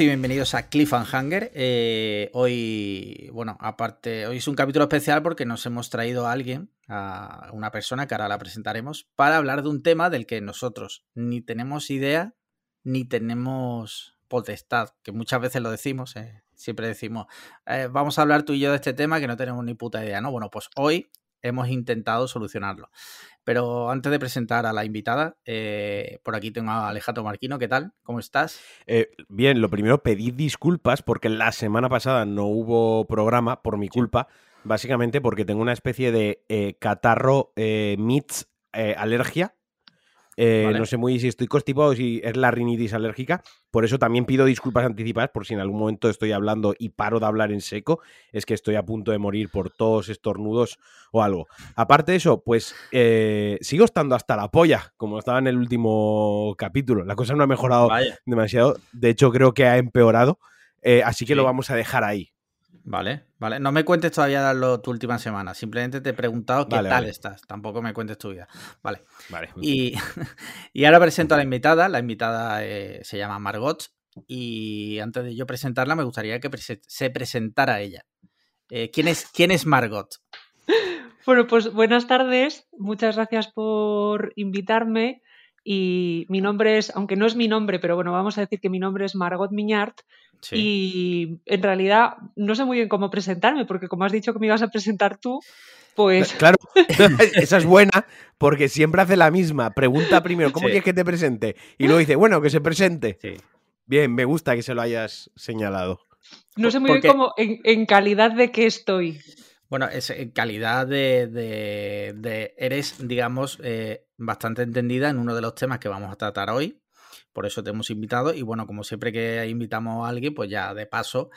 y bienvenidos a Cliffhanger. Eh, hoy, bueno, aparte, hoy es un capítulo especial porque nos hemos traído a alguien, a una persona que ahora la presentaremos, para hablar de un tema del que nosotros ni tenemos idea ni tenemos potestad, que muchas veces lo decimos, eh, siempre decimos, eh, vamos a hablar tú y yo de este tema que no tenemos ni puta idea, ¿no? Bueno, pues hoy hemos intentado solucionarlo. Pero antes de presentar a la invitada, eh, por aquí tengo a Alejandro Marquino. ¿Qué tal? ¿Cómo estás? Eh, bien, lo primero, pedir disculpas porque la semana pasada no hubo programa por mi culpa, básicamente porque tengo una especie de eh, catarro mits alergia no sé muy si estoy constipado o si es la rinitis alérgica. Por eso también pido disculpas anticipadas por si en algún momento estoy hablando y paro de hablar en seco. Es que estoy a punto de morir por tos, estornudos o algo. Aparte de eso, pues eh, sigo estando hasta la polla, como estaba en el último capítulo. La cosa no ha mejorado demasiado. De hecho, creo que ha empeorado. Eh, así que lo vamos a dejar ahí. Vale, vale. No me cuentes todavía lo, tu última semana. Simplemente te he preguntado qué tal estás. Tampoco me cuentes tu vida. Vale. Vale. Y, y ahora presento a la invitada. La invitada eh, se llama Margot. Y antes de yo presentarla, me gustaría que se presentara ella. Eh, ¿quién, es, ¿Quién es Margot? Bueno, pues buenas tardes. Muchas gracias por invitarme. Y mi nombre es, aunque no es mi nombre, pero bueno, vamos a decir que mi nombre es Margot Miñart. Y en realidad no sé muy bien cómo presentarme, porque como has dicho que me ibas a presentar tú, pues. Claro, esa es buena, porque siempre hace la misma. Pregunta primero, ¿cómo quieres que te presente? Y luego dice, bueno, que se presente. Bien, me gusta que se lo hayas señalado. No sé muy bien cómo, en, calidad de qué estoy. Bueno, es en calidad de, de, eres, digamos, eh, bastante entendida en uno de los temas que vamos a tratar hoy, por eso te hemos invitado y bueno, como siempre que invitamos a alguien, pues ya de paso,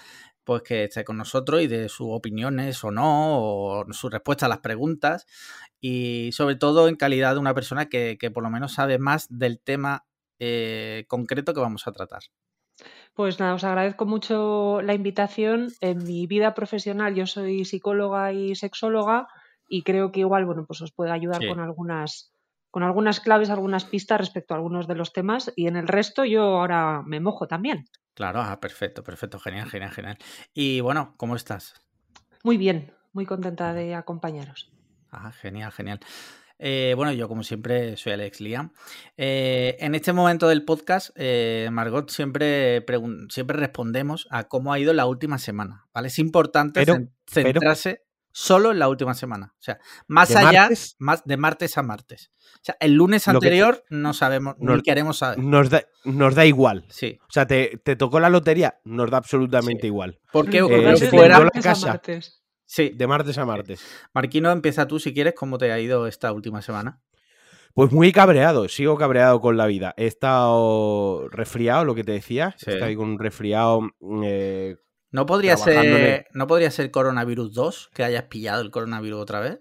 pues que esté con nosotros y de sus opiniones o no, o su respuesta a las preguntas y sobre todo en calidad de una persona que, por lo menos sabe más del tema eh, concreto que vamos a tratar. Pues nada, os agradezco mucho la invitación. En mi vida profesional yo soy psicóloga y sexóloga y creo que igual, bueno, pues os puede ayudar con algunas con algunas claves, algunas pistas respecto a algunos de los temas y en el resto yo ahora me mojo también. Claro, ah, perfecto, perfecto, genial, genial, genial. Y bueno, ¿cómo estás? Muy bien, muy contenta de acompañaros. Ah, genial, genial. Eh, bueno, yo como siempre soy Alex Liam. Eh, en este momento del podcast, eh, Margot, siempre, siempre respondemos a cómo ha ido la última semana. ¿vale? Es importante centrarse solo en la última semana. O sea, más allá, más de martes a martes. O sea, el lunes anterior no sabemos, ni queremos saber. Nos da, nos da igual. Sí. O sea, te, tocó la lotería, nos da absolutamente igual. ¿Por qué? Eh, fuera la casa. Sí. De martes a martes. Marquino, empieza tú si quieres. ¿Cómo te ha ido esta última semana? Pues muy cabreado, sigo cabreado con la vida. He estado resfriado, lo que te decía. He estado con un resfriado eh, ¿No podría, ser, ¿No podría ser coronavirus 2 que hayas pillado el coronavirus otra vez?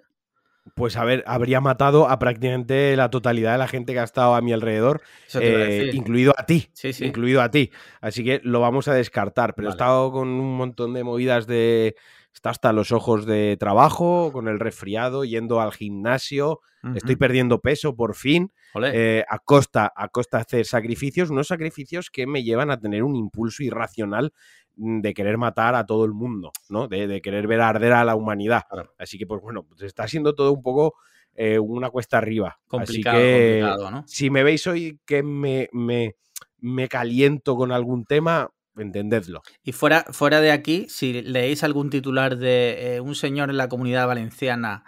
Pues a ver, habría matado a prácticamente la totalidad de la gente que ha estado a mi alrededor, eh, incluido a ti, sí, sí. incluido a ti. Así que lo vamos a descartar. Pero he estado con un montón de movidas de, está hasta los ojos de trabajo, con el resfriado, yendo al gimnasio, estoy perdiendo peso por fin, eh, a, costa, a costa de hacer sacrificios, unos sacrificios que me llevan a tener un impulso irracional de querer matar a todo el mundo, ¿no? De, querer ver arder a la humanidad. Así que, pues bueno, pues está siendo todo un poco eh, una cuesta arriba. Complicado, Así que, complicado, ¿no? Si me veis hoy que me, me, me caliento con algún tema, entendedlo. Y fuera, fuera de aquí, si leéis algún titular de eh, un señor en la comunidad valenciana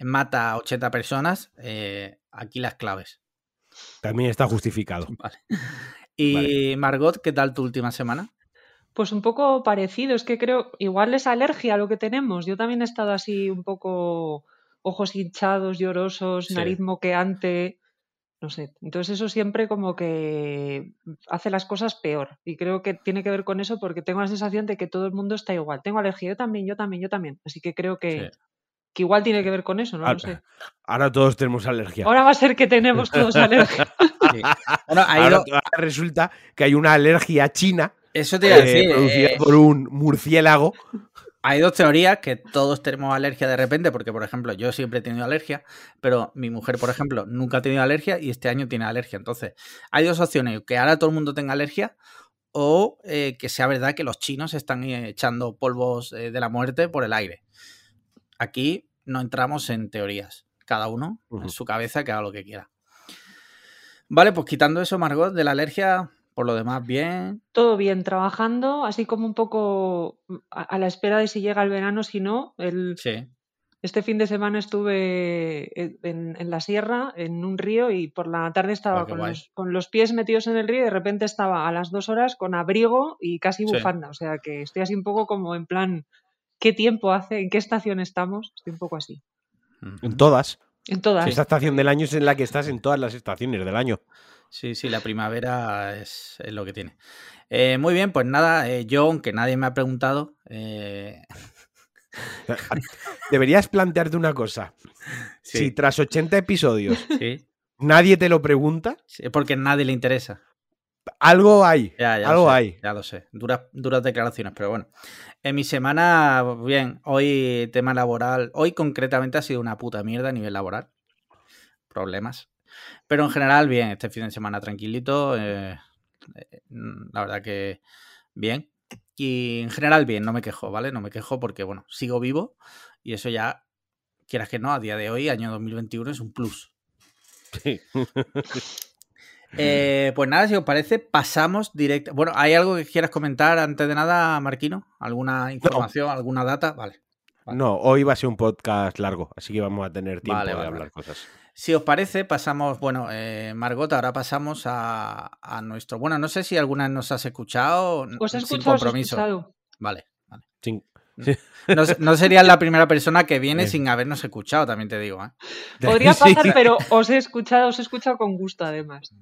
mata a 80 personas, eh, aquí las claves. También está justificado. Vale. Y Margot, ¿qué tal tu última semana? Pues un poco parecido, es que creo, igual es alergia a lo que tenemos. Yo también he estado así un poco ojos hinchados, llorosos, nariz moqueante, no sé. Entonces eso siempre como que hace las cosas peor. Y creo que tiene que ver con eso porque tengo la sensación de que todo el mundo está igual. Tengo alergia, yo también, yo también, yo también. Así que creo que, que igual tiene que ver con eso, no ahora, lo sé. Ahora todos tenemos alergia. Ahora va a ser que tenemos todos alergia. ahora resulta que hay una alergia china eso te iba a eh, decir. producida eh, por un murciélago. Hay dos teorías que todos tenemos alergia de repente, porque por ejemplo yo siempre he tenido alergia, pero mi mujer, por ejemplo, nunca ha tenido alergia y este año tiene alergia. Entonces, hay dos opciones, que ahora todo el mundo tenga alergia o eh, que sea verdad que los chinos están echando polvos eh, de la muerte por el aire. Aquí no entramos en teorías. Cada uno en su cabeza que haga lo que quiera. Vale, pues quitando eso, Margot, de la alergia, por lo demás, bien. Todo bien, trabajando, así como un poco mm, a, la espera de si llega el verano, si no. El, sí. Este fin de semana estuve en, la sierra, en un río, y por la tarde estaba oh, con, los, pies metidos en el río y de repente estaba a las dos horas con abrigo y casi bufanda. O sea que estoy así un poco como en plan, ¿qué tiempo hace? ¿En qué estación estamos? Estoy un poco así. En todas. En todas. Esta estación del año es en la que estás en todas las estaciones del año. Sí, sí, la primavera es, lo que tiene. Eh, muy bien, pues nada, eh, yo, aunque nadie me ha preguntado, eh, deberías plantearte una cosa. Si tras 80 episodios nadie te lo pregunta, es porque a nadie le interesa. Algo hay. algo hay. Ya lo sé. Duras, duras declaraciones, pero bueno. En mi semana, bien, hoy tema laboral. Hoy concretamente ha sido una puta mierda a nivel laboral. Problemas. Pero en general, bien, este fin de semana tranquilito. Eh, eh, la verdad que bien. Y en general, bien, no me quejo, ¿vale? No me quejo porque, bueno, sigo vivo y eso ya, quieras que no, a día de hoy, año 2021, es un plus. Sí. Eh, pues nada, si os parece, pasamos directo. Bueno, ¿hay algo que quieras comentar antes de nada, Marquino? ¿Alguna información, alguna data? Vale, No, hoy va a ser un podcast largo, así que vamos a tener tiempo de hablar cosas. Si os parece, pasamos, bueno, eh, Margot, ahora pasamos a, nuestro. Bueno, no sé si alguna nos has escuchado. Os he sin compromiso. Vale, vale. No, no, serías la primera persona que viene sin habernos escuchado, también te digo. ¿eh? Podría pasar, pero os he escuchado, os he escuchado con gusto, además.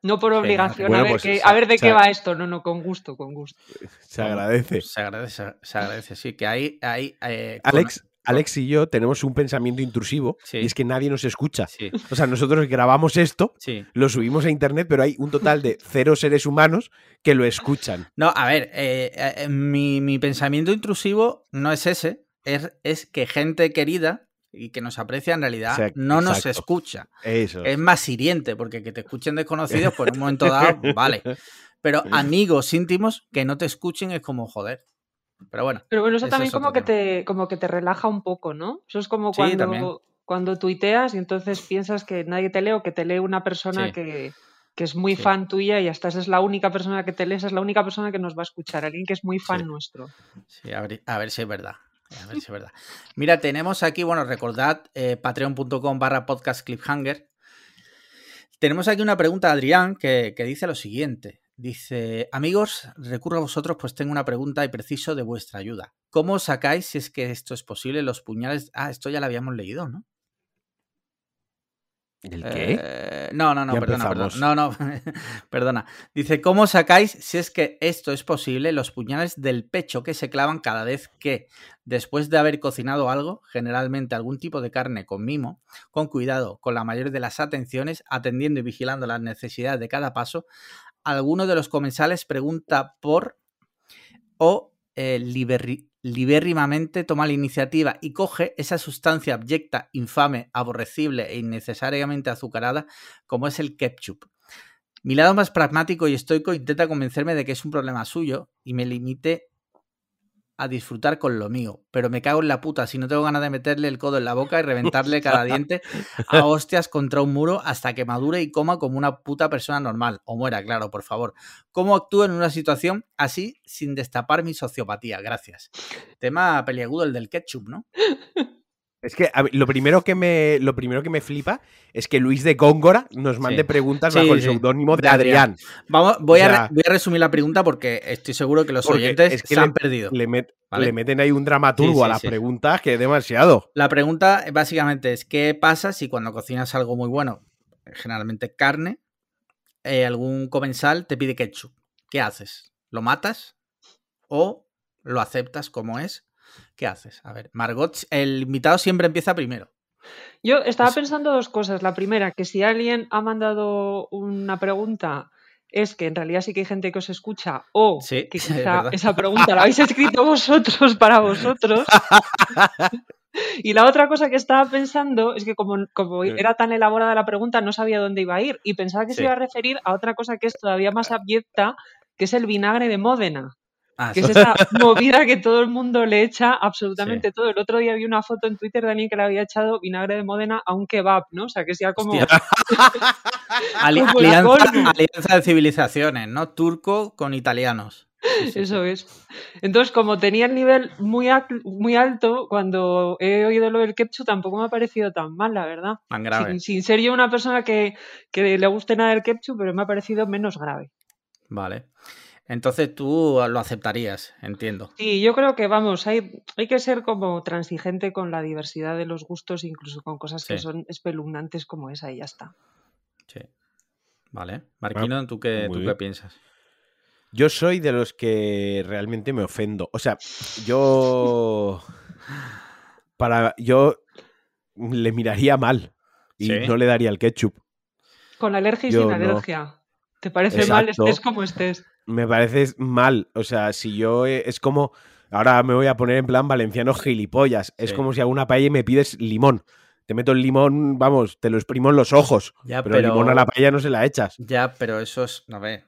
No por obligación, a, ver pues a, ver de qué va esto. No, no, con gusto, con gusto. Se agradece. Se agradece, se agradece, sí. Que hay. hay eh, Alex, Alex y yo tenemos un pensamiento intrusivo y es que nadie nos escucha. O sea, nosotros grabamos esto, lo subimos a internet, pero hay un total de cero seres humanos que lo escuchan. No, a ver, eh, eh, mi, pensamiento intrusivo no es ese, es, que gente querida y que nos aprecia en realidad no nos escucha. Es más hiriente, porque que te escuchen desconocidos por un momento dado, vale. Pero amigos íntimos que no te escuchen es como joder. Pero bueno. Pero bueno, eso también como que, te, como que te relaja un poco, ¿no? Eso es como cuando, cuando tuiteas y entonces piensas que nadie te lee o que te lee una persona que, es muy fan tuya y hasta esa es la única persona que te lee, esa es la única persona que nos va a escuchar, alguien que es muy fan nuestro. Sí, a ver, a ver si es verdad. A ver si es verdad. Mira, tenemos aquí, bueno, recordad eh, patreon.com barra podcast cliffhanger. Tenemos aquí una pregunta de Adrián que, que dice lo siguiente. Dice, amigos, recurro a vosotros pues tengo una pregunta y preciso de vuestra ayuda. ¿Cómo sacáis, si es que esto es posible, los puñales? Ah, esto ya lo habíamos leído, ¿no? ¿El qué? Eh, no, no, no, perdona, perdona. No, no, perdona. Dice, ¿cómo sacáis, si es que esto es posible, los puñales del pecho que se clavan cada vez que, después de haber cocinado algo, generalmente algún tipo de carne con mimo, con cuidado, con la mayor de las atenciones, atendiendo y vigilando las necesidades de cada paso, alguno de los comensales pregunta por o eh, libérrimamente toma la iniciativa y coge esa sustancia abyecta, infame, aborrecible e innecesariamente azucarada como es el ketchup. Mi lado más pragmático y estoico intenta convencerme de que es un problema suyo y me limite a disfrutar con lo mío, pero me cago en la puta si no tengo ganas de meterle el codo en la boca y reventarle cada diente a hostias contra un muro hasta que madure y coma como una puta persona normal, o muera, claro, por favor. ¿Cómo actúo en una situación así sin destapar mi sociopatía? Gracias. Tema peliagudo el del ketchup, ¿no? Es que lo, primero que me, lo primero que me flipa es que Luis de Góngora nos mande preguntas bajo el seudónimo de Adrián. Vamos, voy, a, resumir la pregunta porque estoy seguro que los oyentes se han perdido. Le, meten ahí un dramaturgo a las preguntas que es demasiado. La pregunta básicamente es: ¿qué pasa si cuando cocinas algo muy bueno, generalmente carne, eh, algún comensal te pide ketchup? ¿Qué haces? ¿Lo matas? ¿O lo aceptas como es? ¿Qué haces? A ver, Margot, el invitado siempre empieza primero. Yo estaba pensando dos cosas. La primera, que si alguien ha mandado una pregunta, es que en realidad sí que hay gente que os escucha, o que quizá esa pregunta la habéis escrito vosotros para vosotros. Y la otra cosa que estaba pensando es que como, como, era tan elaborada la pregunta, no sabía dónde iba a ir y pensaba que se iba a referir a otra cosa que es todavía más abyecta, que es el vinagre de Módena. Ah, Que es esa movida que todo el mundo le echa absolutamente todo. El otro día vi una foto en Twitter de alguien que le había echado vinagre de Módena a un kebab, ¿no? O sea, que es ya como. Ali- alianza, de civilizaciones, ¿no? Turco con italianos. Sí, sí, Eso es. Entonces, como tenía el nivel muy, muy alto, cuando he oído lo del ketchup tampoco me ha parecido tan mal, la verdad. Tan grave. Sin, sin ser yo una persona que, que le guste nada el ketchup, pero me ha parecido menos grave. Vale. Entonces tú lo aceptarías, entiendo. Sí, yo creo que vamos, hay, hay que ser como transigente con la diversidad de los gustos, incluso con cosas que son espeluznantes como esa y ya está. Sí. Vale. Marquino, ¿tú qué, tú qué piensas? Yo soy de los que realmente me ofendo. O sea, yo. Para. Yo le miraría mal. Y Sí. no le daría el ketchup. Con alergia y Yo sin no. alergia. ¿Te parece mal? Estés como estés. Me parece mal. O sea, si yo. eh, Es como. Ahora me voy a poner en plan valenciano gilipollas. Es como si hago una paella y me pides limón. Te meto el limón, vamos, te lo exprimo en los ojos. Ya, pero, el limón a la paella no se la echas. Ya, pero eso es, a ver,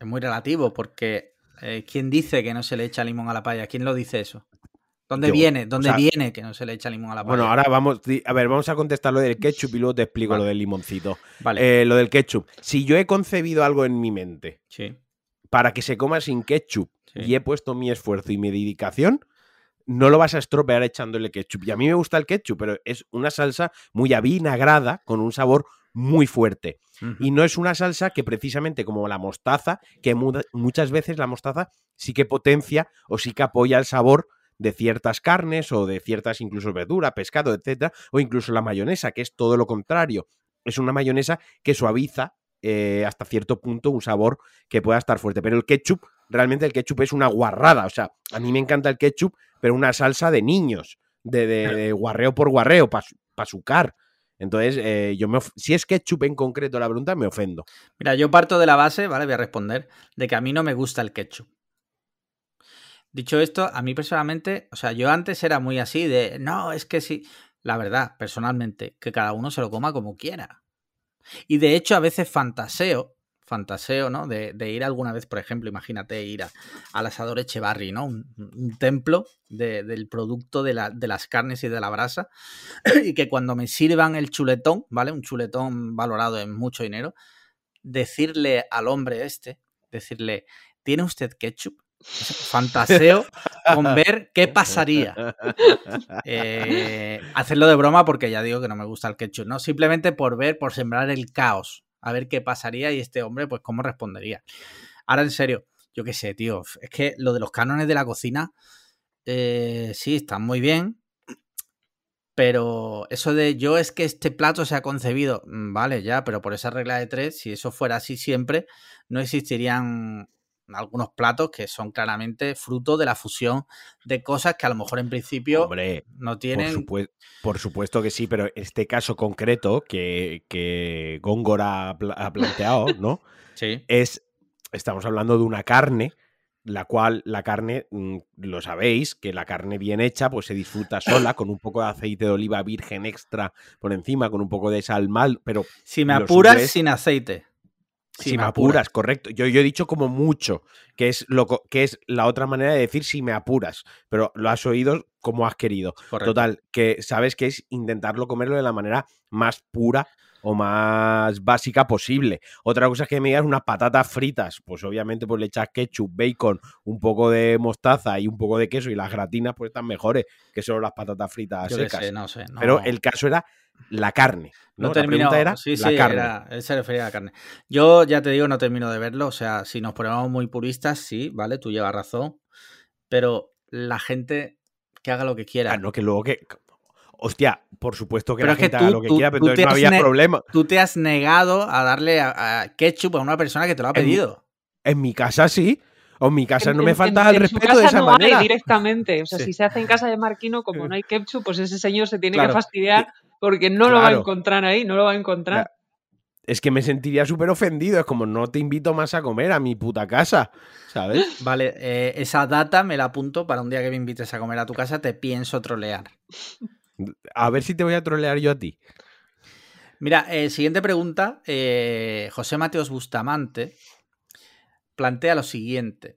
es muy relativo porque eh, ¿quién dice que no se le echa limón a la paella? ¿Quién lo dice eso? ¿Dónde Yo, viene? o ¿Dónde sea- viene que no se le echa limón a la paella? Bueno, ahora vamos. A ver, vamos a contestar lo del ketchup y luego te explico Vale. lo del limoncito. Vale, Eh, lo del ketchup. Si yo he concebido algo en mi mente sí, para que se coma sin ketchup Sí. y he puesto mi esfuerzo y mi dedicación, no lo vas a estropear echándole ketchup. Y a mí me gusta el ketchup, pero es una salsa muy avinagrada con un sabor muy fuerte. Y no es una salsa que precisamente como la mostaza, que mu- muchas veces la mostaza sí que potencia o sí que apoya el sabor de ciertas carnes o de ciertas incluso verdura, pescado, etcétera, o incluso la mayonesa, que es todo lo contrario. Es una mayonesa que suaviza eh, hasta cierto punto un sabor que pueda estar fuerte. Pero el ketchup, realmente el ketchup es una guarrada. O sea, a mí me encanta el ketchup, pero una salsa de niños, de, de- de guarreo por guarreo, para sucar. Entonces, eh, yo me si es ketchup en concreto la pregunta, me ofendo. Mira, yo parto de la base, ¿vale? Voy a responder, de que a mí no me gusta el ketchup. Dicho esto, a mí personalmente, o sea, yo antes era muy así de, no, es que sí, la verdad, personalmente, que cada uno se lo coma como quiera. Y de hecho, a veces fantaseo, fantaseo, ¿no? De, ir alguna vez, por ejemplo, imagínate ir a- al asador Echevarri, ¿no? Un, templo de- del producto de, de las carnes y de la brasa. y que cuando me sirvan el chuletón, ¿vale? Un chuletón valorado en mucho dinero, decirle al hombre este, decirle, ¿tiene usted ketchup? Fantaseo con ver qué pasaría. Eh, hacerlo de broma porque ya digo que no me gusta el ketchup, ¿no? Simplemente por ver, por sembrar el caos, a ver qué pasaría y este hombre, pues cómo respondería. Ahora, en serio, yo qué sé, tío, es que lo de los cánones de la cocina, eh, sí, están muy bien, pero eso de yo es que este plato se ha concebido, mm, vale, ya, pero por esa regla de tres, si eso fuera así siempre, no existirían algunos platos que son claramente fruto de la fusión de cosas que a lo mejor en principio Hombre, no por, tienen. por supuesto que sí, pero este caso concreto que, que Góngora ha, pla- ha planteado, ¿no? Sí, es, estamos hablando de una carne, la cual la carne, mm, lo sabéis, que la carne bien hecha, pues se disfruta sola, con un poco de aceite de oliva virgen extra por encima, con un poco de sal mal, pero si me apuras, es- sin aceite. Si, me apuras, correcto. Yo, yo he dicho como mucho, que es, lo, que es la otra manera de decir si me apuras, pero lo has oído como has querido. Correcto. Total, que sabes que es intentarlo comerlo de la manera más pura o más básica posible. Otra cosa es que me digas unas patatas fritas, pues obviamente pues le echas ketchup, bacon, un poco de mostaza y un poco de queso y las gratinas pues están mejores que solo las patatas fritas Yo secas. sé, no sé. no- Pero el caso era la carne. ¿no? No la termino. pregunta era sí, la sí, carne. era- él se refería a la carne. Yo ya te digo, no termino de verlo. O sea, si nos ponemos muy puristas, sí, vale, tú llevas razón. Pero la gente que haga lo que quiera. Ah, no, que luego que. Hostia, por supuesto que Pero la es que gente haga tú- lo que tú- quiera, pero tú entonces te no había problema. Tú te has negado a darle a, a ketchup a una persona que te lo ha En mi- pedido. En mi casa sí. O en mi casa En- no me en- falta en- el en su respeto de casa esa no hay manera. directamente. O sea, Sí. si se hace en casa de Marquino, como no hay ketchup, pues ese señor se tiene Claro. que fastidiar porque no lo va a encontrar ahí, no lo va a encontrar. Es que me sentiría súper ofendido. Es como no te invito más a comer a mi puta casa. ¿Sabes? Vale, eh, esa data me la apunto para un día que me invites a comer a tu casa, te pienso trolear. A ver si te voy a trolear yo a ti. Mira, eh, siguiente pregunta. eh, José Mateos Bustamante plantea lo siguiente.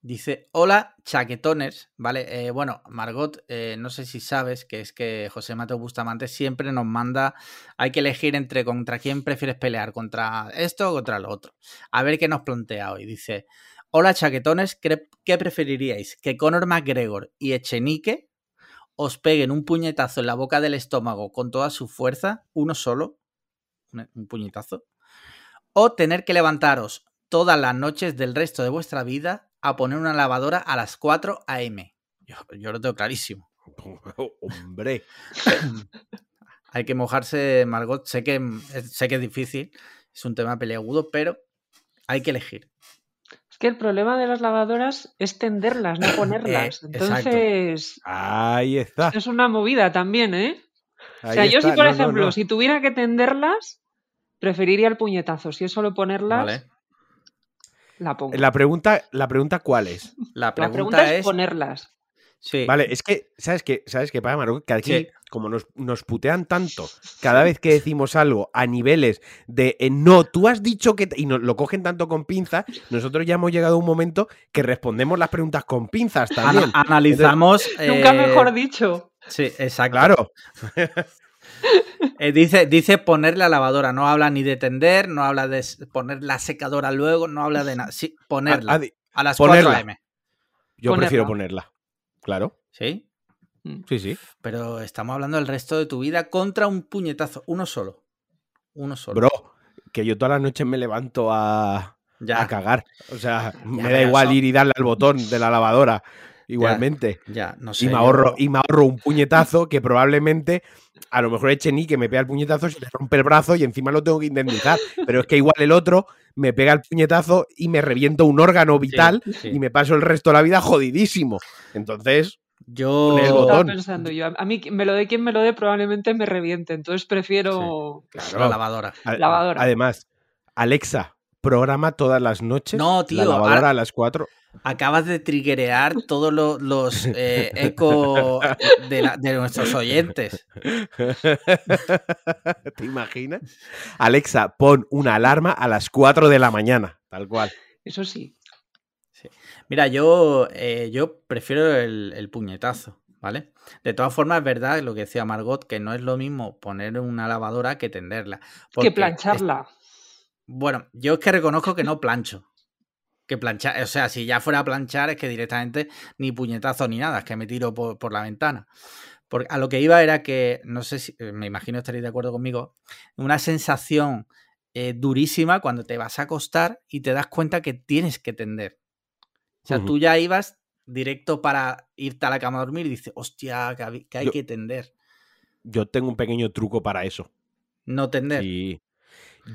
Dice, hola chaquetones, ¿vale? Eh, bueno, Margot, eh, no sé si sabes que es que José Mateo Bustamante siempre nos manda, hay que elegir entre contra quién prefieres pelear, contra esto o contra lo otro. A ver qué nos plantea hoy. Dice, hola chaquetones, ¿qué preferiríais? ¿Que Conor McGregor y Echenique os peguen un puñetazo en la boca del estómago con toda su fuerza, uno solo, un puñetazo? ¿O tener que levantaros todas las noches del resto de vuestra vida a poner una lavadora a las 4 a.m. Yo, lo tengo clarísimo. Hombre. Hay que mojarse, Margot. Sé que, sé que es difícil, es un tema peleagudo, pero hay que elegir. Es que el problema de las lavadoras es tenderlas, no eh, ponerlas. Entonces. Ahí está. Es una movida también, ¿eh? o sea, yo si, por ejemplo, si tuviera que tenderlas, preferiría el puñetazo. Si es solo ponerlas. Vale. La La pregunta, la pregunta ¿cuál es? La pregunta, es, ponerlas. Sí. Vale, es que, ¿sabes qué? ¿Sabes qué pasa, Que aquí, como nos, putean tanto cada vez que decimos algo a niveles de eh, no, tú has dicho que. y nos lo cogen tanto con pinzas, nosotros ya hemos llegado a un momento que respondemos las preguntas con pinzas también. analizamos. Nunca eh, mejor dicho. Sí, exacto. Claro. Eh, dice, dice poner la lavadora, no habla ni de tender, no habla de poner la secadora luego, no habla de nada. Sí, ponerla. A, las 4 am. Yo prefiero ponerla. Claro. ¿Sí? Mm. Sí, sí. Pero estamos hablando del resto de tu vida contra un puñetazo, uno solo. Uno solo. Bro, que yo todas las noches me levanto a, a cagar. O sea, me da igual ir y darle al botón de la lavadora igualmente. Ya, no sé. Y me, ahorro, y me ahorro un puñetazo que probablemente a lo mejor ni que me pega el puñetazo, se le rompe el brazo y encima lo tengo que indemnizar. Pero es que igual el otro me pega el puñetazo y me reviento un órgano vital y me paso el resto de la vida jodidísimo. Entonces, yo estaba pensando yo, a mí me lo dé quien me lo dé probablemente me reviente, entonces prefiero la lavadora. lavadora. Además, Alexa, programa todas las noches. No, tío. La lavadora a las 4. Acabas de triggerear todos los, eh, ecos de, nuestros oyentes. ¿Te imaginas? Alexa, pon una alarma a las 4 de la mañana, tal cual. Eso sí. Mira, yo, eh, yo prefiero el, puñetazo, ¿vale? De todas formas, es verdad lo que decía Margot, que no es lo mismo poner una lavadora que tenderla. Que plancharla. Bueno, yo es que reconozco que no plancho. Que planchar, o sea, si ya fuera a planchar es que directamente ni puñetazo ni nada, es que me tiro por, la ventana. Porque a lo que iba era que, no sé si, eh, me imagino estaréis de acuerdo conmigo, una sensación eh, durísima cuando te vas a acostar y te das cuenta que tienes que tender. O sea, tú ya ibas directo para irte a la cama a dormir y dices, hostia, que, hay que tender. Yo tengo un pequeño truco para eso. No tender. Y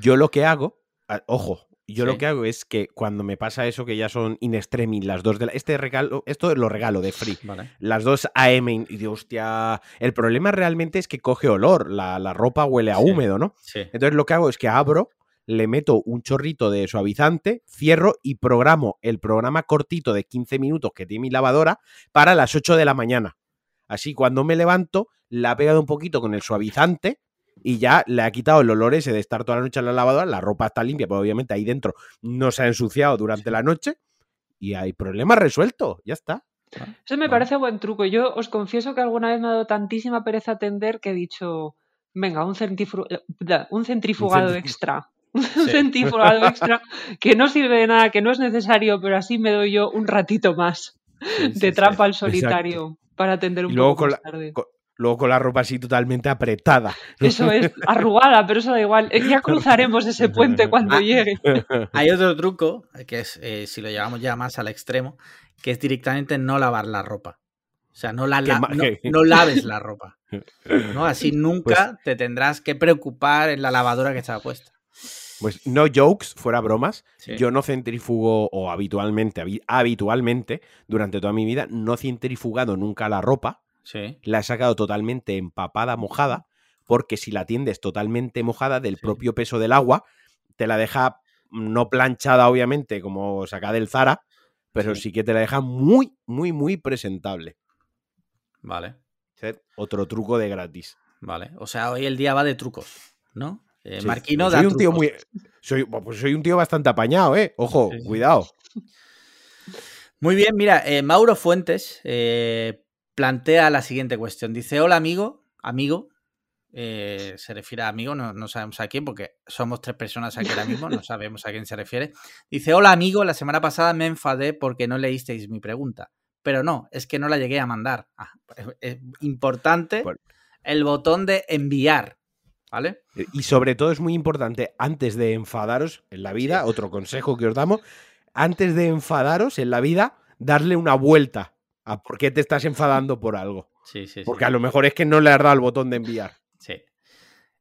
yo lo que hago ojo, yo lo que hago es que cuando me pasa eso, que ya son in extremis las dos de la, Este regalo, esto lo regalo de free. Las dos AM y digo, hostia. El problema realmente es que coge olor. La, ropa huele a húmedo, ¿no? Entonces lo que hago es que abro, le meto un chorrito de suavizante, cierro y programo el programa cortito de 15 minutos que tiene mi lavadora para las 8 de la mañana. Así cuando me levanto, la he pegado un poquito con el suavizante y ya le ha quitado el olor ese de estar toda la noche en la lavadora, la ropa está limpia, pero obviamente ahí dentro no se ha ensuciado durante la noche y hay problema resuelto, ya está. Eso me parece buen truco. Yo os confieso que alguna vez me ha dado tantísima pereza atender que he dicho, venga, un, un centrifugado extra. un centrifugado extra que no sirve de nada, que no es necesario, pero así me doy yo un ratito más de trampa al solitario para atender un poco más tarde. Luego con la ropa así totalmente apretada. Eso es, arrugada, pero eso da igual. Ya cruzaremos ese puente cuando ah, llegue. Hay otro truco, que es, eh, si lo llevamos ya más al extremo, que es directamente no lavar la ropa. O sea, no, la, no, laves la ropa. ¿no? Así nunca pues te tendrás que preocupar en la lavadora que está puesta. Pues no jokes, fuera bromas. Yo no centrifugo, o habitualmente, habitualmente, durante toda mi vida, no centrifugado nunca la ropa la he sacado totalmente empapada, mojada, porque si la tiendes totalmente mojada del propio peso del agua, te la deja no planchada, obviamente, como sacada del Zara, pero sí. que te la deja muy, muy, muy presentable. Vale. Otro truco de gratis. Vale. O sea, hoy el día va de trucos, ¿no? Eh, Marquino soy un tío muy. Soy, pues soy un tío bastante apañado, ¿eh? Ojo, cuidado. Muy bien, mira, eh, Mauro Fuentes eh, plantea la siguiente cuestión. Dice: Hola, amigo, amigo. se refiere a amigo, no, no, sabemos a quién, porque somos tres personas aquí ahora mismo, no sabemos a quién se refiere. Dice: Hola, amigo, la semana pasada me enfadé porque no leísteis mi pregunta. Pero no, es que no la llegué a mandar. Ah, es, importante el botón de enviar. ¿Vale? Y sobre todo es muy importante, antes de enfadaros en la vida, otro consejo que os damos, antes de enfadaros en la vida, darle una vuelta a por qué te estás enfadando por algo. Sí, sí. Porque a lo mejor es que no le has dado el botón de enviar. Sí.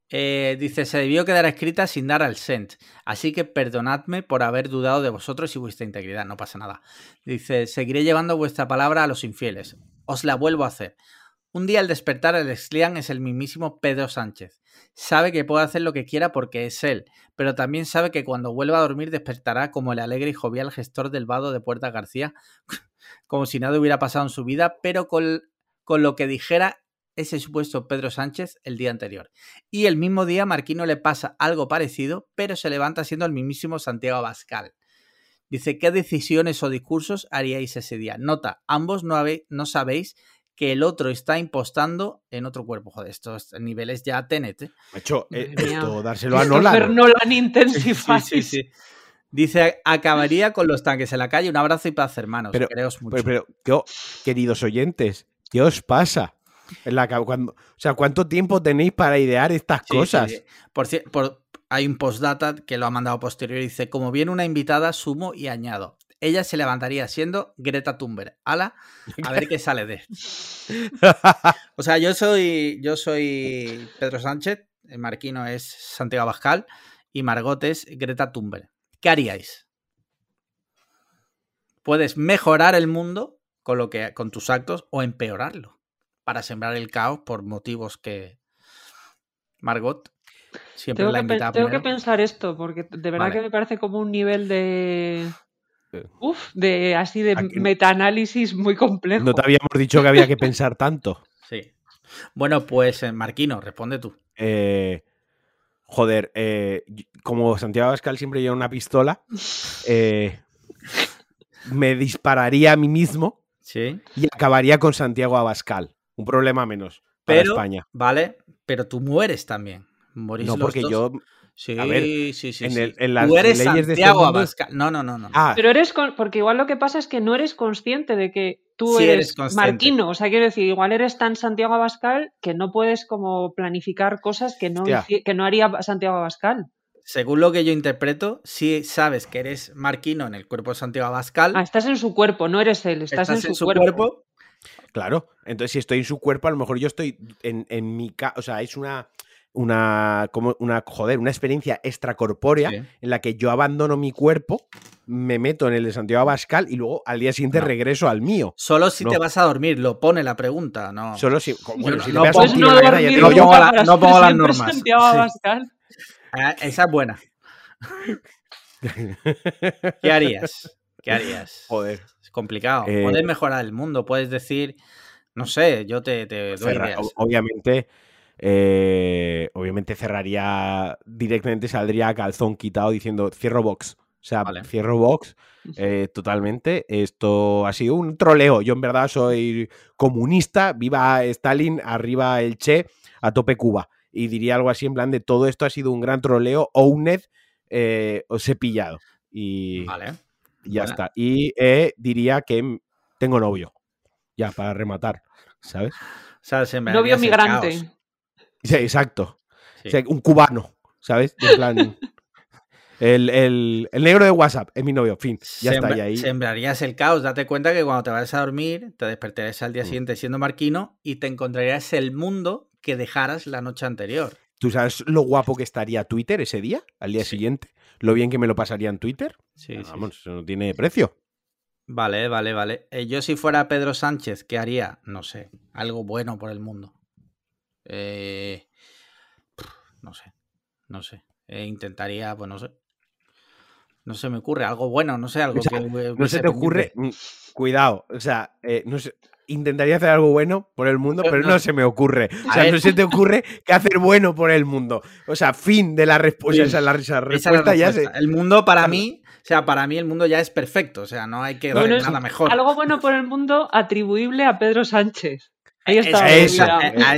Eh, dice, se debió quedar escrita sin dar al send. Así que perdonadme por haber dudado de vosotros y vuestra integridad. No pasa nada. Dice, seguiré llevando vuestra palabra a los infieles. Os la vuelvo a hacer. Un día al despertar el Slian es el mismísimo Pedro Sánchez. Sabe que puede hacer lo que quiera porque es él, pero también sabe que cuando vuelva a dormir despertará como el alegre y jovial gestor del vado de Puerta García, como si nada hubiera pasado en su vida, pero con, con lo que dijera ese supuesto Pedro Sánchez el día anterior. Y el mismo día Marquino le pasa algo parecido, pero se levanta siendo el mismísimo Santiago Abascal. Dice, ¿qué decisiones o discursos haríais ese día? Nota, ambos no, no sabéis que el otro está impostando en otro cuerpo. Joder, estos niveles ya TNT. ¿eh? hecho, eh, esto dárselo a Nolan. Nolan Intensify. Sí, sí, sí, Dice, acabaría con los tanques en la calle. Un abrazo y paz, hermanos. Pero, mucho. Pero, queridos oyentes, ¿qué os pasa? la, cuando, o sea, ¿cuánto tiempo tenéis para idear estas cosas? Por, por, hay un postdata que lo ha mandado posterior y dice, como viene una invitada, sumo y añado ella se levantaría siendo Greta Thunberg. Ala, a ver qué sale de. o sea, yo soy, yo soy Pedro Sánchez, Marquino es Santiago Abascal y Margot es Greta Thunberg. ¿Qué haríais? Puedes mejorar el mundo con lo que con tus actos o empeorarlo para sembrar el caos por motivos que Margot siempre tengo la que, Tengo que pensar esto porque de verdad que me parece como un nivel de Uf, de así de metaanálisis muy complejo. No te habíamos dicho que había que pensar tanto. Sí. Bueno, pues eh, Marquino, responde tú. Eh, joder, eh, como Santiago Abascal siempre lleva una pistola, me dispararía a mí mismo ¿Sí? y acabaría con Santiago Abascal. Un problema menos para España. Vale, pero tú mueres también. no, porque yo Sí, sí, sí. En, las Tú eres leyes de este mundo... No, no, no, no. Ah. Pero eres porque igual lo que pasa es que no eres consciente de que tú eres, Marquino. O sea, quiero decir, igual eres tan Santiago Abascal que no puedes como planificar cosas que no, que no haría Santiago Abascal. Según lo que yo interpreto, si sabes que eres Marquino en el cuerpo de Santiago Abascal. Ah, estás en su cuerpo, no eres él, estás, en, su, cuerpo. Claro, entonces si estoy en su cuerpo, a lo mejor yo estoy en, en mi casa, o sea, es una una, como una, joder, una experiencia extracorpórea en la que yo abandono mi cuerpo, me meto en el de Santiago Abascal y luego al día siguiente regreso al mío. Solo si te vas a dormir, lo pone la pregunta, no. Solo si, bueno, si no, no, no, pongo las normas. Ah, esa es buena. ¿Qué harías? ¿Qué harías? Joder. Es complicado. Eh, puedes mejorar el mundo, puedes decir, no sé, yo te, te doy ideas. Obviamente eh, obviamente cerraría directamente, saldría a calzón quitado diciendo cierro box. O sea, cierro box eh, totalmente. Esto ha sido un troleo. Yo en verdad soy comunista, viva Stalin, arriba el Che, a tope Cuba. Y diría algo así en plan de todo esto ha sido un gran troleo. Owned, eh, os he pillado. Y ya está. Y eh, diría que tengo novio. Ya, para rematar, ¿sabes? novio migrante. Sí, exacto. un cubano, ¿sabes? En plan. El, negro de WhatsApp es mi novio, fin, ya está ahí. Sembrarías el caos, date cuenta que cuando te vayas a dormir, te despertarías al día mm. siguiente siendo marquino y te encontrarías el mundo que dejaras la noche anterior. ¿Tú sabes lo guapo que estaría Twitter ese día, al día siguiente? Lo bien que me lo pasaría en Twitter. Sí, Vamos, eso no tiene precio. Vale, vale, vale. Eh, yo si fuera Pedro Sánchez, ¿qué haría? No sé, algo bueno por el mundo. Eh, no sé, no sé. Eh, intentaría, pues no sé. No se me ocurre algo bueno, no sé, algo O sea, que. No se te ocurre. pendiente. Cuidado. O sea, eh, no sé, Intentaría hacer algo bueno por el mundo, Pero no- no se me ocurre. O sea, ver. no se te ocurre que hacer bueno por el mundo. O sea, fin de la respuesta. Esa es la, esa Esa es la respuesta ya se. El mundo para Claro. mí, o sea, para mí el mundo ya es perfecto. O sea, no hay que Bueno, dar es nada mejor. Algo bueno por el mundo atribuible a Pedro Sánchez. Ahí está. Eso, mira.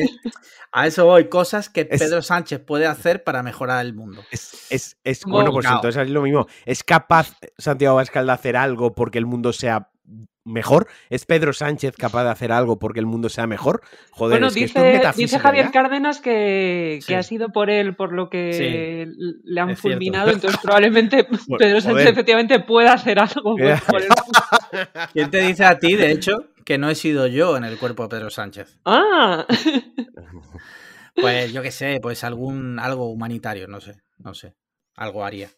a, eso voy, cosas que Es- Pedro Sánchez puede hacer para mejorar el mundo. Es, es, es- Como- bueno, pues Claro. entonces es lo mismo. ¿Es capaz Santiago Abascal de hacer algo porque el mundo sea mejor? ¿Es Pedro Sánchez capaz de hacer algo porque el mundo sea mejor? Joder, Bueno, es que esto es dice, dice Javier. Cárdenas que, Sí. que ha sido por él por lo que le han cierto. fulminado, entonces probablemente Bueno, Pedro Sánchez joder. efectivamente pueda hacer algo por. ¿Quién te dice a ti, de hecho, que no he sido yo en el cuerpo de Pedro Sánchez? Ah, Pues yo qué sé, pues algún algo humanitario, no sé, no sé, algo haría.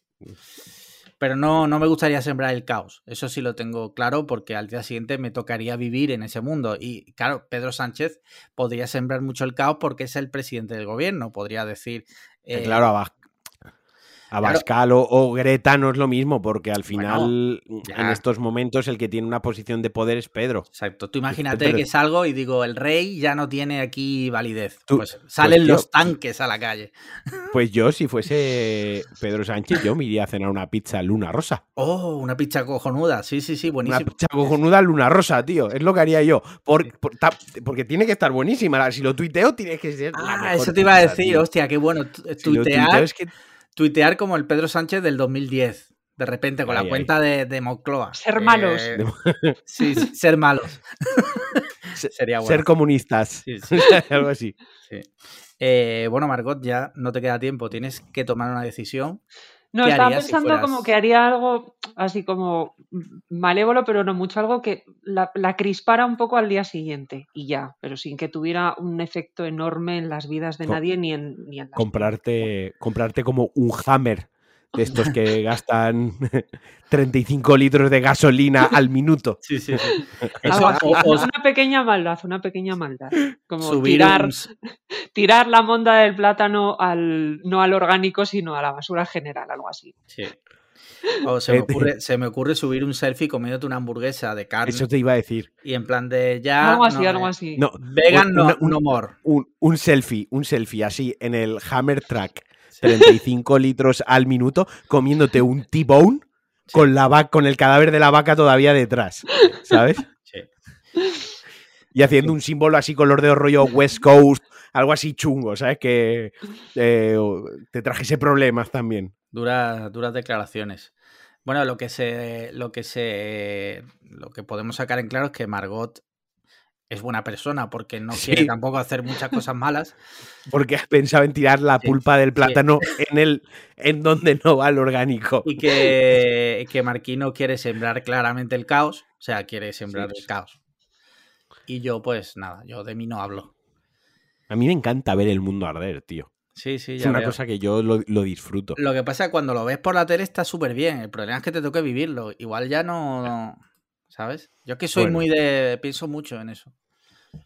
Pero no, no me gustaría sembrar el caos. Eso sí lo tengo claro porque al día siguiente me tocaría vivir en ese mundo. Y claro, Pedro Sánchez podría sembrar mucho el caos porque es el presidente del gobierno. Podría decir... eh, Claro, Abas- Abascal o, o Greta no es lo mismo, porque al final, en estos momentos, el que tiene una posición de poder es Pedro. Exacto. Tú imagínate que salgo y digo, el rey ya no tiene aquí validez. Tú- pues salen tío, los tanques a la calle. Pues yo, si fuese Pedro Sánchez, yo me iría a cenar una pizza Luna Rosa. Oh, una pizza cojonuda. Sí, sí, sí, Una buenísimo. pizza cojonuda Luna Rosa, tío. Es lo que haría yo. Por- por- ta- porque tiene que estar buenísima. Si lo tuiteo, tiene que ser. la Ah, mejor eso te iba a decir, tío. hostia, qué bueno. tu- Si lo Tuitear, tuiteo es que tuitear como el Pedro Sánchez del 2010. De repente, con la cuenta de, de Moncloa. Ser malos. Eh, sí, sí, ser malos. Se- Sería bueno. ser comunistas. Sí, sí, Algo así. sí. Eh, bueno, Margot, ya no te queda tiempo. Tienes que tomar una decisión. No, ¿Qué estaba si pensando fueras- como que haría algo así como malévolo, pero no mucho, algo que la, la crispara un poco al día siguiente y ya, pero sin que tuviera un efecto enorme en las vidas de nadie ni en, ni en las Comprarte, comprarte como un Hammer de estos que gastan 35 litros de gasolina al minuto. Sí, sí, sí. Algo Eso, o- o una pequeña maldad, una pequeña maldad. Como subir tirar, un- tirar la monda del plátano al, no al orgánico, sino a la basura general, algo así. Sí. O se me, Eh, ocurre, se me ocurre subir un selfie comiéndote una hamburguesa de carne Eso te iba a decir. y en plan de ya. algo así, no, algo así. No, Vegan no, una- un- no more. un, un selfie, un selfie así en el Hammer Track, Sí. 35 litros al minuto, comiéndote un T-bone con, la con el cadáver de la vaca todavía detrás, ¿sabes? Sí. Y haciendo un símbolo así color de rollo West Coast, algo así chungo, ¿sabes? Que eh, te trajese problemas también. Duras, duras declaraciones. Bueno, lo que se. Lo que se. Lo que podemos sacar en claro es que Margot es buena persona porque no Sí. quiere tampoco hacer muchas cosas malas. Porque has pensado en tirar la Sí, pulpa del plátano en el en donde no va el orgánico. Y que, que Marquino quiere sembrar claramente el caos. O sea, quiere sembrar el caos. Y yo, pues nada, yo de mí no hablo. A mí me encanta ver el mundo arder, tío. Sí, sí, Es ya una veo. cosa que yo lo, lo disfruto. Lo que pasa es que cuando lo ves por la tele está súper bien. El problema es que te toque vivirlo. Igual ya no. ¿Sabes? Yo es que soy Bueno. muy de. Pienso mucho en eso.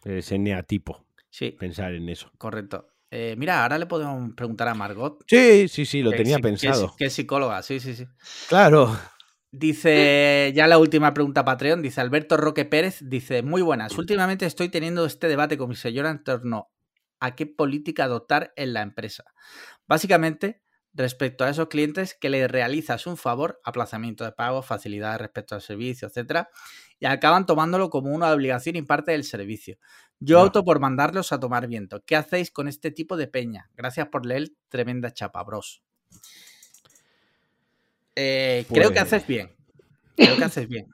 Ese neatipo, Sí, pensar en eso. correcto. Eh, mira, ahora le podemos preguntar a Margot. Sí, sí, sí, lo que tenía que pensado. Que es psicóloga, sí, sí, sí. Claro. Dice, ya la última pregunta Patreon, dice Alberto Roque Pérez, dice, muy buenas, últimamente estoy teniendo este debate con mi señora en torno a qué política adoptar en la empresa. Básicamente, respecto a esos clientes que le realizas un favor, aplazamiento de pago, facilidades respecto al servicio, etcétera, y acaban tomándolo como una obligación y parte del servicio. Yo No. opto por mandarlos a tomar viento. ¿Qué hacéis con este tipo de peña? Gracias por leer, tremenda chapa, bros. Eh, Creo que Pues- haces bien. Creo que haces bien.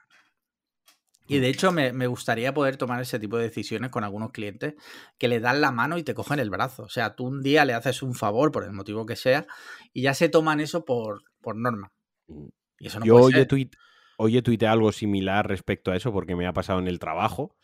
Y de hecho me, me gustaría poder tomar ese tipo de decisiones con algunos clientes que le dan la mano y te cogen el brazo. O sea, tú un día le haces un favor por el motivo que sea y ya se toman eso por, por norma. Y eso no Yo puede ser. tuit- hoy he tuiteado algo similar respecto a eso porque me ha pasado en el trabajo.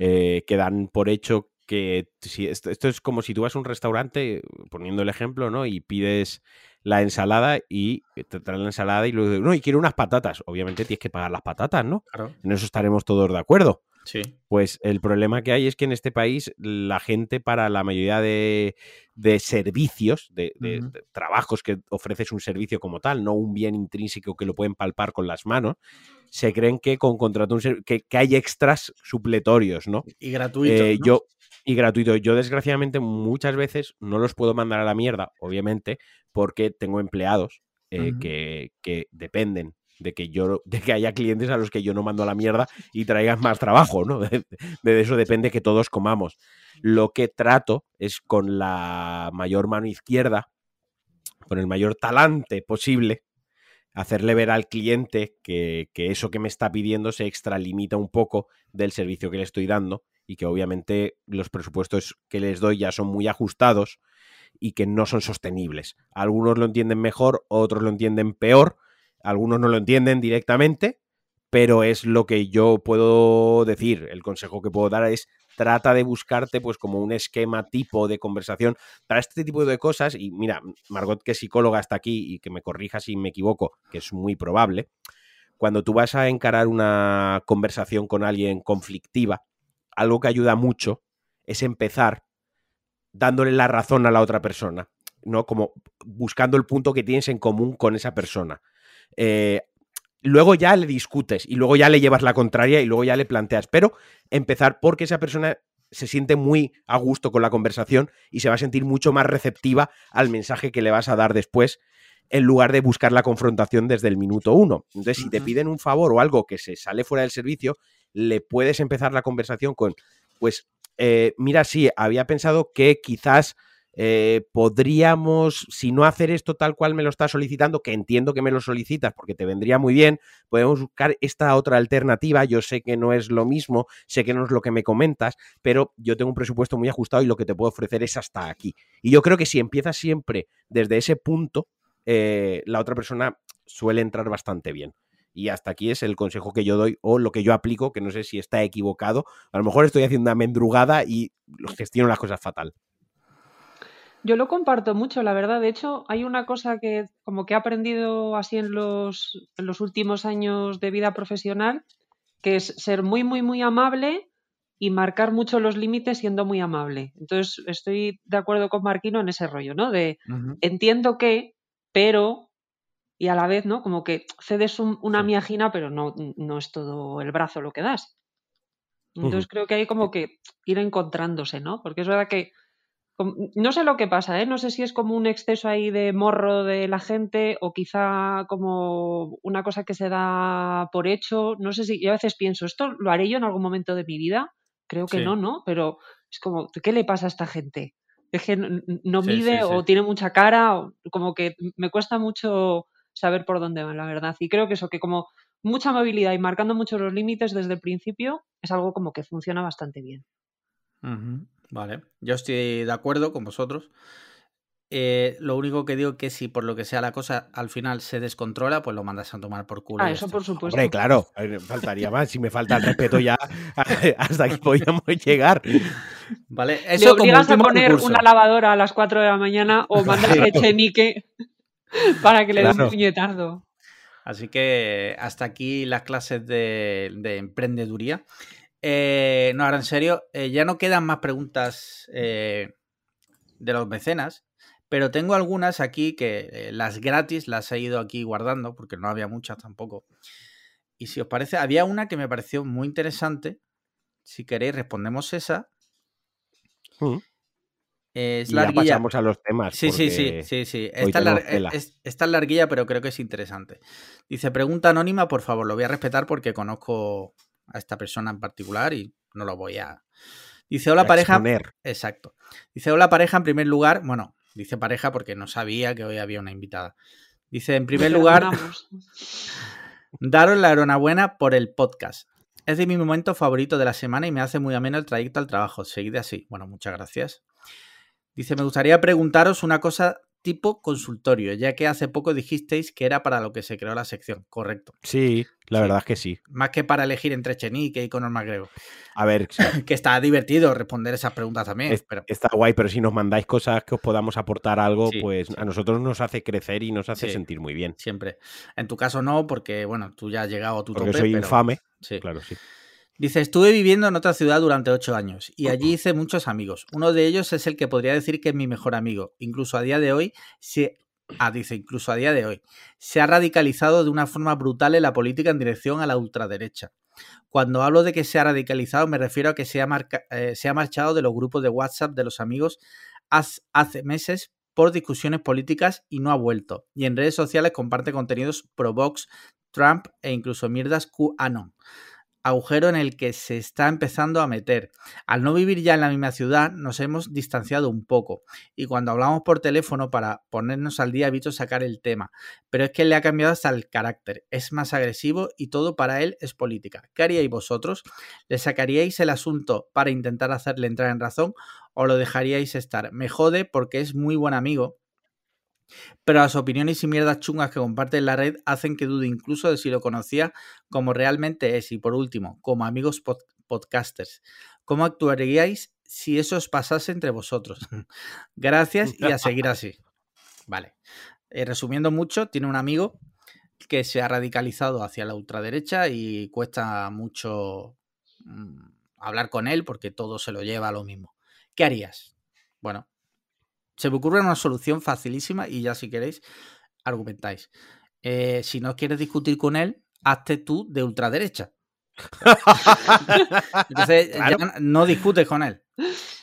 Eh, que dan por hecho que si esto, esto es como si tú vas a un restaurante, poniendo el ejemplo, ¿no? Y pides la ensalada y te traen la ensalada y luego, no, y quiero unas patatas. Obviamente tienes que pagar las patatas, ¿no? Claro. En eso estaremos todos de acuerdo. Sí. Pues el problema que hay es que en este país la gente para la mayoría de, servicios, de, trabajos que ofreces un servicio como tal, no un bien intrínseco que lo pueden palpar con las manos, se creen que con contrato un que, que hay extras supletorios, ¿no? Y gratuitos. Eh, yo, y gratuito. Yo, desgraciadamente, muchas veces no los puedo mandar a la mierda, obviamente, porque tengo empleados eh, que, que, dependen de que yo de que haya clientes a los que yo no mando a la mierda y traigan más trabajo, ¿no? De, eso depende que todos comamos. Lo que trato es con la mayor mano izquierda, con el mayor talante posible, hacerle ver al cliente que, que, eso que me está pidiendo se extralimita un poco del servicio que le estoy dando y que obviamente los presupuestos que les doy ya son muy ajustados y que no son sostenibles. Algunos lo entienden mejor, otros lo entienden peor, algunos no lo entienden directamente, pero es lo que yo puedo decir. El consejo que puedo dar es trata de buscarte pues como un esquema tipo de conversación para este tipo de cosas y mira, Margot que es psicóloga está aquí y que me corrija si me equivoco, que es muy probable. Cuando tú vas a encarar una conversación con alguien conflictiva, algo que ayuda mucho es empezar dándole la razón a la otra persona, ¿no? Como buscando el punto que tienes en común con esa persona. Eh, luego ya le discutes y luego ya le llevas la contraria y luego ya le planteas, pero empezar porque esa persona se siente muy a gusto con la conversación y se va a sentir mucho más receptiva al mensaje que le vas a dar después en lugar de buscar la confrontación desde el minuto uno. Entonces, si te piden un favor o algo que se sale fuera del servicio, le puedes empezar la conversación con, pues, eh, mira, sí, había pensado que quizás eh, podríamos, si no hacer esto tal cual me lo estás solicitando, que entiendo que me lo solicitas porque te vendría muy bien, podemos buscar esta otra alternativa. Yo sé que no es lo mismo, sé que no es lo que me comentas, pero yo tengo un presupuesto muy ajustado y lo que te puedo ofrecer es hasta aquí. Y yo creo que si empiezas siempre desde ese punto, eh, la otra persona suele entrar bastante bien. Y hasta aquí es el consejo que yo doy o lo que yo aplico, que no sé si está equivocado. A lo mejor estoy haciendo una mendrugada y gestiono las cosas fatal. Yo lo comparto mucho, la verdad. De hecho, hay una cosa que como que he aprendido así en los, en los últimos años de vida profesional, que es ser muy, muy, muy amable y marcar mucho los límites siendo muy amable. Entonces, estoy de acuerdo con Marquino en ese rollo, ¿no? De entiendo que, pero y a la vez, ¿no? Como que cedes una miajina, pero no, no es todo el brazo lo que das. Entonces creo que hay como que ir encontrándose, ¿no? Porque es verdad que no sé lo que pasa, ¿eh? No sé si es como un exceso ahí de morro de la gente o quizá como una cosa que se da por hecho. No sé si yo a veces pienso, ¿esto lo haré yo en algún momento de mi vida? Creo que no, ¿no? Pero es como, ¿qué le pasa a esta gente? Es que no, mide o tiene mucha cara, o como que me cuesta mucho saber por dónde van, la verdad. Y creo que eso, que como mucha movilidad y marcando mucho los límites desde el principio, es algo como que funciona bastante bien. Vale, yo estoy de acuerdo con vosotros. Eh, lo único que digo es que si por lo que sea la cosa al final se descontrola, pues lo mandas a tomar por culo. Ah, eso por supuesto. Hombre, claro, faltaría más. Si me falta el respeto ya, hasta aquí podíamos llegar. Vale, eso Le obligas a poner una lavadora a las 4 de la mañana o mandas a Echenique para que le dé un puñetardo. Así que hasta aquí las clases de, emprendeduría. Eh, no, ahora en serio, eh, ya no quedan más preguntas eh, de los mecenas, pero tengo algunas aquí que las gratis las he ido aquí guardando, porque no había muchas tampoco. Y si os parece, había una que me pareció muy interesante. Si queréis, respondemos esa. Mm. Es y ya pasamos a los temas. Sí, sí, sí, sí, sí. Esta es, esta larguilla, pero creo que es interesante. Dice, pregunta anónima, por favor, lo voy a respetar porque conozco a esta persona en particular y no lo voy a... Dice, hola pareja. Exacto. Dice, hola pareja, en primer lugar, bueno, dice pareja porque no sabía que hoy había una invitada. Dice, en primer lugar, daros la enhorabuena por el podcast. Es de mi momento favorito de la semana y me hace muy ameno el trayecto al trabajo. Seguid así. Bueno, muchas gracias. Dice, me gustaría preguntaros una cosa tipo consultorio, ya que hace poco dijisteis que era para lo que se creó la sección, correcto. Sí, la verdad es que sí. Más que para elegir entre Chenique y Conor McGregor. A ver, que está divertido responder esas preguntas también. Está guay, pero si nos mandáis cosas que os podamos aportar algo, pues a nosotros nos hace crecer y nos hace sentir muy bien. Siempre. En tu caso no, porque bueno, tú ya has llegado a tu porque soy infame. Sí. Claro, sí. Dice, estuve viviendo en otra ciudad durante ocho años y allí hice muchos amigos. Uno de ellos es el que podría decir que es mi mejor amigo. Incluso a día de hoy se... Ah, dice, incluso a día de hoy. Se ha radicalizado de una forma brutal en la política en dirección a la ultraderecha. Cuando hablo de que se ha radicalizado, me refiero a que se ha, eh, se ha marchado de los grupos de WhatsApp de los amigos hace meses por discusiones políticas y no ha vuelto. Y en redes sociales comparte contenidos pro Vox, Trump e incluso mierdas QAnon agujero en el que se está empezando a meter. Al no vivir ya en la misma ciudad, nos hemos distanciado un poco. Y cuando hablamos por teléfono para ponernos al día, he visto sacar el tema. Pero es que le ha cambiado hasta el carácter. Es más agresivo y todo para él es política. ¿Qué haríais vosotros? ¿Le sacaríais el asunto para intentar hacerle entrar en razón o lo dejaríais estar? Me jode porque es muy buen amigo pero las opiniones y mierdas chungas que comparte en la red hacen que dude incluso de si lo conocía como realmente es. Y por último, como amigos podcasters, ¿cómo actuaríais si eso os pasase entre vosotros? Gracias y a seguir así. Vale. Eh, resumiendo mucho, tiene un amigo que se ha radicalizado hacia la ultraderecha y cuesta mucho mm, hablar con él porque todo se lo lleva a lo mismo. ¿Qué harías? Bueno, se me ocurre una solución facilísima y ya si queréis, argumentáis. Eh, si no quieres discutir con él, hazte tú de ultraderecha. Entonces ya no discutes con él.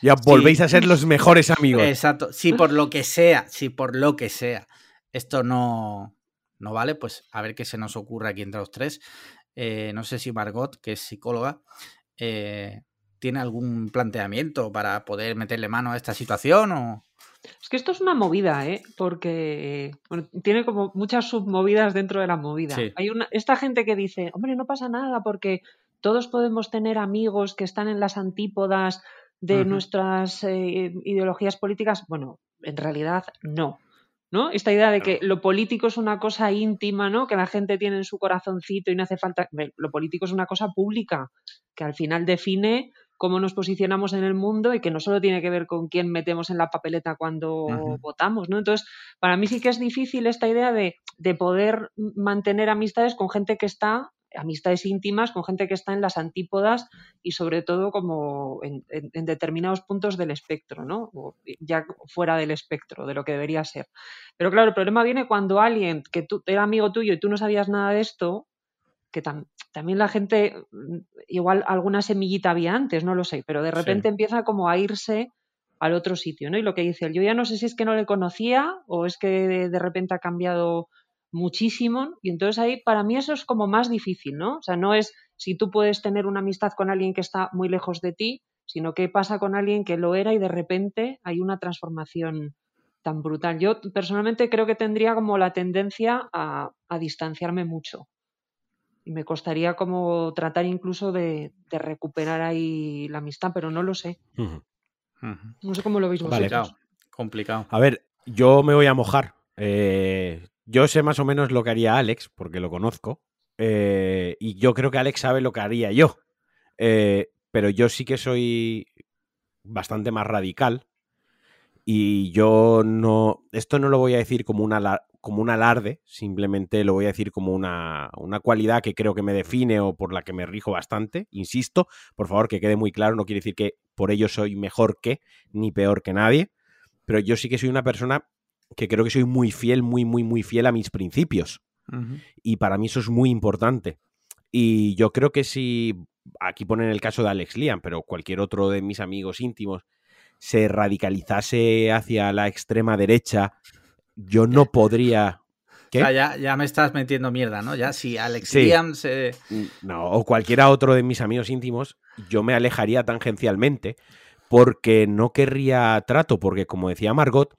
Ya volvéis a ser los mejores amigos. Exacto. Si por lo que sea, si por lo que sea, esto no, no vale, pues a ver qué se nos ocurre aquí entre los tres. Eh, no sé si Margot, que es psicóloga, eh, tiene algún planteamiento para poder meterle mano a esta situación o... Es que esto es una movida, ¿eh? Porque tiene como muchas submovidas dentro de la movida. Hay una, esta gente que dice, hombre, no pasa nada porque todos podemos tener amigos que están en las antípodas de nuestras eh, ideologías políticas. Bueno, en realidad no. ¿No? Esta idea de que lo político es una cosa íntima, ¿no? Que la gente tiene en su corazoncito y no hace falta. Lo político es una cosa pública, que al final define cómo nos posicionamos en el mundo y que no solo tiene que ver con quién metemos en la papeleta cuando votamos, ¿no? Entonces, para mí sí que es difícil esta idea de, poder mantener amistades con gente que está amistades íntimas con gente que está en las antípodas y sobre todo como en, determinados puntos del espectro, ¿no? ya fuera del espectro de lo que debería ser. Pero claro, el problema viene cuando alguien que tú, era amigo tuyo y tú no sabías nada de esto, que también la gente, igual alguna semillita había antes, no lo sé, pero de repente empieza como a irse al otro sitio, ¿no? Y lo que dice él, yo ya no sé si es que no le conocía o es que de, repente ha cambiado muchísimo y entonces ahí para mí eso es como más difícil, ¿no? O sea, no es si tú puedes tener una amistad con alguien que está muy lejos de ti, sino qué pasa con alguien que lo era y de repente hay una transformación tan brutal. Yo personalmente creo que tendría como la tendencia a distanciarme mucho y me costaría como tratar incluso de, recuperar ahí la amistad, pero no lo sé. No sé cómo lo veis vosotros. Complicado. A ver, yo me voy a mojar. Eh, yo sé más o menos lo que haría Alex, porque lo conozco. Eh, y yo creo que Alex sabe lo que haría yo. Eh, pero yo sí que soy bastante más radical. Y yo no. Esto no lo voy a decir como una, como un alarde, simplemente lo voy a decir como una, cualidad que creo que me define o por la que me rijo bastante. Insisto, por favor, que quede muy claro, no quiere decir que por ello soy mejor que ni peor que nadie, pero yo sí que soy una persona que creo que soy muy fiel, muy, muy, muy fiel a mis principios. Y para mí eso es muy importante. Y yo creo que si, aquí ponen el caso de Alex Liam, pero cualquier otro de mis amigos íntimos se radicalizase hacia la extrema derecha yo no podría. ya, me estás metiendo mierda, ¿no? Ya si Alex sí. Mm, no, o cualquiera otro de mis amigos íntimos, yo me alejaría tangencialmente porque no querría trato, porque como decía Margot,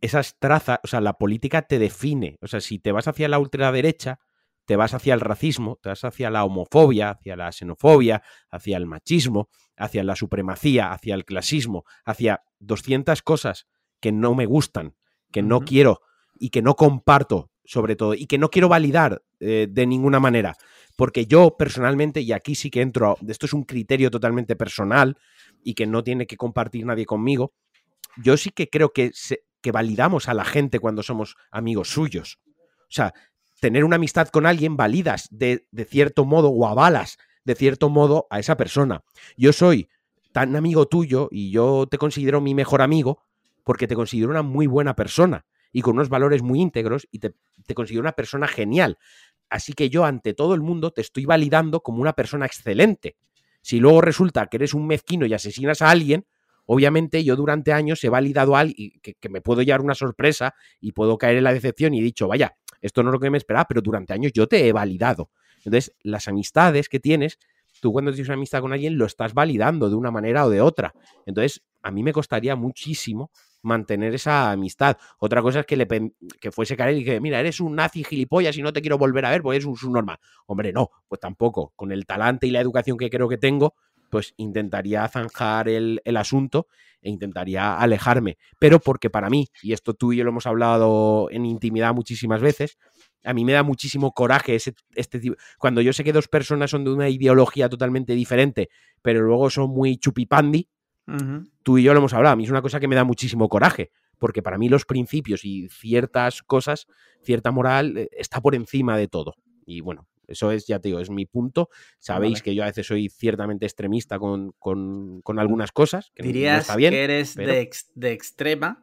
esas trazas, o sea, la política te define. O sea, si te vas hacia la ultraderecha, te vas hacia el racismo, te vas hacia la homofobia, hacia la xenofobia, hacia el machismo, hacia la supremacía, hacia el clasismo, hacia 200 cosas que no me gustan que no quiero y que no comparto sobre todo y que no quiero validar eh, de ninguna manera. Porque yo personalmente, y aquí sí que entro, esto es un criterio totalmente personal y que no tiene que compartir nadie conmigo, yo sí que creo que, que validamos a la gente cuando somos amigos suyos. O sea, tener una amistad con alguien validas de, de cierto modo o avalas de cierto modo, a esa persona. Yo soy tan amigo tuyo y yo te considero mi mejor amigo porque te considero una muy buena persona y con unos valores muy íntegros y te, considero una persona genial. Así que yo ante todo el mundo te estoy validando como una persona excelente. Si luego resulta que eres un mezquino y asesinas a alguien, obviamente yo durante años he validado a alguien que, que, me puedo llevar una sorpresa y puedo caer en la decepción y he dicho, vaya, esto no es lo que me esperaba, pero durante años yo te he validado. Entonces, las amistades que tienes, tú cuando tienes una amistad con alguien lo estás validando de una manera o de otra. Entonces, a mí me costaría muchísimo mantener esa amistad. Otra cosa es que, le, que fuese caer y que, mira, eres un nazi gilipollas y no te quiero volver a ver, pues eres un subnormal. Hombre, no, pues tampoco. Con el talante y la educación que creo que tengo, pues intentaría zanjar el, el, asunto e intentaría alejarme. Pero porque para mí, y esto tú y yo lo hemos hablado en intimidad muchísimas veces, a mí me da muchísimo coraje ese, este tipo. Cuando yo sé que dos personas son de una ideología totalmente diferente, pero luego son muy chupipandi, uh -huh. tú y yo lo hemos hablado. A mí es una cosa que me da muchísimo coraje, porque para mí los principios y ciertas cosas, cierta moral, eh, está por encima de todo. Y bueno, eso es, ya te digo, es mi punto. Sabéis vale. que yo a veces soy ciertamente extremista con, con, con algunas cosas. Que Dirías no está bien, que eres pero... de, ex, de extrema.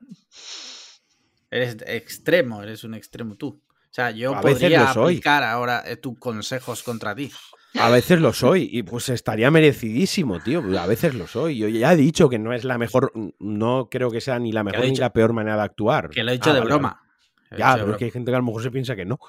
Eres extremo, eres un extremo tú. O sea, yo A podría veces aplicar ahora eh, tus consejos contra ti. A veces lo soy y pues estaría merecidísimo, tío. A veces lo soy. Yo ya he dicho que no es la mejor, no creo que sea ni la mejor ni la peor manera de actuar. Que lo he hecho Ah, de vale, broma. Ya, pero es que hay gente que a lo mejor se piensa que no.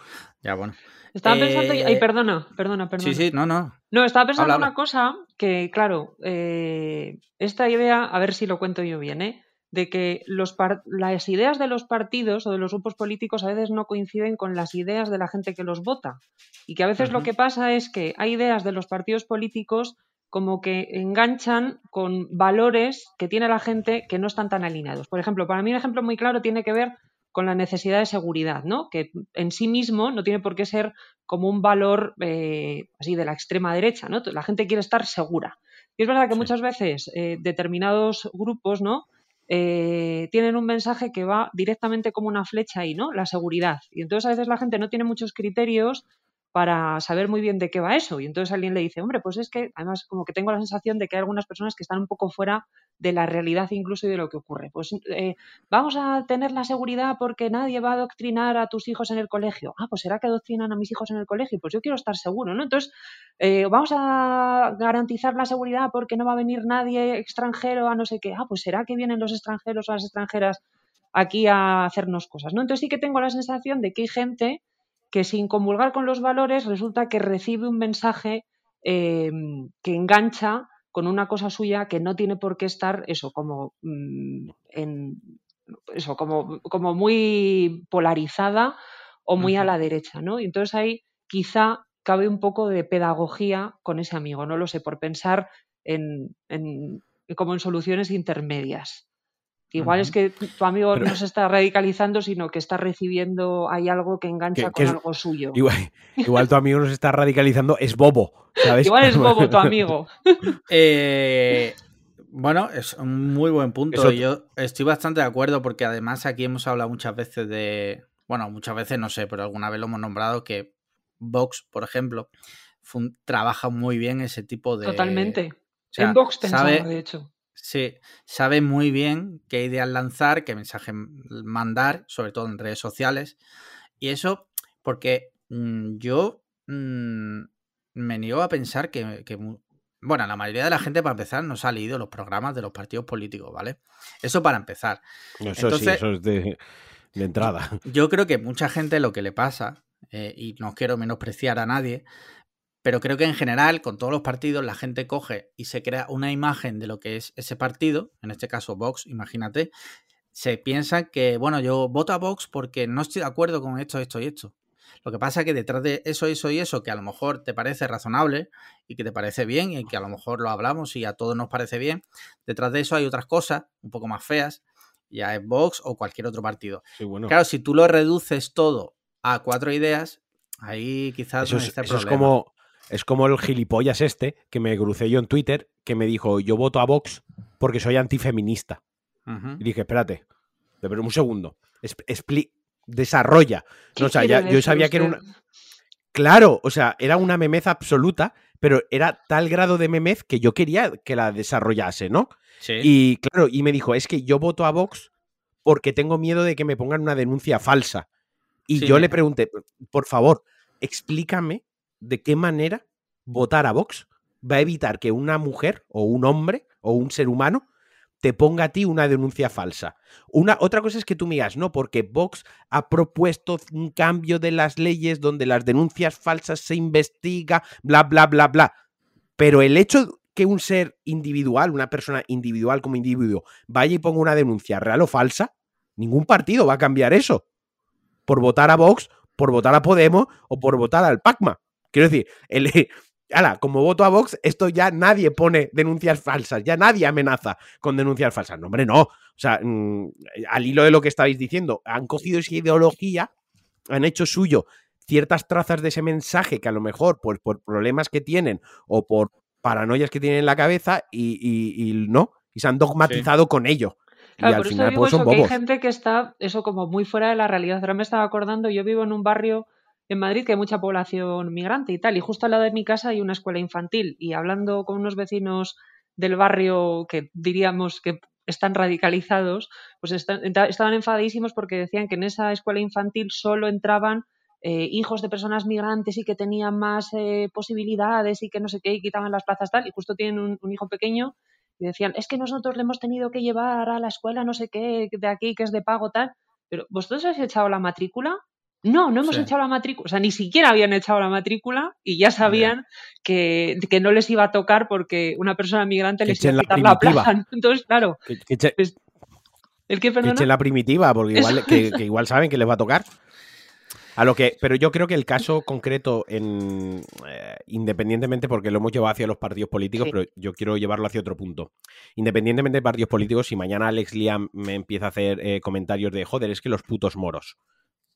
Ya, bueno. Estaba pensando, Eh, ay, perdona, perdona, perdona. Sí, sí, no, no. No, estaba pensando Habla, una habla. cosa que, claro, eh, esta idea, a ver si lo cuento yo bien, ¿eh? De que los par- las ideas de los partidos o de los grupos políticos a veces no coinciden con las ideas de la gente que los vota. Y que a veces lo que pasa es que hay ideas de los partidos políticos como que enganchan con valores que tiene la gente que no están tan alineados. Por ejemplo, para mí un ejemplo muy claro tiene que ver con la necesidad de seguridad, ¿no? Que en sí mismo no tiene por qué ser como un valor eh, así de la extrema derecha, ¿no? La gente quiere estar segura. Y es verdad que Sí. muchas veces eh, determinados grupos, ¿no? Eh, tienen un mensaje que va directamente como una flecha ahí, ¿no? La seguridad. Y entonces a veces la gente no tiene muchos criterios para saber muy bien de qué va eso. Y entonces alguien le dice, hombre, pues es que además como que tengo la sensación de que hay algunas personas que están un poco fuera de la realidad incluso y de lo que ocurre. Pues eh, vamos a tener la seguridad porque nadie va a adoctrinar a tus hijos en el colegio. Ah, pues será que adoctrinan a mis hijos en el colegio. Pues yo quiero estar seguro, ¿no? Entonces, eh, vamos a garantizar la seguridad porque no va a venir nadie extranjero a no sé qué. Ah, pues será que vienen los extranjeros o las extranjeras aquí a hacernos cosas, ¿no? Entonces sí que tengo la sensación de que hay gente que sin comulgar con los valores resulta que recibe un mensaje eh, que engancha con una cosa suya que no tiene por qué estar eso como mm, en eso como, como muy polarizada o muy a la derecha, ¿no? Y entonces ahí quizá cabe un poco de pedagogía con ese amigo, no lo sé, por pensar en, en como en soluciones intermedias. Igual es que tu amigo Pero- no se está radicalizando, sino que está recibiendo, hay algo que engancha Que- con que es- algo suyo. Igual, igual tu amigo nos está radicalizando, es bobo, ¿sabes? Igual es bobo tu amigo. Eh, bueno, es un muy buen punto. Eso- y Yo estoy bastante de acuerdo porque además aquí hemos hablado muchas veces de, bueno, muchas veces no sé, pero alguna vez lo hemos nombrado que Vox, por ejemplo, fun- trabaja muy bien ese tipo de... Totalmente. o sea, en Vox pensaba, sabe- de hecho. Sí, sabe muy bien qué ideas lanzar, qué mensaje mandar, sobre todo en redes sociales. Y eso porque mm, yo mm, me niego a pensar que, bueno, la mayoría de la gente, para empezar, no se ha leído los programas de los partidos políticos, ¿vale? Eso para empezar. Eso sí, Entonces- eso es de, de entrada. Yo creo que mucha gente lo que le pasa, eh, y no quiero menospreciar a nadie, pero creo que en general, con todos los partidos, la gente coge y se crea una imagen de lo que es ese partido, en este caso Vox, imagínate, se piensa que, bueno, yo voto a Vox porque no estoy de acuerdo con esto, esto y esto. Lo que pasa es que detrás de eso, eso y eso, que a lo mejor te parece razonable y que te parece bien y que a lo mejor lo hablamos y a todos nos parece bien, detrás de eso hay otras cosas un poco más feas, ya es Vox o cualquier otro partido. Sí, bueno. Claro, si tú lo reduces todo a cuatro ideas, ahí quizás Eso no es, está el eso es problema. como, es como el gilipollas este que me crucé yo en Twitter que me dijo, yo voto a Vox porque soy antifeminista. Y dije, espérate, pero un segundo, es- expli- desarrolla. ¿Qué No, o sea, ya- yo sabía que era una... Claro, o sea, era una memeza absoluta, pero era tal grado de memez que yo quería que la desarrollase, ¿no? Sí. Y claro, y me dijo, es que yo voto a Vox porque tengo miedo de que me pongan una denuncia falsa. Y Sí. yo le pregunté, por favor, explícame de qué manera votar a Vox va a evitar que una mujer o un hombre o un ser humano te ponga a ti una denuncia falsa. Una, otra cosa es que tú me digas, no, porque Vox ha propuesto un cambio de las leyes donde las denuncias falsas se investiga, bla, bla, bla, bla. Pero el hecho que un ser individual, una persona individual como individuo, vaya y ponga una denuncia real o falsa, ningún partido va a cambiar eso. Por votar a Vox, por votar a Podemos o por votar al PACMA. Quiero decir, el, ala, como voto a Vox, esto ya nadie pone denuncias falsas, ya nadie amenaza con denuncias falsas. No, hombre, no. O sea, mm, al hilo de lo que estabais diciendo, han cogido esa ideología, han hecho suyo ciertas trazas de ese mensaje que a lo mejor, pues por problemas que tienen o por paranoias que tienen en la cabeza y, y- y no, y se han dogmatizado con ello. Claro, y al final, pues son que hay bobos. gente que está, eso como muy fuera de la realidad. Ahora me estaba acordando, yo vivo en un barrio en Madrid que hay mucha población migrante y tal, y justo al lado de mi casa hay una escuela infantil, y hablando con unos vecinos del barrio que diríamos que están radicalizados, pues estaban enfadísimos porque decían que en esa escuela infantil solo entraban eh, hijos de personas migrantes y que tenían más eh, posibilidades y que no sé qué, y quitaban las plazas tal, y justo tienen un, un hijo pequeño y decían, es que nosotros le hemos tenido que llevar a la escuela no sé qué, de aquí que es de pago tal, pero ¿vosotros habéis echado la matrícula? No, no hemos Sí. echado la matrícula, o sea, ni siquiera habían echado la matrícula y ya sabían que, que no les iba a tocar porque una persona migrante Que les iba a la quitar la primitiva. plaza. Entonces, claro, Que, eche- el que que perdona. echen la primitiva, porque igual, que, igual saben que les va a tocar. A lo que, pero yo creo que el caso concreto, en, eh, independientemente, porque lo hemos llevado hacia los partidos políticos, Sí. pero yo quiero llevarlo hacia otro punto. Independientemente de partidos políticos, si mañana Alex Liam me empieza a hacer eh, comentarios de joder, es que los putos moros,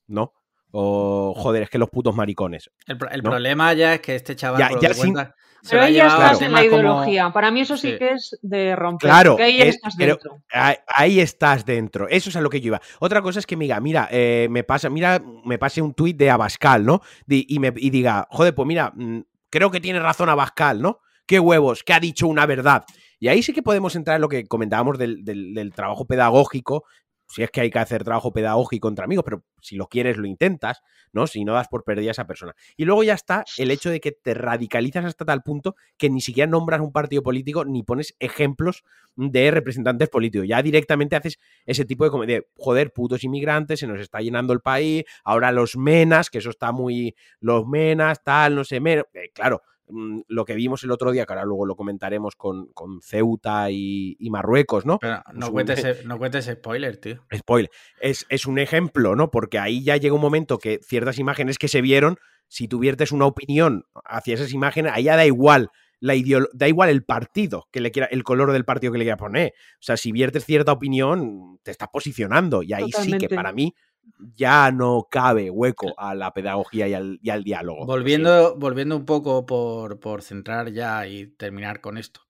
¿no? O joder, es que los putos maricones. El, pro- el ¿no? problema ya es que este chaval, Ya- sin- cuenta, Pero ahí ya estás en la como- ideología. Para mí eso sí, Sí. que es de romper. Claro, ahí es- estás pero- dentro. Ahí, ahí estás dentro. Eso es a lo que yo iba. Otra cosa es que me diga, mira, eh, me pasa, mira, me pase un tuit de Abascal, ¿no? Y, me, y diga, joder, pues mira, mm, creo que tiene razón Abascal, ¿no? Qué huevos, que ha dicho una verdad. Y ahí sí que podemos entrar en lo que comentábamos del, del- del trabajo pedagógico. Si es que hay que hacer trabajo pedagógico entre amigos, pero si lo quieres, lo intentas, ¿no? Si no das por perdida a esa persona. Y luego ya está el hecho de que te radicalizas hasta tal punto que ni siquiera nombras un partido político ni pones ejemplos de representantes políticos. Ya directamente haces ese tipo de, come- de, joder, putos inmigrantes, se nos está llenando el país, ahora los menas, que eso está muy, los menas, tal, no sé, menos. Eh, claro, lo que vimos el otro día, que ahora luego lo comentaremos con, con Ceuta y, y Marruecos, ¿no? Pero Pues no un- cuentes, no cuentes spoiler, tío. Spoiler. Es, es un ejemplo, ¿no? Porque ahí ya llega un momento que ciertas imágenes que se vieron, si tú viertes una opinión hacia esas imágenes, ahí ya da igual la da igual el partido que le quiera, el color del partido que le quiera poner. O sea, si viertes cierta opinión, te estás posicionando. Y ahí sí que para mí ya no cabe hueco a la pedagogía y al, y al diálogo. Volviendo, volviendo un poco por, por centrar ya y terminar con esto.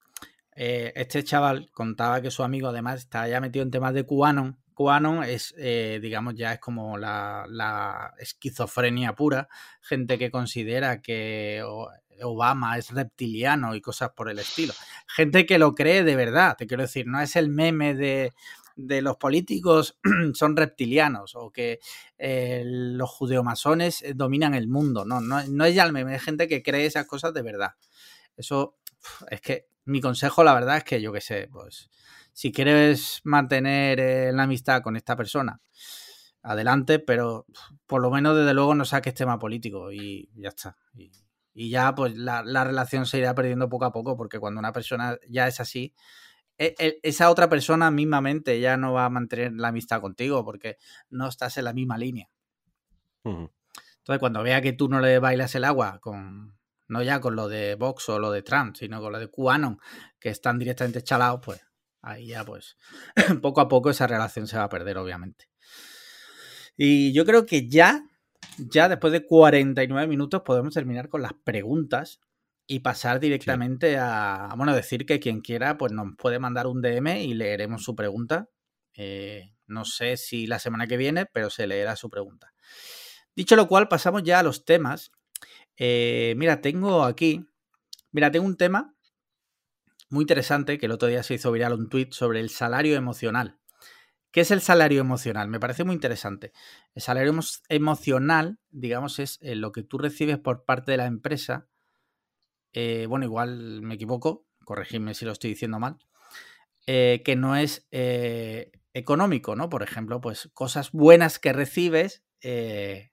Eh, este chaval contaba que su amigo además está ya metido en temas de QAnon. QAnon es, eh, digamos, ya es como la, la esquizofrenia pura. Gente que considera que Obama es reptiliano y cosas por el estilo. Gente que lo cree de verdad. Te quiero decir, no es el meme de, de los políticos son reptilianos o que eh, los judeomasones eh, dominan el mundo. No, no, no es ya el meme, gente que cree esas cosas de verdad. Eso es que mi consejo, la verdad, es que yo qué sé, pues si quieres mantener eh, la amistad con esta persona, adelante, pero por lo menos desde luego no saques tema político y ya está. Y, ya pues la, la relación se irá perdiendo poco a poco porque cuando una persona ya es así, esa otra persona mismamente ya no va a mantener la amistad contigo porque no estás en la misma línea. Entonces, cuando vea que tú no le bailas el agua con, no ya con lo de Vox o lo de Trump, sino con lo de QAnon, que están directamente chalados, pues ahí ya, pues, poco a poco esa relación se va a perder, obviamente. Y yo creo que ya, ya después de 49 minutos, podemos terminar con las preguntas y pasar directamente a, bueno, decir que quien quiera, pues nos puede mandar un DM y leeremos su pregunta. Eh, no sé si la semana que viene, pero se leerá su pregunta. Dicho lo cual, pasamos ya a los temas. Eh, mira, tengo aquí Mira, tengo un tema muy interesante que el otro día se hizo viral un tweet sobre el salario emocional. ¿Qué es el salario emocional? Me parece muy interesante. El salario emocional, digamos, es eh, lo que tú recibes por parte de la empresa. Eh, bueno, igual me equivoco, corregidme si lo estoy diciendo mal. Eh, que no es económico, ¿no? Por ejemplo, pues cosas buenas que recibes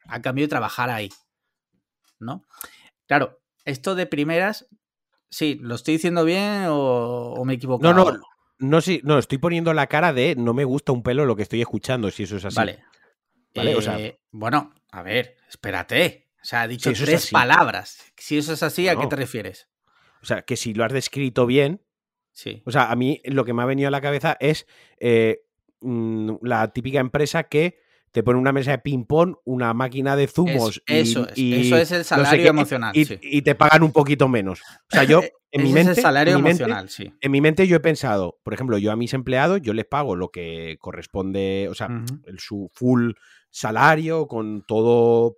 a cambio de trabajar ahí, ¿no? Claro, esto de primeras Sí, ¿lo estoy diciendo bien o, me equivoco? No, no, no, sí, no, estoy poniendo la cara de no me gusta un pelo lo que estoy escuchando, si eso es así. Vale. Eh, bueno, a ver, espérate. O sea, ha dicho tres palabras. Si eso es así, ¿a qué te refieres? O sea, que si lo has descrito bien. Sí. O sea, a mí lo que me ha venido a la cabeza es eh, mm, la típica empresa que te pone una mesa de ping-pong, una máquina de zumos. y, eso, es, eso es el salario emocional. Y, te pagan un poquito menos. O sea, yo en mi mente. Es el salario emocional, sí. En mi mente yo he pensado, por ejemplo, yo a mis empleados, yo les pago lo que corresponde, o sea, el, su full salario con todo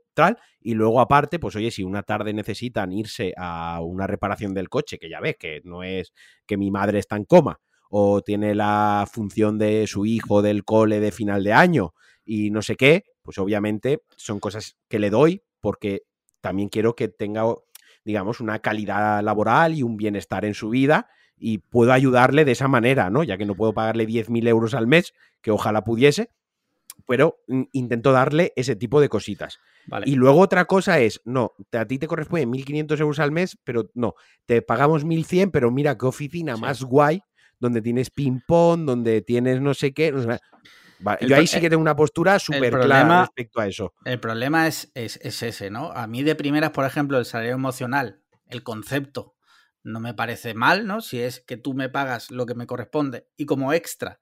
y luego aparte, pues oye, si una tarde necesitan irse a una reparación del coche, que ya ves que no es que mi madre está en coma, o tiene la función de su hijo del cole de final de año, y no sé qué, pues obviamente son cosas que le doy porque también quiero que tenga, digamos, una calidad laboral y un bienestar en su vida y puedo ayudarle de esa manera, ¿no? Ya que no puedo pagarle 10.000 euros al mes, que ojalá pudiese, pero intento darle ese tipo de cositas. Y luego otra cosa es, no, a ti te corresponde 1.500 euros al mes, pero no, te pagamos 1.100, pero mira qué oficina más guay, donde tienes ping-pong, donde tienes no sé qué yo ahí sí que tengo una postura súper clara respecto a eso. El problema es, es, ese, ¿no? A mí de primeras, por ejemplo, el salario emocional, el concepto, no me parece mal, ¿no? Si es que tú me pagas lo que me corresponde y como extra,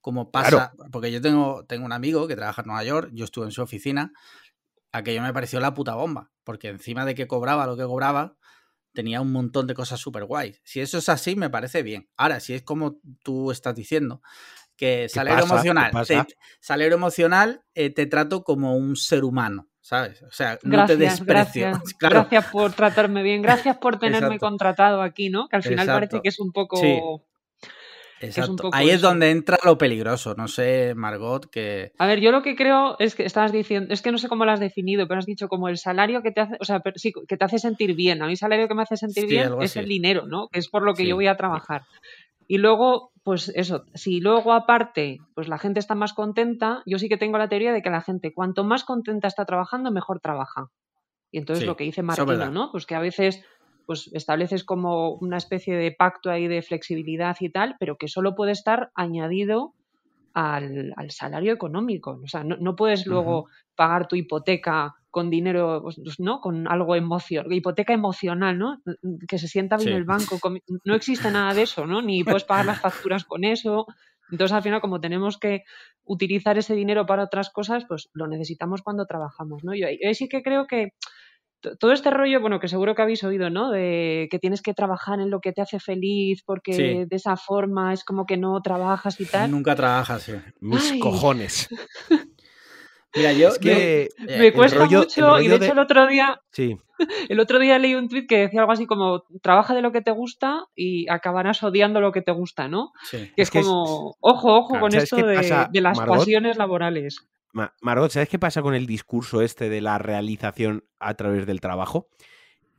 como pasa, porque yo tengo, tengo un amigo que trabaja en Nueva York, yo estuve en su oficina, aquello me pareció la puta bomba, porque encima de que cobraba lo que cobraba, tenía un montón de cosas súper guays. Si eso es así, me parece bien. Ahora, si es como tú estás diciendo, que salario emocional, te, salario emocional te trato como un ser humano, ¿sabes? O sea, no te desprecio. Gracias, gracias por tratarme bien, gracias por tenerme contratado aquí, ¿no? Que al final parece que es un poco... Exacto. Ahí es donde entra lo peligroso. No sé, Margot, que. A ver, yo lo que creo es que estabas diciendo, es que no sé cómo lo has definido, pero has dicho como el salario que te hace, o sea, sí, que te hace sentir bien. A mí el salario que me hace sentir bien es el dinero, ¿no? Que es por lo que yo voy a trabajar. Y luego, pues eso, si luego aparte, pues la gente está más contenta, yo sí que tengo la teoría de que la gente, cuanto más contenta está trabajando, mejor trabaja. Y entonces lo que dice Martino, ¿no? Pues que a veces pues estableces como una especie de pacto ahí de flexibilidad y tal, pero que solo puede estar añadido al, salario económico. O sea, no, puedes luego pagar tu hipoteca con dinero, pues, pues, ¿no? Con algo emocional, hipoteca emocional, ¿no? Que se sienta bien el banco. No existe nada de eso, ¿no? Ni puedes pagar las facturas con eso. Entonces, al final, como tenemos que utilizar ese dinero para otras cosas, pues lo necesitamos cuando trabajamos, ¿no? Yo, yo sí que creo que todo este rollo, bueno, que seguro que habéis oído, ¿no? De que tienes que trabajar en lo que te hace feliz porque de esa forma es como que no trabajas y tal. Nunca trabajas, sí. Mis cojones. Mira, yo, que me cuesta mucho y de hecho el otro día sí. el otro día leí un tweet que decía algo así como trabaja de lo que te gusta y acabarás odiando lo que te gusta, ¿no? Sí. Que es, como ojo, ojo con esto de, de, las pasiones laborales. Margot, ¿sabes qué pasa con el discurso este de la realización a través del trabajo?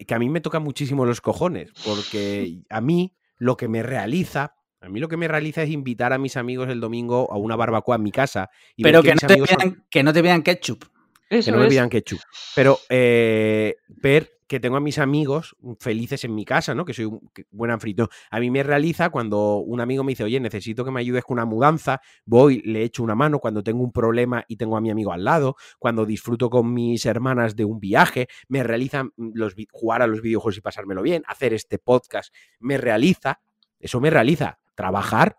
Que a mí me toca muchísimo los cojones, porque a mí lo que me realiza, a mí lo que me realiza es invitar a mis amigos el domingo a una barbacoa en mi casa. Y Pero que, no te vean, que, no te vean, ketchup. que no me vean ketchup. Pero eh, ver que tengo a mis amigos felices en mi casa, ¿no? Que soy un buen anfitrión. A mí me realiza cuando un amigo me dice, oye, necesito que me ayudes con una mudanza, voy, le echo una mano cuando tengo un problema y tengo a mi amigo al lado, cuando disfruto con mis hermanas de un viaje, me realiza los, jugar a los videojuegos y pasármelo bien, hacer este podcast, me realiza, eso me realiza. Trabajar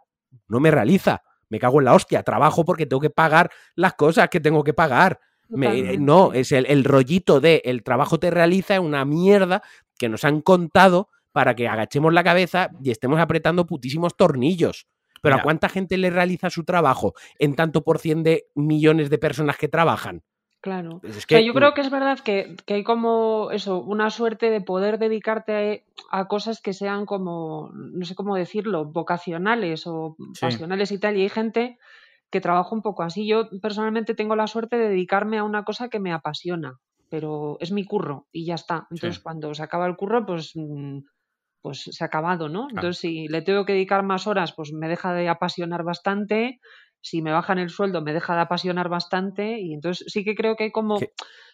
no me realiza. Me cago en la hostia, trabajo porque tengo que pagar las cosas que tengo que pagar no, es el, rollito de el trabajo te realiza, es una mierda que nos han contado para que agachemos la cabeza y estemos apretando putísimos tornillos. Pero ¿a cuánta gente le realiza su trabajo en tanto por cien de millones de personas que trabajan? Claro. Es que, yo creo que es verdad que, hay como eso, una suerte de poder dedicarte a, cosas que sean como, no sé cómo decirlo, vocacionales o pasionales y tal. Y hay gente que trabaja un poco así. Yo personalmente tengo la suerte de dedicarme a una cosa que me apasiona, pero es mi curro y ya está. Entonces, cuando se acaba el curro, pues, mm, pues se ha acabado, ¿no? Entonces, si le tengo que dedicar más horas, pues me deja de apasionar bastante si me bajan el sueldo me deja de apasionar bastante y entonces sí que creo que hay como,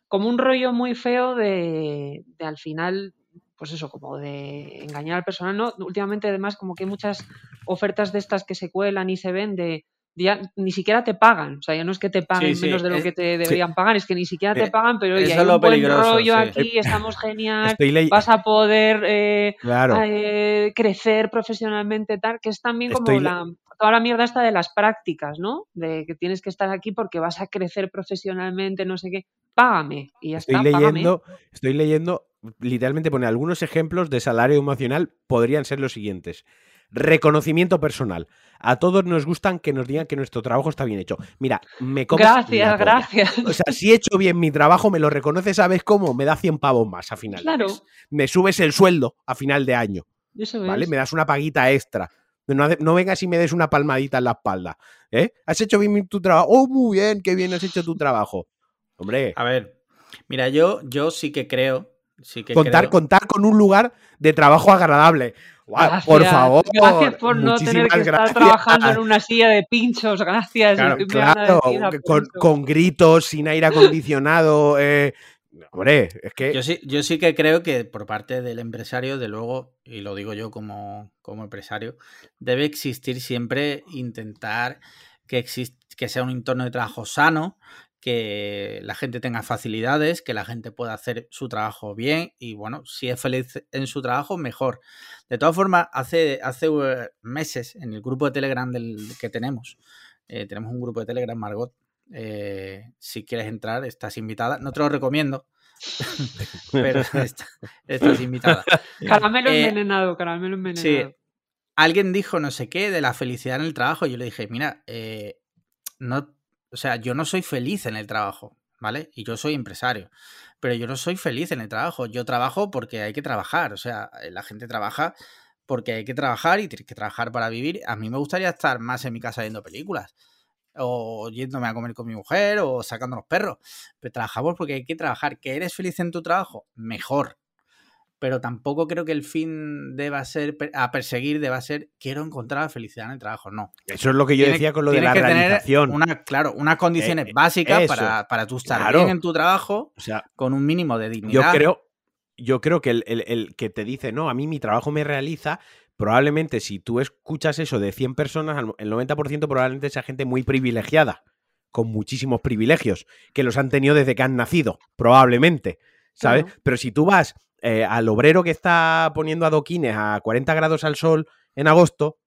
como un rollo muy feo de, al final pues eso, como de engañar al personal, ¿no? Últimamente además como que hay muchas ofertas de estas que se cuelan y se ven de ya ni siquiera te pagan, o sea, ya no es que te paguen menos de lo que te deberían pagar, es que ni siquiera te eh, pagan, pero oye, hay un buen rollo aquí, estamos genial, vas a poder eh, eh, crecer profesionalmente, tal, que es también como la, toda la mierda esta de las prácticas, ¿no? De que tienes que estar aquí porque vas a crecer profesionalmente, no sé qué. Págame. Y ya estoy está, leyendo, estoy leyendo, literalmente pone algunos ejemplos de salario emocional, podrían ser los siguientes. Reconocimiento personal. A todos nos gustan que nos digan que nuestro trabajo está bien hecho. Mira, me comes Gracias, gracias. O sea, si he hecho bien mi trabajo, me lo reconoces, ¿sabes cómo? Me da 100 pavos más a final. Claro. Me subes el sueldo a final de año. Eso ¿Vale? Me das una paguita extra. No, vengas y me des una palmadita en la espalda. ¿eh? ¿Has hecho bien tu trabajo? Oh, muy bien, qué bien has hecho tu trabajo. Hombre. A ver, mira, yo, yo sí que creo. Sí que contar, contar con un lugar de trabajo agradable. Por favor. Gracias por no tener que estar trabajando en una silla de pinchos. Gracias. Claro, con, gritos, sin aire acondicionado. Eh, Hombre, es que. Yo sí, yo sí que creo que por parte del empresario, de luego, y lo digo yo como, como empresario, debe existir siempre intentar que, que sea un entorno de trabajo sano, que la gente tenga facilidades, que la gente pueda hacer su trabajo bien y bueno, si es feliz en su trabajo, mejor. De todas formas, hace, hace eh, meses en el grupo de Telegram del, que tenemos, eh, tenemos un grupo de Telegram, Margot, eh, si quieres entrar, estás invitada. No te lo recomiendo, pero estás invitada. Caramelo eh, envenenado, caramelo envenenado. Sí. Alguien dijo no sé qué de la felicidad en el trabajo. Y yo le dije, mira, eh, no, o sea, yo no soy feliz en el trabajo, ¿vale? Y yo soy empresario. Pero yo no soy feliz en el trabajo. Yo trabajo porque hay que trabajar. O sea, la gente trabaja porque hay que trabajar y tienes que trabajar para vivir. A mí me gustaría estar más en mi casa viendo películas o yéndome a comer con mi mujer o sacando los perros. Pero trabajamos porque hay que trabajar. ¿Que eres feliz en tu trabajo? Mejor. Pero tampoco creo que el fin deba ser a perseguir, deba ser quiero encontrar la felicidad en el trabajo. No. Eso es lo que yo decía con lo de la realización. una, claro, unas condiciones eh, básicas para, para tú estar bien en tu trabajo o sea, con un mínimo de dignidad. Yo creo, yo creo que el, el, que te dice, no, a mí mi trabajo me realiza, probablemente si tú escuchas eso de 100 personas, el 90% probablemente sea gente muy privilegiada, con muchísimos privilegios, que los han tenido desde que han nacido, probablemente, ¿sabes? Pero si tú vas eh, al obrero que está poniendo adoquines a 40 grados al sol en agosto,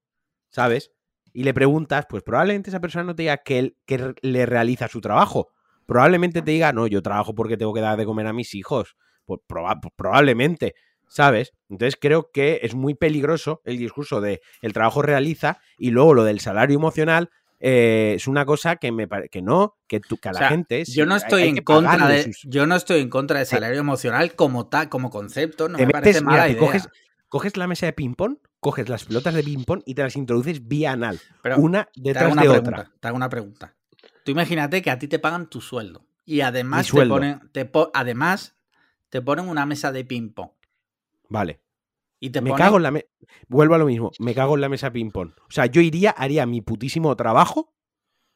¿sabes? Y le preguntas, pues probablemente esa persona no te diga que, él, que le realiza su trabajo. Probablemente te diga, no, yo trabajo porque tengo que dar de comer a mis hijos. Pues, pues probablemente. ¿sabes? Entonces creo que es muy peligroso el discurso de el trabajo realiza y luego lo del salario emocional eh, es una cosa que me que no, que, que a la gente yo no estoy en contra de yo no estoy en contra del salario emocional como tal, como concepto, no me parece mala idea. Coges, coges la mesa de ping pong, coges las pelotas de ping pong y te las introduces vía anal, una detrás de otra. Te hago una pregunta. Tú imagínate que a ti te pagan tu sueldo y además te ponen además te ponen una mesa de ping pong Vale. Y te me cago en la mesa. Vuelvo a lo mismo. Me cago en la mesa de ping-pong. O sea, yo iría, haría mi putísimo trabajo,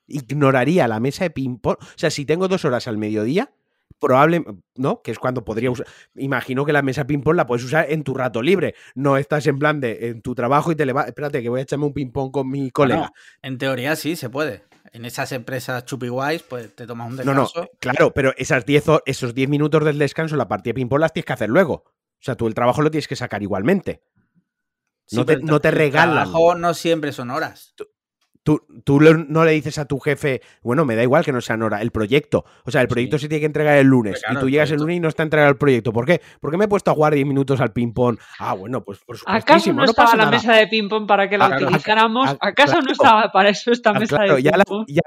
ignoraría la mesa de ping-pong. O sea, si tengo dos horas al mediodía, probablemente, ¿no? Que es cuando podría usar. Imagino que la mesa ping-pong la puedes usar en tu rato libre. No estás en plan de en tu trabajo y te levantas. Espérate, que voy a echarme un ping-pong con mi colega. en teoría sí se puede. En esas empresas chupiguays, pues te tomas un descanso. No, no, claro, pero esas diez, esos 10 minutos del descanso, la partida de ping-pong las tienes que hacer luego. O sea, tú el trabajo lo tienes que sacar igualmente. no, te, no te regalan. El trabajo no siempre son horas. Tú, tú, no le dices a tu jefe, bueno, me da igual que no sean horas, el proyecto. O sea, el proyecto se tiene que entregar el lunes. y tú llegas el lunes y no está entregado el proyecto. ¿Por qué? Porque me he puesto a jugar 10 minutos al ping-pong. Ah, bueno, pues por supuesto. ¿Acaso no, estaba la mesa de ping-pong para que la utilizáramos? ¿Acaso no estaba para eso esta mesa de ping-pong? ya,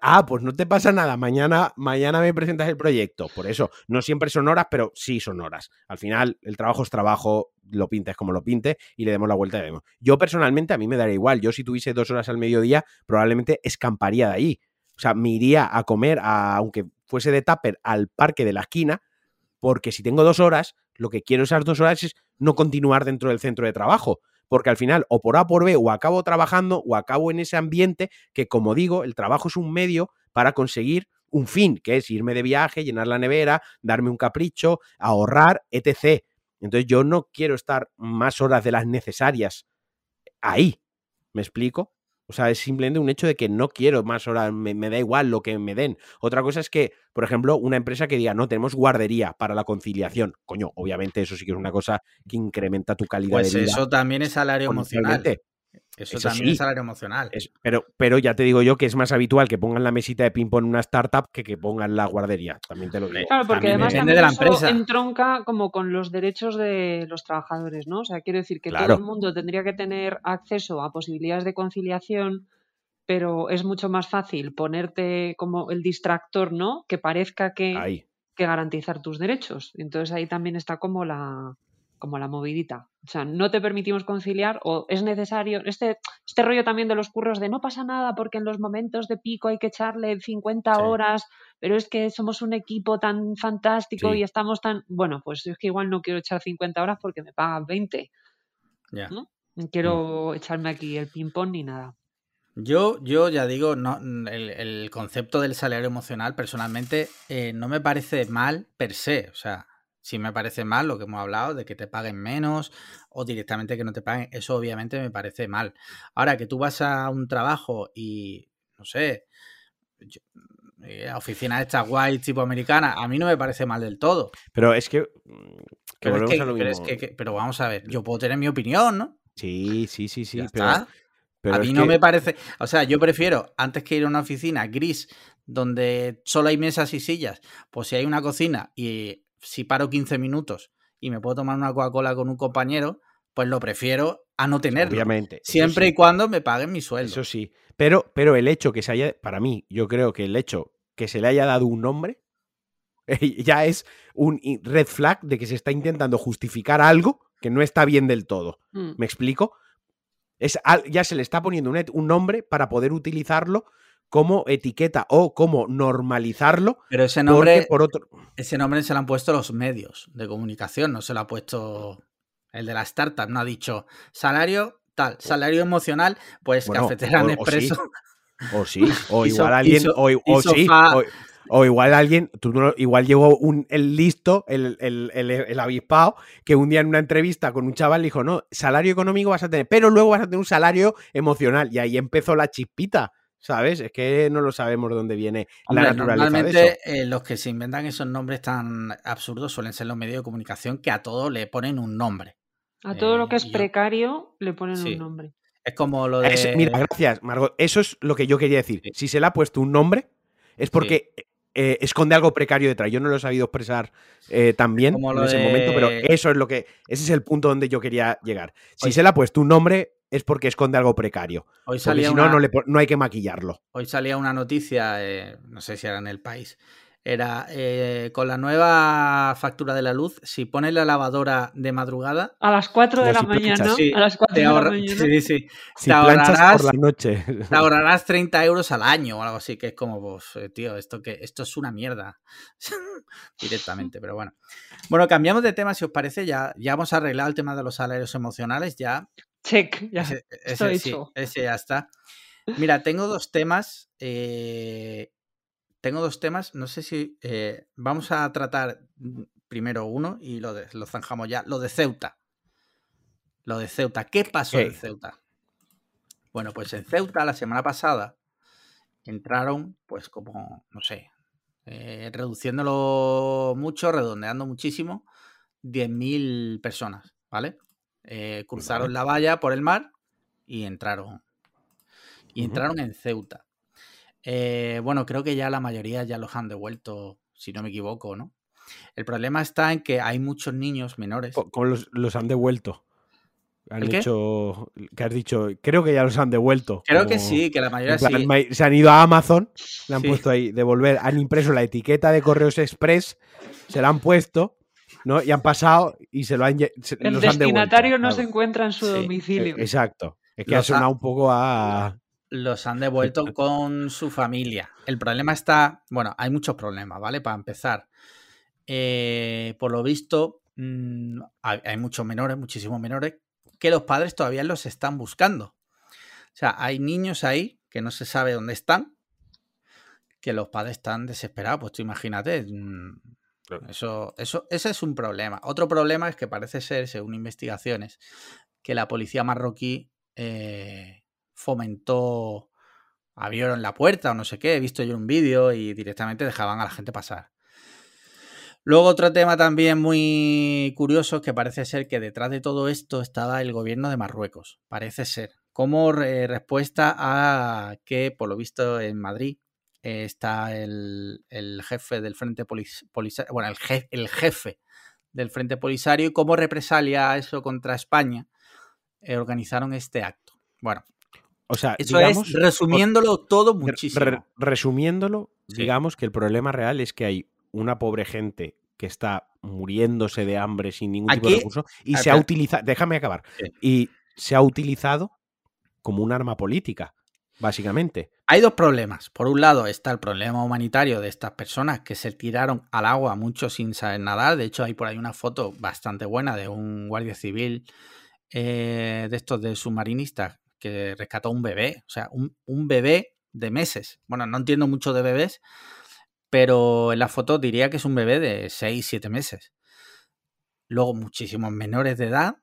ah, pues no te pasa nada. Mañana, mañana me presentas el proyecto. Por eso, no siempre son horas, pero sí son horas. Al final, el trabajo es trabajo, lo pintes como lo pinte y le demos la vuelta y vemos. Yo personalmente, a mí me daría igual. Yo, si tuviese dos horas al mediodía, probablemente escamparía de ahí. O sea, me iría a comer, aunque fuese de tupper, al parque de la esquina, porque si tengo dos horas, lo que quiero esas dos horas es no continuar dentro del centro de trabajo porque al final o por A por B o acabo trabajando o acabo en ese ambiente que, como digo, el trabajo es un medio para conseguir un fin, que es irme de viaje, llenar la nevera, darme un capricho, ahorrar, etc. Entonces yo no quiero estar más horas de las necesarias ahí. ¿Me explico? O sea, es simplemente un hecho de que no quiero más horas, me, da igual lo que me den. Otra cosa es que, por ejemplo, una empresa que diga, no, tenemos guardería para la conciliación. Coño, obviamente eso sí que es una cosa que incrementa tu calidad pues de vida. Eso también es salario emocional. Eso, también es salario emocional. pero, pero ya te digo yo que es más habitual que pongan la mesita de ping-pong en una startup que que pongan la guardería. También te lo digo. Claro, porque además también de la empresa. entronca como con los derechos de los trabajadores, ¿no? O sea, quiero decir que todo el mundo tendría que tener acceso a posibilidades de conciliación, pero es mucho más fácil ponerte como el distractor, ¿no? Que parezca que, que garantizar tus derechos. Entonces ahí también está como la, como la movidita. O sea, no te permitimos conciliar o es necesario, este, este rollo también de los curros de no pasa nada porque en los momentos de pico hay que echarle 50 horas, pero es que somos un equipo tan fantástico y estamos tan, bueno, pues es que igual no quiero echar 50 horas porque me pagan 20. Ya. ¿no? quiero mm. echarme aquí el ping-pong ni nada. Yo, yo ya digo, no, el, concepto del salario emocional personalmente eh, no me parece mal per se. O sea, si me parece mal lo que hemos hablado, de que te paguen menos o directamente que no te paguen, eso obviamente me parece mal. Ahora que tú vas a un trabajo y, no sé, eh, oficina esta guay tipo americana, a mí no me parece mal del todo. Pero es que... pero, pero, vamos a ver, yo puedo tener mi opinión, ¿no? Sí, sí, sí, sí. Pero, a mí no me parece, o sea, yo prefiero antes que ir a una oficina gris donde solo hay mesas y sillas, pues si hay una cocina y si paro 15 minutos y me puedo tomar una Coca-Cola con un compañero, pues lo prefiero a no tenerlo. Obviamente. Siempre y cuando me paguen mi sueldo. Eso sí. Pero, pero el hecho que se haya, para mí, yo creo que el hecho que se le haya dado un nombre ya es un red flag de que se está intentando justificar algo que no está bien del todo. Mm. ¿Me explico? Es, ya se le está poniendo un, un nombre para poder utilizarlo como etiqueta o como normalizarlo. Pero ese nombre, por otro... ese nombre se lo han puesto los medios de comunicación, no se lo ha puesto el de la startup, no ha dicho salario tal, salario emocional, pues cafetera Nespresso. O sí, o, igual alguien, o, sí, o, igual alguien, tú igual llegó un, el listo, el, el, el, avispado, que un día en una entrevista con un chaval dijo, no, salario económico vas a tener, pero luego vas a tener un salario emocional. Y ahí empezó la chispita. ¿Sabes? Es que no lo sabemos de dónde viene la naturaleza. Normalmente eh, los que se inventan esos nombres tan absurdos suelen ser los medios de comunicación que a todo le ponen un nombre. A todo lo que es eh, precario le ponen un nombre. Es como lo de. mira, gracias, Margot. Eso es lo que yo quería decir. Si se le ha puesto un nombre, es porque eh, esconde algo precario detrás. Yo no lo he sabido expresar tan bien en ese momento, pero eso es lo que. Ese es el punto donde yo quería llegar. Si se le ha puesto un nombre, es porque esconde algo precario. Hoy salía si no, no, hay que maquillarlo. Hoy salía una noticia, eh, no sé si era en el país, era eh, con la nueva factura de la luz, si pones la lavadora de madrugada. A las 4 de la mañana. a las 4 de la mañana. Sí, sí. Si te ahorrarás, por la noche. Te ahorrarás 30 euros al año o algo así, que es como, pues, eh, tío, esto, que, esto es una mierda. Directamente, pero bueno. Bueno, cambiamos de tema, si os parece, ya, ya hemos arreglado el tema de los salarios emocionales, ya Check, ya. Ese, sí, ese ya está. Mira, tengo dos temas. Eh, tengo dos temas. No sé si eh, vamos a tratar primero uno y lo, de, lo zanjamos ya. Lo de Ceuta. Lo de Ceuta. ¿Qué pasó en Ceuta? Bueno, pues en Ceuta la semana pasada entraron, pues como, no sé, eh, reduciéndolo mucho, redondeando muchísimo, 10.000 personas, ¿vale? Eh, cruzaron la valla por el mar y entraron. Y entraron en Ceuta. Eh, bueno, creo que ya la mayoría ya los han devuelto, si no me equivoco, ¿no? El problema está en que hay muchos niños menores. ¿Cómo los, han devuelto? Han hecho, que has dicho, creo que ya los han devuelto. Creo que sí, que la mayoría sí. Se han ido a Amazon, le han puesto ahí, devolver, han impreso la etiqueta de Correos Express, se la han puesto, ¿no? Y han pasado y se lo han El destinatario no se encuentra en su domicilio. Exacto. Es que ha sonado un poco a. Los han devuelto con su familia. El problema está. Bueno, hay muchos problemas, ¿vale? Para empezar. Eh, por lo visto, mm, hay muchos menores, muchísimos menores, que los padres todavía los están buscando. O sea, hay niños ahí que no se sabe dónde están, que los padres están desesperados. Pues tú imagínate. Eso, eso, ese es un problema. Otro problema es que parece ser, según investigaciones, que la policía marroquí eh, fomentó, abrieron la puerta o no sé qué. He visto yo un vídeo y directamente dejaban a la gente pasar. Luego otro tema también muy curioso es que parece ser que detrás de todo esto estaba el gobierno de Marruecos. Parece ser. Como respuesta a que, por lo visto, en Madrid eh, está el, jefe del Frente Polisario, bueno, el, el, jefe del Frente Polisario y como represalia a eso contra España, eh, organizaron este acto. Bueno, o sea, eso es resumiéndolo todo muchísimo. resumiéndolo, digamos que el problema real es que hay una pobre gente que está muriéndose de hambre sin ningún tipo de recurso y se ha utilizado, déjame acabar, y se ha utilizado como un arma política, básicamente. Hay dos problemas. Por un lado está el problema humanitario de estas personas que se tiraron al agua mucho sin saber nadar. De hecho, hay por ahí una foto bastante buena de un guardia civil eh, de estos de submarinistas que rescató un bebé. O sea, un, un bebé de meses. Bueno, no entiendo mucho de bebés, pero en la foto diría que es un bebé de 6, 7 meses. Luego muchísimos menores de edad.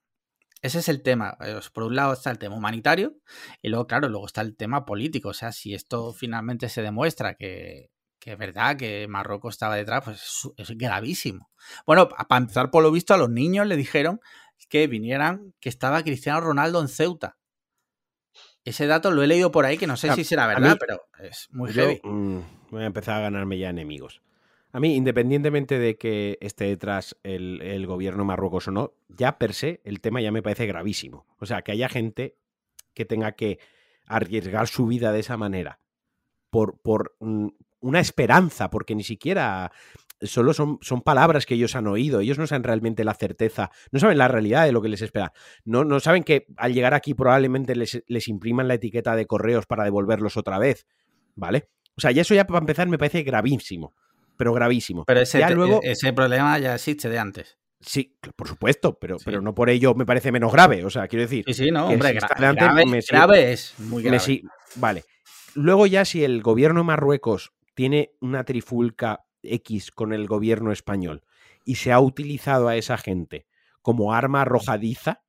Ese es el tema. Eh, por un lado está el tema humanitario y luego, claro, luego está el tema político. O sea, si esto finalmente se demuestra que, es verdad que Marruecos estaba detrás, pues es, es gravísimo. Bueno, para empezar, por lo visto, a los niños le dijeron que vinieran, que estaba Cristiano Ronaldo en Ceuta. Ese dato lo he leído por ahí, que no sé si será verdad, pero es muy heavy. Mm, voy a empezar a ganarme ya enemigos. A mí, independientemente de que esté detrás el, gobierno Marruecos o no, ya per se el tema ya me parece gravísimo. O sea, que haya gente que tenga que arriesgar su vida de esa manera por, por mm, una esperanza, porque ni siquiera solo son, son, palabras que ellos han oído, ellos no saben realmente la certeza, no saben la realidad de lo que les espera, no, no saben que al llegar aquí probablemente les, les impriman la etiqueta de correos para devolverlos otra vez, ¿vale? O sea, y eso ya para empezar me parece gravísimo, pero gravísimo. Pero ese, luego, ese problema ya existe de antes. Sí, por supuesto, pero, pero no por ello me parece menos grave. O sea, quiero decir. Sí, sí, no, hombre, grave, es muy grave. vale. Luego, ya si el gobierno de Marruecos tiene una trifulca X con el gobierno español y se ha utilizado a esa gente como arma arrojadiza,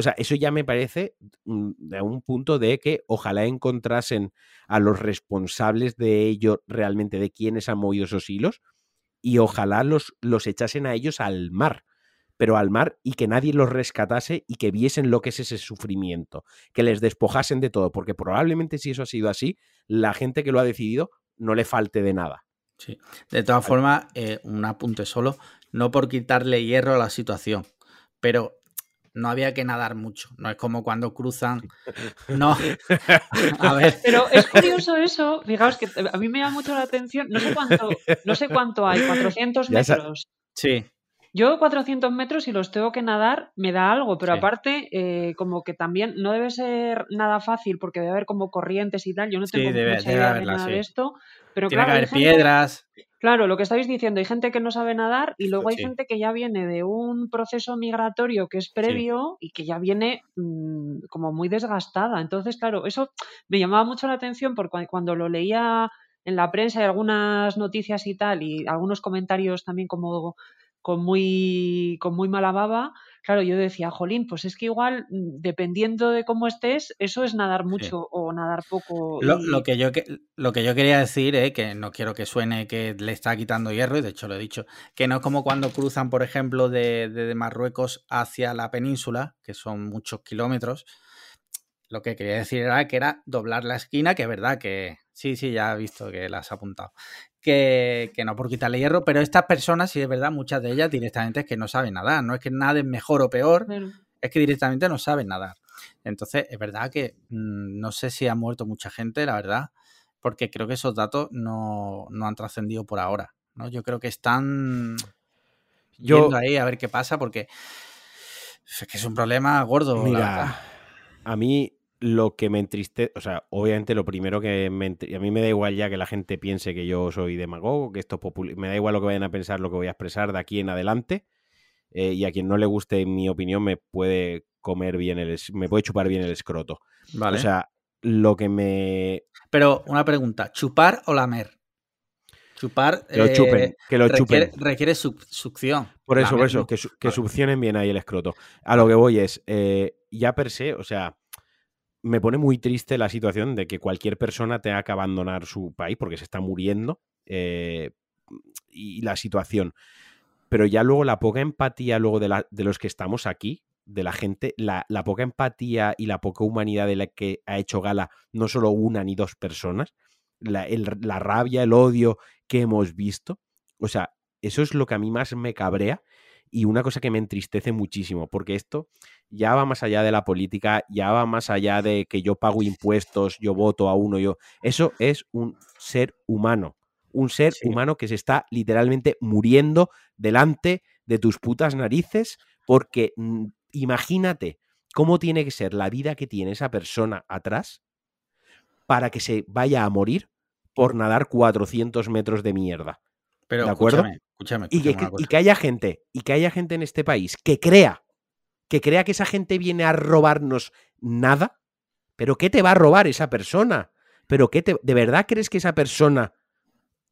o sea, eso ya me parece mm, de un punto de que ojalá encontrasen a los responsables de ello realmente, de quienes han movido esos hilos, y ojalá los, los echasen a ellos al mar, pero al mar y que nadie los rescatase y que viesen lo que es ese sufrimiento, que les despojasen de todo, porque probablemente si eso ha sido así, la gente que lo ha decidido no le falte de nada. Sí. De todas formas, eh, un apunte solo, no por quitarle hierro a la situación, pero no había que nadar mucho. No es como cuando cruzan. No. A ver. Pero es curioso eso. Fijaos que a mí me llama mucho la atención. No sé cuánto, no sé cuánto hay, 400 metros. Sí. Yo 400 metros y los tengo que nadar me da algo, pero aparte eh, como que también no debe ser nada fácil porque debe haber como corrientes y tal. Yo no tengo mucha idea de nada de esto. Pero Tiene claro, que haber piedras. Claro, lo que estáis diciendo, hay gente que no sabe nadar y luego hay gente que ya viene de un proceso migratorio que es previo y que ya viene mm, como muy desgastada. Entonces, claro, eso me llamaba mucho la atención porque cuando lo leía en la prensa y algunas noticias y tal y algunos comentarios también como con muy, con muy mala baba, claro, yo decía, jolín, pues es que igual, mm, dependiendo de cómo estés, eso es nadar mucho o nadar poco. Lo, que yo, lo que yo quería decir es que no quiero que suene que le está quitando hierro, y de hecho lo he dicho, que no es como cuando cruzan, por ejemplo, de, de Marruecos hacia la península, que son muchos kilómetros. Lo que quería decir era que era doblar la esquina, que es verdad que sí, sí, ya he visto que la has apuntado que, no por quitarle hierro, pero estas personas, sí es verdad, muchas de ellas directamente es que no saben nada, no es que naden mejor o peor, Es que directamente no saben nadar. Entonces, es verdad que mm, no sé si ha muerto mucha gente, la verdad, porque creo que esos datos no, han trascendido por ahora. ¿no? Yo creo que están yendo ahí a ver qué pasa, porque es que es un problema gordo. Mira, a mí lo que me entristece, o sea, obviamente lo primero que me a mí me da igual ya que la gente piense que yo soy demagogo, que esto es me da igual lo que vayan a pensar, lo que voy a expresar de aquí en adelante. Eh, y a quien no le guste mi opinión me puede comer bien el me puede chupar bien el escroto. Vale. O sea, lo que me Pero una pregunta, ¿chupar o lamer? Chupar que lo chupen, eh, que lo requiere, Requiere succión. Por eso, por eso, que, que succionen bien ahí el escroto. A lo que voy es, eh, ya per se, o sea, me pone muy triste la situación de que cualquier persona tenga que abandonar su país porque se está muriendo eh, y la situación. Pero ya luego la poca empatía luego de, los que estamos aquí, de la gente, la, poca empatía y la poca humanidad de la que ha hecho gala no solo una ni dos personas, la, la rabia, el odio que hemos visto. O sea, eso es lo que a mí más me cabrea y una cosa que me entristece muchísimo, porque esto ya va más allá de la política, ya va más allá de que yo pago impuestos, yo voto a uno, yo... Eso es un ser humano, un ser humano que se está literalmente muriendo delante de tus putas narices, porque mm, imagínate cómo tiene que ser la vida que tiene esa persona atrás para que se vaya a morir por nadar 400 metros de mierda. Pero, ¿De acuerdo? Escúchame, y, que, haya gente, y que haya gente en este país que crea, que crea que esa gente viene a robarnos nada. ¿Pero qué te va a robar esa persona? ¿Pero qué te, de verdad crees que esa persona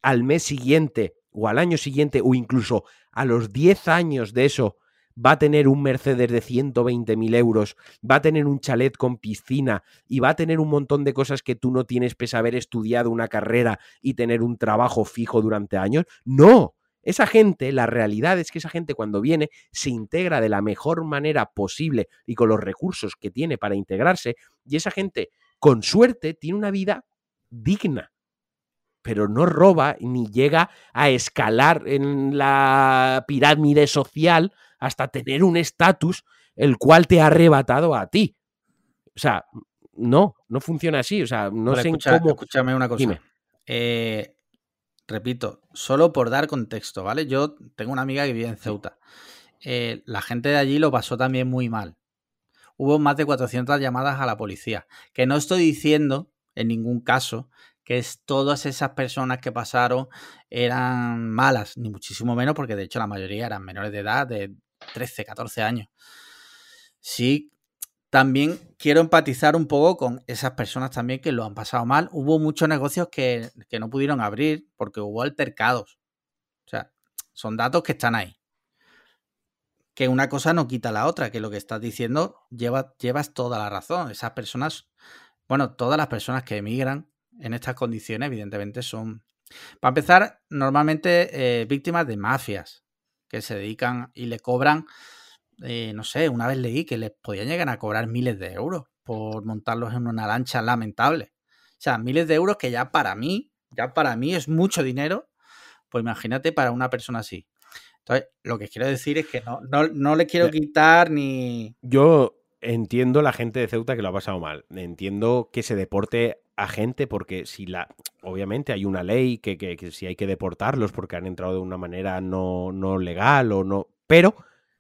al mes siguiente o al año siguiente o incluso a los 10 años de eso va a tener un Mercedes de 120.000 euros, va a tener un chalet con piscina y va a tener un montón de cosas que tú no tienes pese a haber estudiado una carrera y tener un trabajo fijo durante años. No, esa gente, la realidad es que esa gente cuando viene se integra de la mejor manera posible y con los recursos que tiene para integrarse y esa gente, con suerte, tiene una vida digna pero no roba ni llega a escalar en la pirámide social hasta tener un estatus el cual te ha arrebatado a ti. O sea, no, no funciona así. O sea, no sé cómo. Escúchame una cosa. Eh, repito, solo por dar contexto, ¿vale? Yo tengo una amiga que vive en Ceuta. Eh, la gente de allí lo pasó también muy mal. Hubo más de 400 llamadas a la policía. Que no estoy diciendo en ningún caso que es todas esas personas que pasaron eran malas, ni muchísimo menos, porque de hecho la mayoría eran menores de edad, de 13, 14 años. Sí, también quiero empatizar un poco con esas personas también que lo han pasado mal. Hubo muchos negocios que, no pudieron abrir porque hubo altercados. O sea, son datos que están ahí. Que una cosa no quita la otra, que lo que estás diciendo lleva, llevas toda la razón. Esas personas, bueno, todas las personas que emigran en estas condiciones, evidentemente, son, para empezar, normalmente eh, víctimas de mafias que se dedican y le cobran, eh, no sé, una vez leí que les podían llegar a cobrar miles de euros por montarlos en una lancha lamentable. O sea, miles de euros que ya para mí, ya para mí es mucho dinero, pues imagínate para una persona así. Entonces, lo que quiero decir es que no, no, le quiero quitar ni... Yo entiendo la gente de Ceuta que lo ha pasado mal. Entiendo que se deporte a gente porque si la obviamente hay una ley que, que, si hay que deportarlos porque han entrado de una manera no, no legal o no pero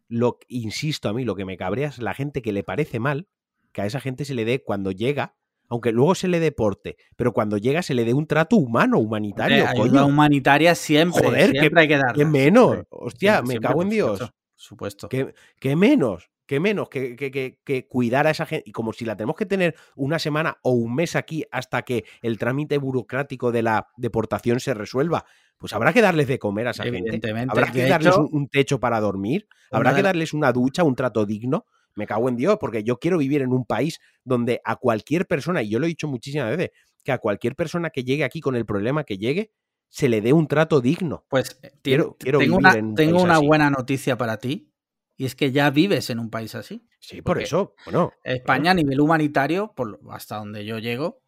lo insisto a mí lo que me cabrea es la gente que le parece mal que a esa gente se le dé cuando llega aunque luego se le deporte, pero cuando llega se le dé un trato humano, humanitario. ayuda humanitaria siempre, Joder, siempre hay que dar. ¿Qué menos? Hostia, me cago en Dios. Supuesto. ¿Qué, ¿Qué, menos? ¿Qué menos que, que, cuidar a esa gente? Y como si la tenemos que tener una semana o un mes aquí hasta que el trámite burocrático de la deportación se resuelva, pues habrá que darles de comer a esa gente. Habrá que darles un, techo para dormir. Habrá que darles una ducha, un trato digno. Me cago en Dios, porque yo quiero vivir en un país donde a cualquier persona, y yo lo he dicho muchísimas veces, que a cualquier persona que llegue aquí con el problema que llegue, se le dé un trato digno. Pues eh, quiero, quiero tengo, una, tengo una buena noticia para ti y es que ya vives en un país así. Sí, por eso. Bueno, España a nivel humanitario, por, hasta donde yo llego,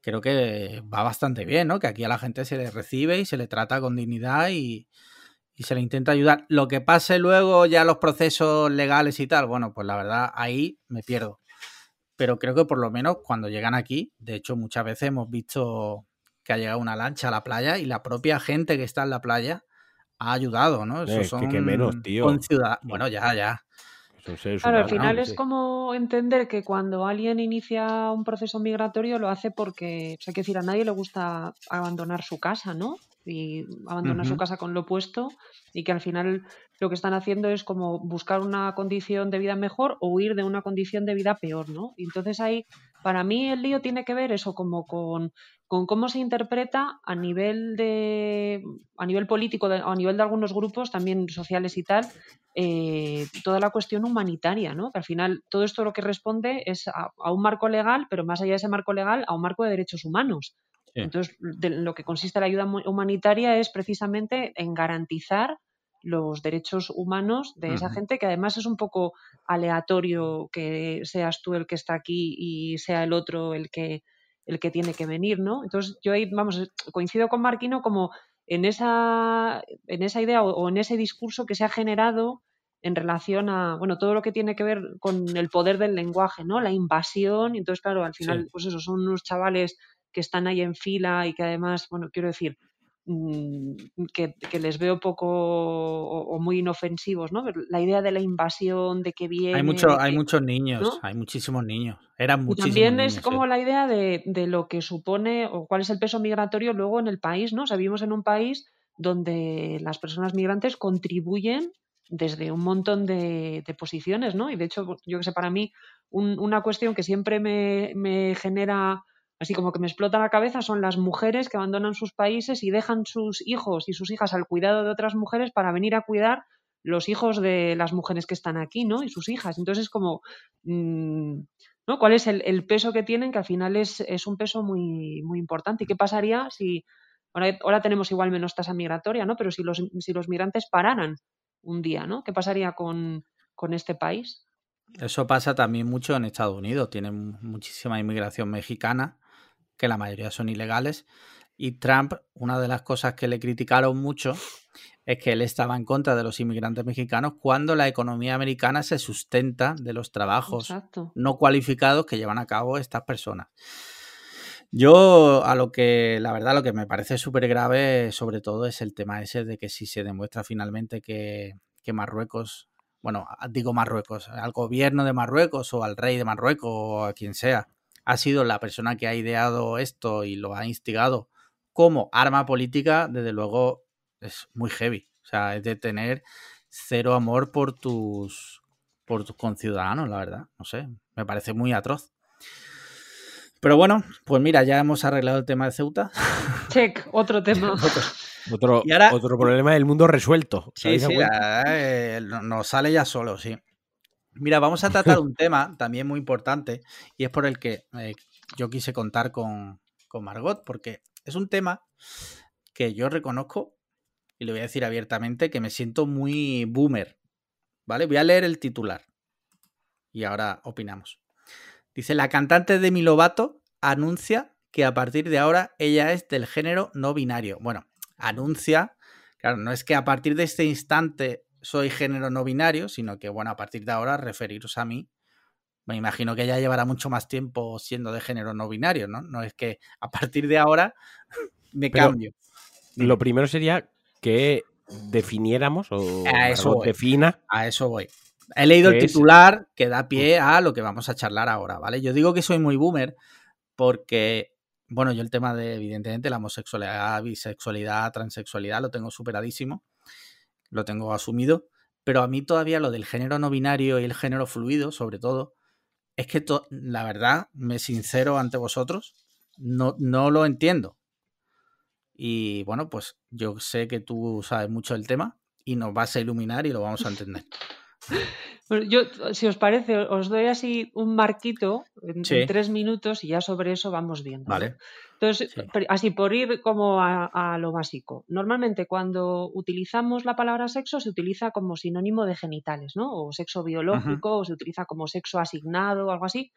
creo que va bastante bien, ¿no? Que aquí a la gente se le recibe y se le trata con dignidad y, y se le intenta ayudar. Lo que pase luego ya los procesos legales y tal, bueno, pues la verdad ahí me pierdo. Pero creo que por lo menos cuando llegan aquí, de hecho muchas veces hemos visto que ha llegado una lancha a la playa y la propia gente que está en la playa ha ayudado, ¿no? Eso son que, menos, tío. Bueno, ya, ya. Claro, al final es como entender que cuando alguien inicia un proceso migratorio lo hace porque, o sea, que decir, a nadie le gusta abandonar su casa, ¿no? y abandonar su casa con lo puesto y que al final lo que están haciendo es como buscar una condición de vida mejor o huir de una condición de vida peor, ¿no? Y entonces ahí, para mí el lío tiene que ver eso como con, con cómo se interpreta a nivel de a nivel político a nivel de algunos grupos también sociales y tal eh, toda la cuestión humanitaria, ¿no? Que al final todo esto lo que responde es a un marco legal, pero más allá de ese marco legal, a un marco de derechos humanos. Entonces, lo que consiste la ayuda humanitaria es precisamente en garantizar los derechos humanos de esa gente, que además es un poco aleatorio que seas tú el que está aquí y sea el otro el que, el que tiene que venir, ¿no? Entonces, yo ahí, vamos, coincido con Marquino como en esa, en esa idea o, en ese discurso que se ha generado en relación a, bueno, todo lo que tiene que ver con el poder del lenguaje, ¿no? La invasión, entonces, claro, al final, pues eso, son unos chavales que están ahí en fila y que además, bueno, quiero decir, mm, que, les veo poco o, muy inofensivos, ¿no? La idea de la invasión, de que viene... Hay, mucho, hay muchos niños, hay muchísimos niños, eran muchísimos También es como la idea de, de, lo que supone o cuál es el peso migratorio luego en el país, ¿no? O sea, vivimos en un país donde las personas migrantes contribuyen desde un montón de, posiciones, ¿no? Y de hecho, yo que sé, para mí una cuestión que siempre me, me genera así como que me explota la cabeza son las mujeres que abandonan sus países y dejan sus hijos y sus hijas al cuidado de otras mujeres para venir a cuidar los hijos de las mujeres que están aquí, ¿no? Y sus hijas. Entonces es como, mm, ¿no? ¿Cuál es el, peso que tienen? Que al final es, un peso muy, importante. ¿Y qué pasaría si, ahora, tenemos igual menos tasa migratoria, ¿no? Pero si los, si los migrantes pararan un día, ¿no? ¿Qué pasaría con este país? Eso pasa también mucho en Estados Unidos. Tienen muchísima inmigración mexicana que la mayoría son ilegales. Y Trump, una de las cosas que le criticaron mucho es que él estaba en contra de los inmigrantes mexicanos cuando la economía americana se sustenta de los trabajos no cualificados que llevan a cabo estas personas. Yo a lo que, la verdad, lo que me parece súper grave sobre todo es el tema ese de que si se demuestra finalmente que, que Marruecos, bueno, digo Marruecos, al gobierno de Marruecos o al rey de Marruecos o a quien sea, ha sido la persona que ha ideado esto y lo ha instigado como arma política, desde luego es muy heavy. O sea, es de tener cero amor por tus, por tus conciudadanos, la verdad. No sé, me parece muy atroz. Pero bueno, pues mira, ya hemos arreglado el tema de Ceuta. Check, otro tema. otro, otro problema del mundo resuelto. Sí, sí, eh, nos sale ya solo, sí. Mira, vamos a tratar un tema también muy importante y es por el que eh, yo quise contar con, con Margot, porque es un tema que yo reconozco y le voy a decir abiertamente que me siento muy boomer. ¿Vale? Voy a leer el titular y ahora opinamos. Dice, la cantante de Milovato anuncia que a partir de ahora ella es del género no binario. Bueno, anuncia, claro, no es que a partir de este instante soy género no binario, sino que, bueno, a partir de ahora referiros a mí. Me imagino que ya llevará mucho más tiempo siendo de género no binario, ¿no? No es que a partir de ahora me cambio. Lo primero sería que definiéramos o a eso defina. A eso voy. He leído el titular que da pie a lo que vamos a charlar ahora, ¿vale? Yo digo que soy muy boomer porque, bueno, yo el tema de, evidentemente, la homosexualidad, bisexualidad, transexualidad lo tengo superadísimo lo tengo asumido, pero a mí todavía lo del género no binario y el género fluido, sobre todo, es que la verdad, me sincero ante vosotros, no, no lo entiendo. Y bueno, pues yo sé que tú sabes mucho del tema y nos vas a iluminar y lo vamos a entender. yo, si os parece, os doy así un marquito en, tres minutos y ya sobre eso vamos viendo. Vale. Entonces, así por ir como a, lo básico. Normalmente cuando utilizamos la palabra sexo se utiliza como sinónimo de genitales, ¿no? O sexo biológico, o se utiliza como sexo asignado o algo así.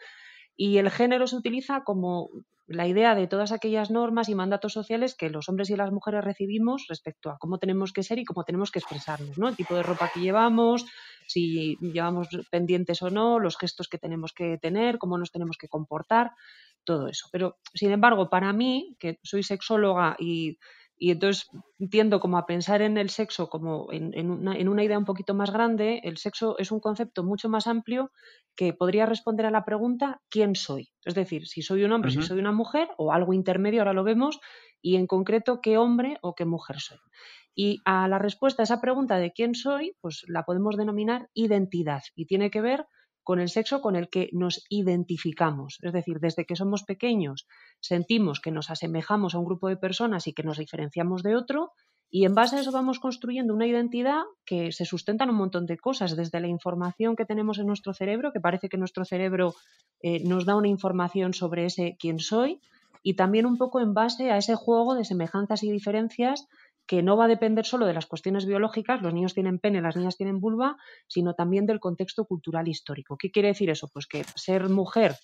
Y el género se utiliza como la idea de todas aquellas normas y mandatos sociales que los hombres y las mujeres recibimos respecto a cómo tenemos que ser y cómo tenemos que expresarnos, ¿no? El tipo de ropa que llevamos, si llevamos pendientes o no, los gestos que tenemos que tener, cómo nos tenemos que comportar, todo eso. Pero, sin embargo, para mí, que soy sexóloga y y entonces tiendo como a pensar en el sexo como en, una, idea un poquito más grande. El sexo es un concepto mucho más amplio que podría responder a la pregunta ¿quién soy? Es decir, si soy un hombre, si soy una mujer o algo intermedio, ahora lo vemos, y en concreto qué hombre o qué mujer soy. Y a la respuesta a esa pregunta de quién soy, pues la podemos denominar identidad y tiene que ver con el sexo con el que nos identificamos. Es decir, desde que somos pequeños sentimos que nos asemejamos a un grupo de personas y que nos diferenciamos de otro, y en base a eso vamos construyendo una identidad que se sustenta en un montón de cosas, desde la información que tenemos en nuestro cerebro, que parece que nuestro cerebro eh, nos da una información sobre ese quién soy, y también un poco en base a ese juego de semejanzas y diferencias que no va a depender solo de las cuestiones biológicas, los niños tienen pene, las niñas tienen vulva, sino también del contexto cultural histórico. ¿Qué quiere decir eso? Pues que ser mujer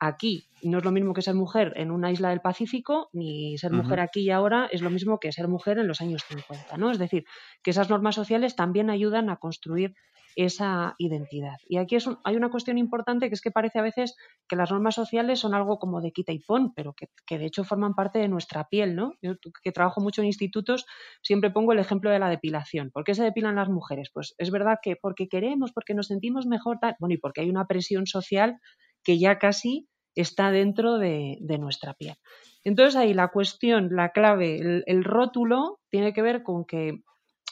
aquí no es lo mismo que ser mujer en una isla del Pacífico, ni ser mujer aquí y ahora es lo mismo que ser mujer en los años 50, ¿no? Es decir, que esas normas sociales también ayudan a construir esa identidad. Y aquí hay una cuestión importante que es que parece a veces que las normas sociales son algo como de quita y pon, pero que, de hecho forman parte de nuestra piel, ¿no? Yo que trabajo mucho en institutos siempre pongo el ejemplo de la depilación. ¿Por qué se depilan las mujeres? Pues es verdad que porque queremos, porque nos sentimos mejor, bueno, y porque hay una presión social que ya casi está dentro de, nuestra piel. Entonces ahí la cuestión, la clave, el rótulo tiene que ver con que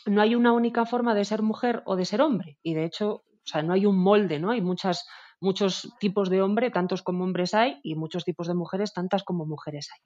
no hay una única forma de ser mujer o de ser hombre. Y de hecho, o sea, no hay un molde, ¿no? Hay muchas, muchos tipos de hombre, tantos como hombres hay, y muchos tipos de mujeres, tantas como mujeres hay.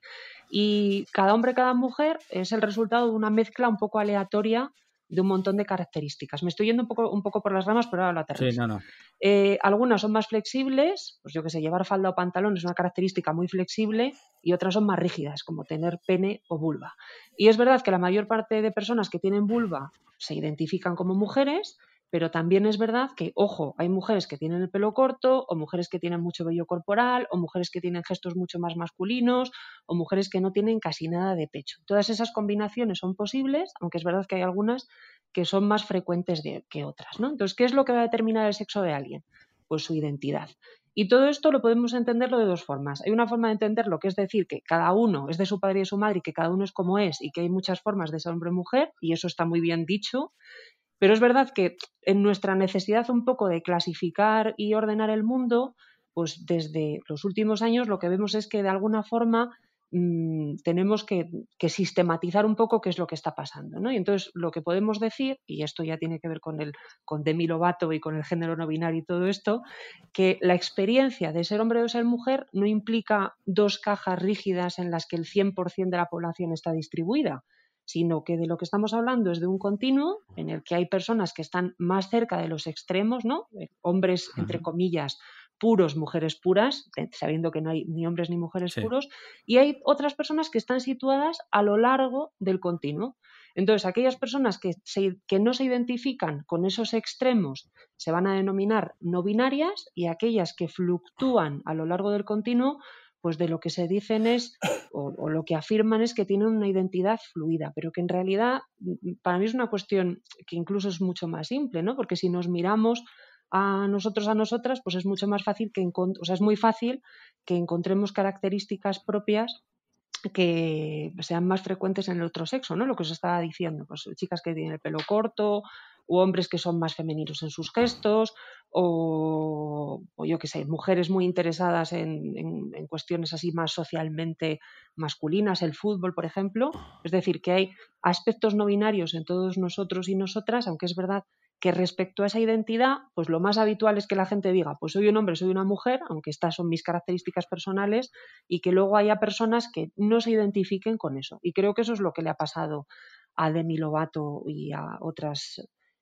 Y cada hombre, cada mujer es el resultado de una mezcla un poco aleatoria de un montón de características. Me estoy yendo un poco, un poco por las ramas, pero ahora lo aterrizo. Sí, no, no. Eh, algunas son más flexibles, pues yo que sé, llevar falda o pantalón es una característica muy flexible y otras son más rígidas, como tener pene o vulva. Y es verdad que la mayor parte de personas que tienen vulva se identifican como mujeres, pero también es verdad que, ojo, hay mujeres que tienen el pelo corto, o mujeres que tienen mucho vello corporal, o mujeres que tienen gestos mucho más masculinos, o mujeres que no tienen casi nada de pecho. Todas esas combinaciones son posibles, aunque es verdad que hay algunas que son más frecuentes que otras. ¿no? Entonces, ¿qué es lo que va a determinar el sexo de alguien? Pues su identidad. Y todo esto lo podemos entenderlo de dos formas. Hay una forma de entenderlo que es decir que cada uno es de su padre y de su madre y que cada uno es como es y que hay muchas formas de ser hombre o mujer, y eso está muy bien dicho. Pero es verdad que en nuestra necesidad un poco de clasificar y ordenar el mundo, pues desde los últimos años lo que vemos es que de alguna forma mm, tenemos que, sistematizar un poco qué es lo que está pasando. ¿no? Y entonces lo que podemos decir, y esto ya tiene que ver con, el, con Demi Lovato y con el género no binario y todo esto, que la experiencia de ser hombre o ser mujer no implica dos cajas rígidas en las que el 100% de la población está distribuida, sino que de lo que estamos hablando es de un continuo en el que hay personas que están más cerca de los extremos, ¿no? Eh, hombres, entre comillas, puros, mujeres puras, eh, sabiendo que no hay ni hombres ni mujeres puros, y hay otras personas que están situadas a lo largo del continuo. Entonces, aquellas personas que, que no se identifican con esos extremos se van a denominar no binarias y aquellas que fluctúan a lo largo del continuo pues de lo que se dicen es, o, lo que afirman es que tienen una identidad fluida, pero que en realidad mm, para mí es una cuestión que incluso es mucho más simple, ¿no? Porque si nos miramos a nosotros, a nosotras, pues es mucho más fácil que, o sea, es muy fácil que encontremos características propias que sean más frecuentes en el otro sexo, ¿no? Lo que os estaba diciendo, pues chicas que tienen el pelo corto, o hombres que son más femeninos en sus gestos, o, yo qué sé, mujeres muy interesadas en, en, cuestiones así más socialmente masculinas, el fútbol, por ejemplo. Es decir, que hay aspectos no binarios en todos nosotros y nosotras, aunque es verdad que respecto a esa identidad, pues lo más habitual es que la gente diga, pues soy un hombre, soy una mujer, aunque estas son mis características personales, y que luego haya personas que no se identifiquen con eso. Y creo que eso es lo que le ha pasado a Demi Lovato y a otras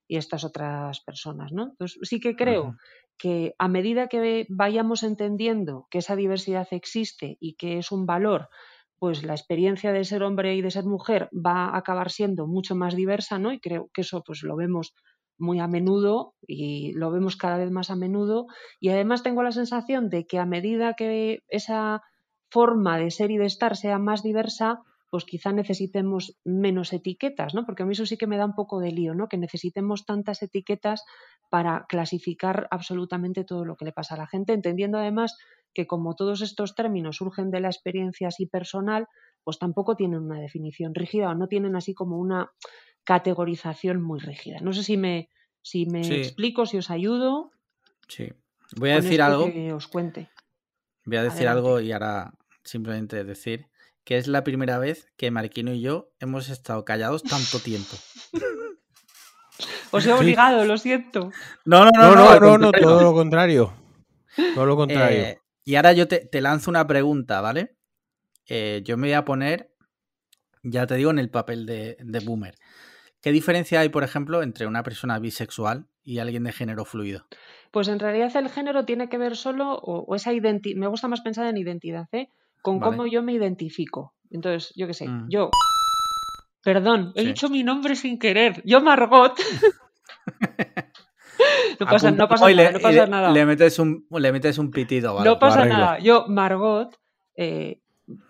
y estas otras personas, ¿no? Entonces sí que creo que a medida que vayamos entendiendo que esa diversidad existe y que es un valor, pues la experiencia de ser hombre y de ser mujer va a acabar siendo mucho más diversa, ¿no? Y creo que eso pues lo vemos muy a menudo y lo vemos cada vez más a menudo y además tengo la sensación de que a medida que esa forma de ser y de estar sea más diversa, pues quizá necesitemos menos etiquetas, ¿no? Porque a mí eso sí que me da un poco de lío, ¿no? Que necesitemos tantas etiquetas para clasificar absolutamente todo lo que le pasa a la gente, entendiendo además que como todos estos términos surgen de la experiencia así personal, pues tampoco tienen una definición rígida o no tienen así como una categorización muy rígida. No sé si me, si me explico, si os ayudo. Sí. Voy a decir algo. Que os cuente. Voy a decir algo y ahora simplemente decir que es la primera vez que Marquino y yo hemos estado callados tanto tiempo. Os he obligado, lo siento. No, no, no, no, no, no, todo lo contrario. Todo lo contrario. Eh, y ahora yo te, lanzo una pregunta, ¿vale? Eh, yo me voy a poner, ya te digo, en el papel de, boomer. ¿Qué diferencia hay, por ejemplo, entre una persona bisexual y alguien de género fluido? Pues en realidad el género tiene que ver solo, o, esa identidad, me gusta más pensar en identidad, ¿eh? Con cómo yo me identifico. Entonces, yo qué sé, mm. yo. Perdón, he dicho mi nombre sin querer. Yo, Margot. no pasa, no pasa nada, no pasa nada. Le metes un, le metes un pitido. Vale, no pasa nada. Yo, Margot, eh,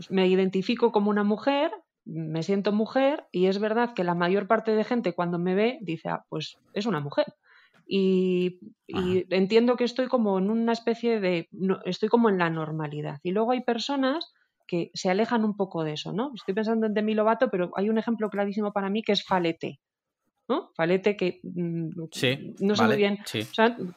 me identifico como una mujer, me siento mujer y es verdad que la mayor parte de gente cuando me ve dice, ah, pues es una mujer. Y, entiendo que estoy como en una especie de, estoy como en la normalidad. Y luego hay personas que se alejan un poco de eso, ¿no? Estoy pensando en Demi Lovato, pero hay un ejemplo clarísimo para mí que es Falete. ¿no? Falete que mm, no sé muy bien.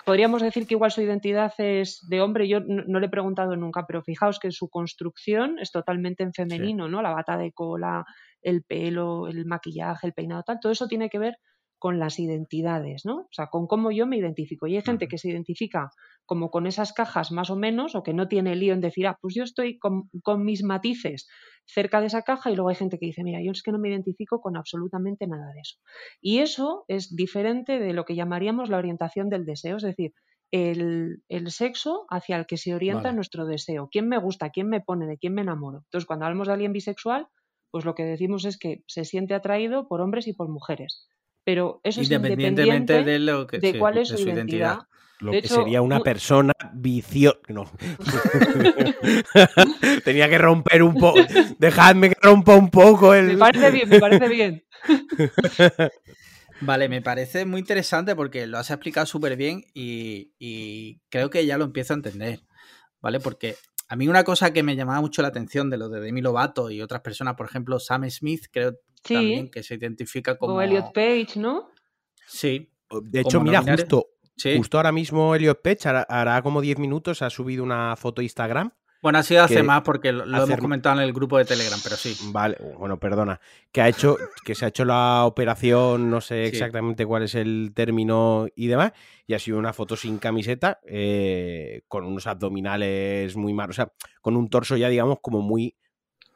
podríamos decir que igual su identidad es de hombre, yo no, le he preguntado nunca, pero fijaos que su construcción es totalmente en femenino, ¿no? La bata de cola, el pelo, el maquillaje, el peinado, tal, todo eso tiene que ver con las identidades, ¿no? O sea, con cómo yo me identifico. Y hay gente que se identifica como con esas cajas más o menos, o que no tiene lío en decir, ah, pues yo estoy con, mis matices cerca de esa caja, y luego hay gente que dice, mira, yo es que no me identifico con absolutamente nada de eso. Y eso es diferente de lo que llamaríamos la orientación del deseo, es decir, el, sexo hacia el que se orienta nuestro deseo. ¿Quién me gusta? ¿Quién me pone? ¿De quién me enamoro? Entonces, cuando hablamos de alguien bisexual, pues lo que decimos es que se siente atraído por hombres y por mujeres pero eso es independientemente de, lo que, de cuál es su, identidad. Lo que sería una persona viciosa. No. Tenía que romper un poco. Dejadme que rompa un poco el. Me parece bien, me parece bien. Vale, me parece muy interesante porque lo has explicado súper bien y, y, creo que ya lo empiezo a entender. ¿Vale? Porque a mí una cosa que me llamaba mucho la atención de lo de Demi Lovato y otras personas, por ejemplo, Sam Smith, creo también que se identifica como... O Elliot Page, ¿no? Sí. De hecho, mira, justo, justo ahora mismo Elliot Page hará, como 10 minutos, ha subido una foto a Instagram bueno, ha sido hace más porque lo, hemos comentado en el grupo de Telegram, pero sí. Vale, bueno, perdona. Que ha hecho, que se ha hecho la operación, no sé exactamente cuál es el término y demás, y ha sido una foto sin camiseta, eh, con unos abdominales muy malos, o sea, con un torso ya, digamos, como muy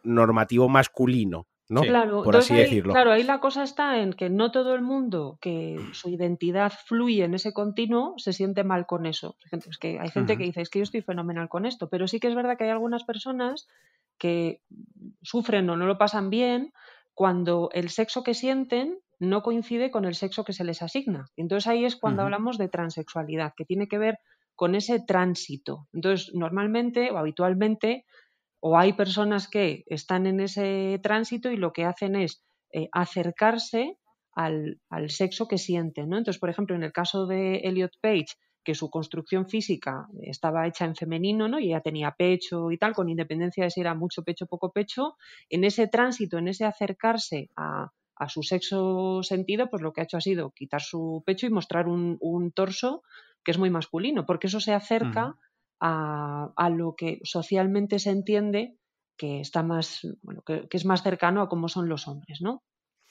normativo masculino. ¿No? Claro, por así decirlo. Claro, ahí la cosa está en que no todo el mundo que su identidad fluye en ese continuo se siente mal con eso. Es que hay gente que dice, es que yo estoy fenomenal con esto, pero sí que es verdad que hay algunas personas que sufren o no lo pasan bien cuando el sexo que sienten no coincide con el sexo que se les asigna. Entonces ahí es cuando hablamos de transexualidad, que tiene que ver con ese tránsito. Entonces, normalmente o habitualmente o hay personas que están en ese tránsito y lo que hacen es eh, acercarse al, sexo que sienten. ¿no? Entonces, por ejemplo, en el caso de Elliot Page, que su construcción física estaba hecha en femenino, ¿no? Y ya tenía pecho y tal, con independencia de si era mucho pecho o poco pecho, en ese tránsito, en ese acercarse a, su sexo sentido, pues lo que ha hecho ha sido quitar su pecho y mostrar un, torso que es muy masculino, porque eso se acerca a, lo que socialmente se entiende que está más, bueno, que, es más cercano a cómo son los hombres, ¿no?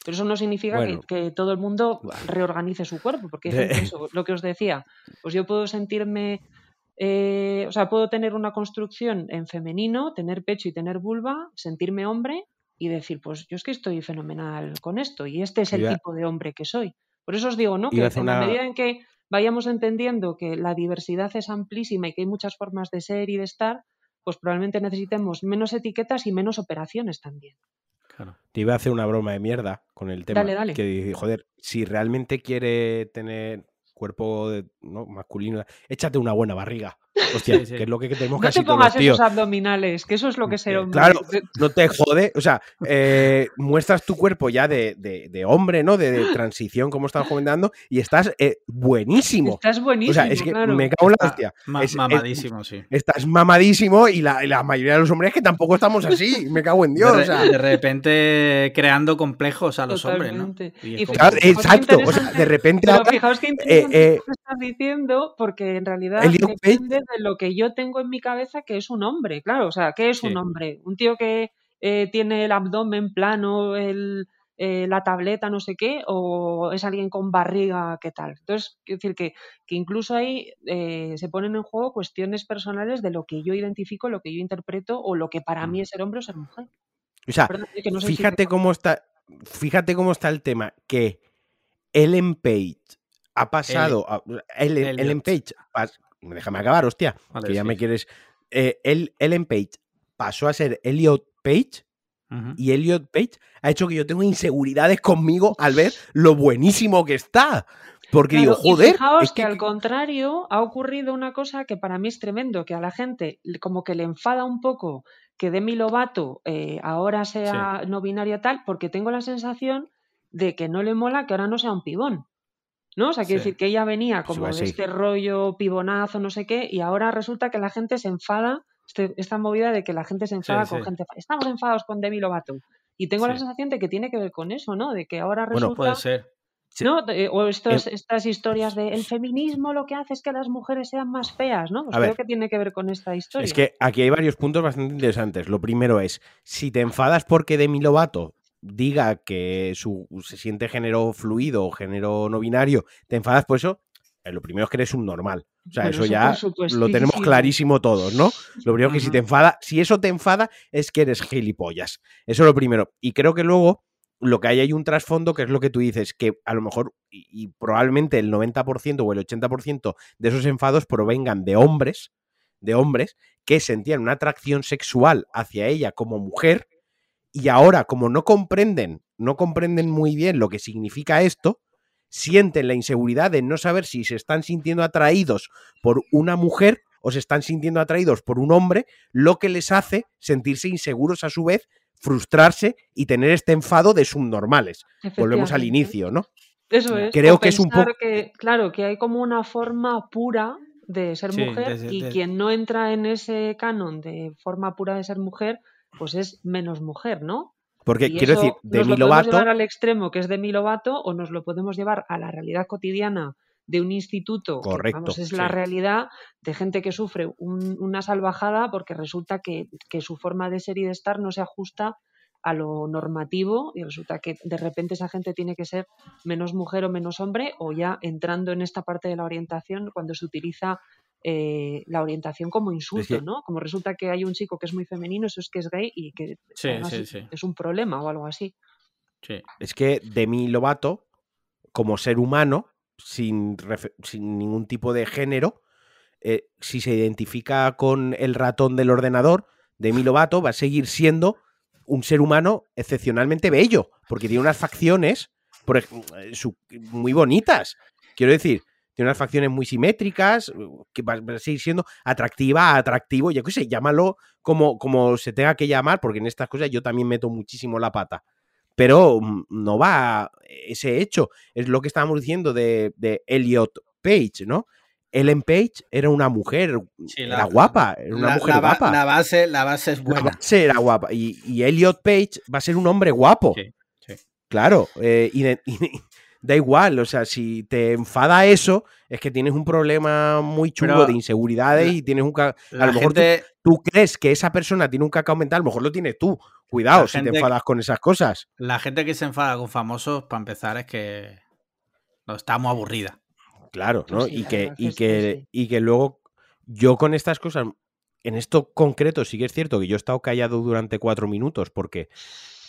Pero eso no significa que, todo el mundo reorganice su cuerpo, porque eso, lo que os decía, pues yo puedo sentirme, eh, o sea, puedo tener una construcción en femenino, tener pecho y tener vulva, sentirme hombre y decir, pues yo es que estoy fenomenal con esto y este es el tipo de hombre que soy. Por eso os digo, ¿no? Que en la medida en que vayamos entendiendo que la diversidad es amplísima y que hay muchas formas de ser y de estar, pues probablemente necesitemos menos etiquetas y menos operaciones también. Te iba a hacer una broma de mierda con el tema. Dale, dale. Que, joder, si realmente quiere tener cuerpo ¿no? masculino, échate una buena barriga. Hostia, que es lo que tenemos no casi te pongas todos esos abdominales, que eso es lo que ser hombre. Claro, no te jode. O sea, eh, muestras tu cuerpo ya de, de, de hombre, ¿no? De, de, transición, como estamos comentando, y estás eh, buenísimo. Estás buenísimo. O sea, es que claro. me cago en la hostia. Ma Es- mamadísimo, es- sí. Estás mamadísimo y la, y la mayoría de los hombres que tampoco estamos así. Me cago en Dios. de, o sea, de repente creando complejos a los hombres, ¿no? Y Y como- claro, exacto. O sea, de repente Pero ahora fijaos qué interesante eh, lo que estás diciendo, porque en realidad depende de lo que yo tengo en mi cabeza que es un hombre, claro. O sea, ¿qué es Sí. un hombre? Un tío que eh, tiene el abdomen plano, el, eh, la tableta, no sé qué, o es alguien con barriga, ¿qué tal? Entonces, quiero decir que, que incluso ahí eh, se ponen en juego cuestiones personales de lo que yo identifico, lo que yo interpreto, o lo que para mí es ser hombre o ser mujer. o sea, Perdón, que no sé si fíjate te- cómo está. Fíjate cómo está el tema. Que Ellen Page ha pasado. a- Ellen. Ellen Page. Déjame acabar, hostia. Vale, que ya sí. me quieres. Eh, el- Ellen Page pasó a ser Elliot Page. Y Elliot Page ha hecho que yo tenga inseguridades conmigo al ver lo buenísimo que está. Porque Claro, digo, y joder. fijaos es que, al contrario ha ocurrido una cosa que para mí es tremendo, que a la gente le- como que le enfada un poco que Demi Lovato eh, ahora sea no binaria tal, porque tengo la sensación de que no le mola que ahora no sea un pibón. ¿No? O sea, quiero Sí. decir que ella venía Pues como de este rollo pibonazo, no sé qué, y ahora resulta que la gente se enfada, este- esta movida de que la gente se enfada con gente. Estamos enfadados con Demi Lovato. Y tengo la sensación de que tiene que ver con eso, ¿no? De que ahora Bueno, resulta. Puede ser. ¿no? O estos- Eh, estas historias de el feminismo lo que hace es que las mujeres sean más feas, ¿no? Pues creo ver. que tiene que ver con esta historia. Es que aquí hay varios puntos bastante interesantes. Lo primero es, si te enfadas porque Demi Lovato diga que su, se siente género fluido o género no binario, te enfadas por eso, eh, lo primero es que eres un normal. O sea, eso ya lo tenemos clarísimo todos, ¿no? Lo primero que si te enfada, si eso te enfada, es que eres gilipollas. Eso es lo primero. Y creo que luego lo que hay hay un trasfondo que es lo que tú dices, que a lo mejor y, y probablemente el 90% o el 80% de esos enfados provengan de hombres, de hombres que sentían una atracción sexual hacia ella como mujer y ahora como no comprenden, no comprenden muy bien lo que significa esto, sienten la inseguridad de no saber si se están sintiendo atraídos por una mujer o se están sintiendo atraídos por un hombre, lo que les hace sentirse inseguros a su vez, frustrarse y tener este enfado de subnormales. Volvemos al inicio, ¿no? Eso es. Creo o que es un poco- que, claro, que hay como una forma pura de ser Sí, mujer de- y de- quien no entra en ese canon de forma pura de ser mujer, pues es menos mujer, ¿no? Porque Y quiero eso decir, nos Demi lo podemos llevar al extremo que es Demi Lovato o nos lo podemos llevar a la realidad cotidiana de un instituto que Correcto, vamos, es la realidad de gente que sufre un- una salvajada porque resulta que, que su forma de ser y de estar no se ajusta a lo normativo y resulta que de repente esa gente tiene que ser menos mujer o menos hombre o ya entrando en esta parte de la orientación cuando se utiliza eh, la orientación como insulto, ¿no? Como resulta que hay un chico que es muy femenino, eso es que es gay y que Sí, además sí, es- sí. es un problema o algo así. Sí. es que Demi Lovato, como ser humano, sin, sin ningún tipo de género, eh, si se identifica con el ratón del ordenador, Demi Lovato va a seguir siendo un ser humano excepcionalmente bello, porque tiene unas facciones por eh, su- muy bonitas. Quiero decir, tiene unas facciones muy simétricas, que va a seguir siendo atractiva, atractivo, ya que sé, llámalo como, como se tenga que llamar, porque en estas cosas yo también meto muchísimo la pata. Pero mm, no va ese hecho. Es lo que estábamos diciendo de, de Elliot Page, ¿no? Ellen Page era una mujer, Sí, era la- guapa, era una la, mujer la guapa. la base, la base es La buena. base era guapa. Y, y Elliot Page va a ser un hombre guapo. Sí, sí. Claro. eh, da igual. O sea, si te enfada eso, es que tienes un problema muy chungo Pero de inseguridades la- y tienes un. A lo mejor tú, gente, tú crees que esa persona tiene un cacao mental, a lo mejor lo tienes tú. Cuidado si te enfadas con esas cosas. la gente que se enfada con famosos, para empezar, es que no, está muy aburrida. Claro, ¿no? Pues sí, y, que, y, que que, sí. y que luego yo con estas cosas, en esto concreto sí que es cierto que yo he estado callado durante cuatro minutos porque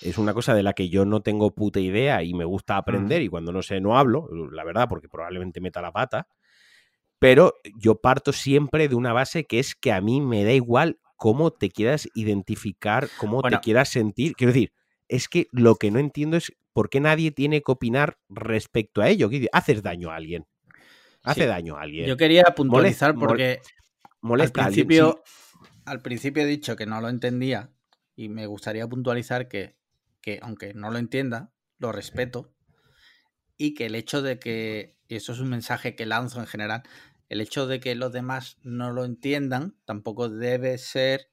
es una cosa de la que yo no tengo puta idea y me gusta aprender y cuando no sé no hablo, la verdad, porque probablemente meta la pata. Pero yo parto siempre de una base que es que a mí me da igual cómo te quieras identificar, cómo Bueno. te quieras sentir. Quiero decir, es que lo que no entiendo es por qué nadie tiene que opinar respecto a ello. Haces daño a alguien. Hace daño a alguien. Yo quería puntualizar porque molesta al principio, al principio he dicho que no lo entendía y me gustaría puntualizar que, que aunque no lo entienda, lo respeto y que el hecho de que, y eso es un mensaje que lanzo en general, el hecho de que los demás no lo entiendan tampoco debe ser,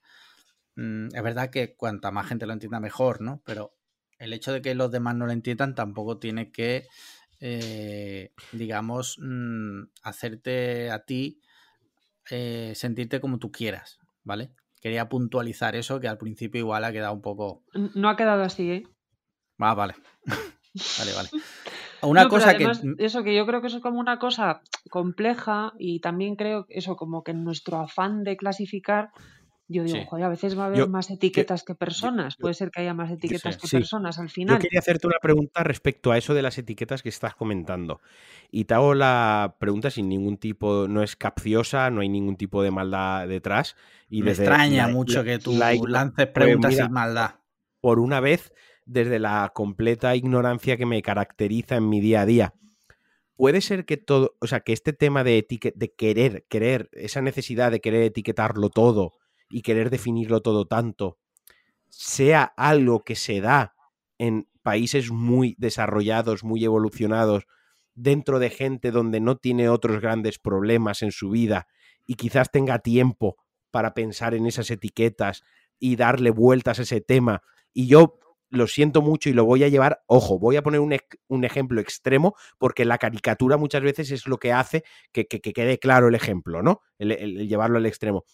mm, es verdad que cuanta más gente lo entienda mejor, ¿no? Pero el hecho de que los demás no lo entiendan tampoco tiene que, eh, digamos, mm, hacerte a ti eh, sentirte como tú quieras, ¿vale? Quería puntualizar eso, que al principio igual ha quedado un poco... No ha quedado así, ¿eh? Ah, vale. vale, vale. Una cosa que. Eso, que yo creo que eso es como una cosa compleja y también creo eso, como que en nuestro afán de clasificar, yo digo, joder, a veces va a haber más etiquetas que personas. Puede ser que haya más etiquetas que personas al final. Yo quería hacerte una pregunta respecto a eso de las etiquetas que estás comentando. Y te hago la pregunta sin ningún tipo, no es capciosa, no hay ningún tipo de maldad detrás. Y Me extraña mucho que tú lances pues preguntas sin maldad. Por una vez desde la completa ignorancia que me caracteriza en mi día a día. Puede ser que todo, o sea, que este tema de, de querer, querer, esa necesidad de querer etiquetarlo todo y querer definirlo todo tanto, sea algo que se da en países muy desarrollados, muy evolucionados, dentro de gente donde no tiene otros grandes problemas en su vida y quizás tenga tiempo para pensar en esas etiquetas y darle vueltas a ese tema. Y yo lo siento mucho y lo voy a llevar, ojo, voy a poner un, ejemplo extremo porque la caricatura muchas veces es lo que hace que, quede claro el ejemplo, ¿no? El, llevarlo al extremo.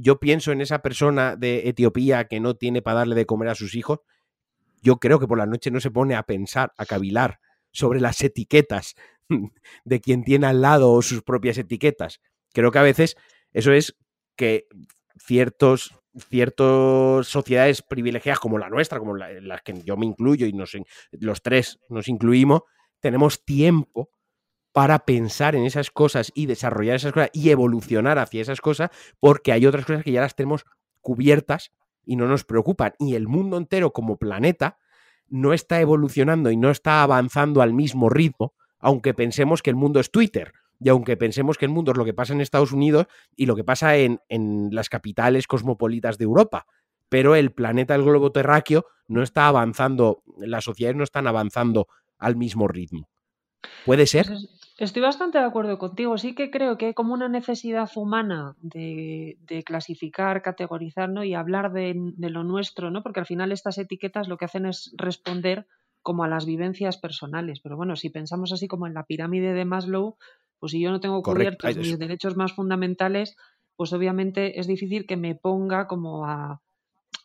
Yo pienso en esa persona de Etiopía que no tiene para darle de comer a sus hijos. Yo creo que por la noche no se pone a pensar, a cavilar sobre las etiquetas de quien tiene al lado o sus propias etiquetas. Creo que a veces eso es que ciertos ciertas sociedades privilegiadas como la nuestra, como la, las que yo me incluyo y nos, los tres nos incluimos, tenemos tiempo para pensar en esas cosas y desarrollar esas cosas y evolucionar hacia esas cosas, porque hay otras cosas que ya las tenemos cubiertas y no nos preocupan. Y el mundo entero como planeta no está evolucionando y no está avanzando al mismo ritmo, aunque pensemos que el mundo es Twitter y aunque pensemos que el mundo es lo que pasa en Estados Unidos y lo que pasa en, las capitales cosmopolitas de Europa, pero el planeta, el globo terráqueo, no está avanzando, las sociedades no están avanzando al mismo ritmo. ¿Puede ser? Pues estoy bastante de acuerdo contigo. Sí que creo que hay como una necesidad humana de, clasificar, categorizar y hablar de, de, lo nuestro, ¿no? porque al final estas etiquetas lo que hacen es responder como a las vivencias personales. Pero bueno, si pensamos así como en la pirámide de Maslow, pues si yo no tengo cubiertos mis derechos más fundamentales, pues obviamente es difícil que me ponga como a,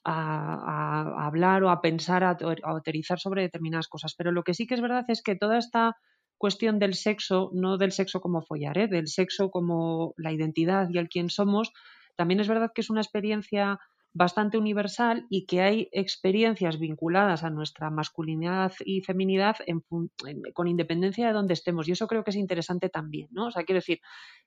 hablar o a pensar, a, autorizar sobre determinadas cosas. Pero lo que sí que es verdad es que toda esta cuestión del sexo, no del sexo como follar, ¿eh? del sexo como la identidad y el quién somos, también es verdad que es una experiencia bastante universal y que hay experiencias vinculadas a nuestra masculinidad y feminidad con independencia de donde estemos. Y eso creo que es interesante también, ¿no? O sea, quiero decir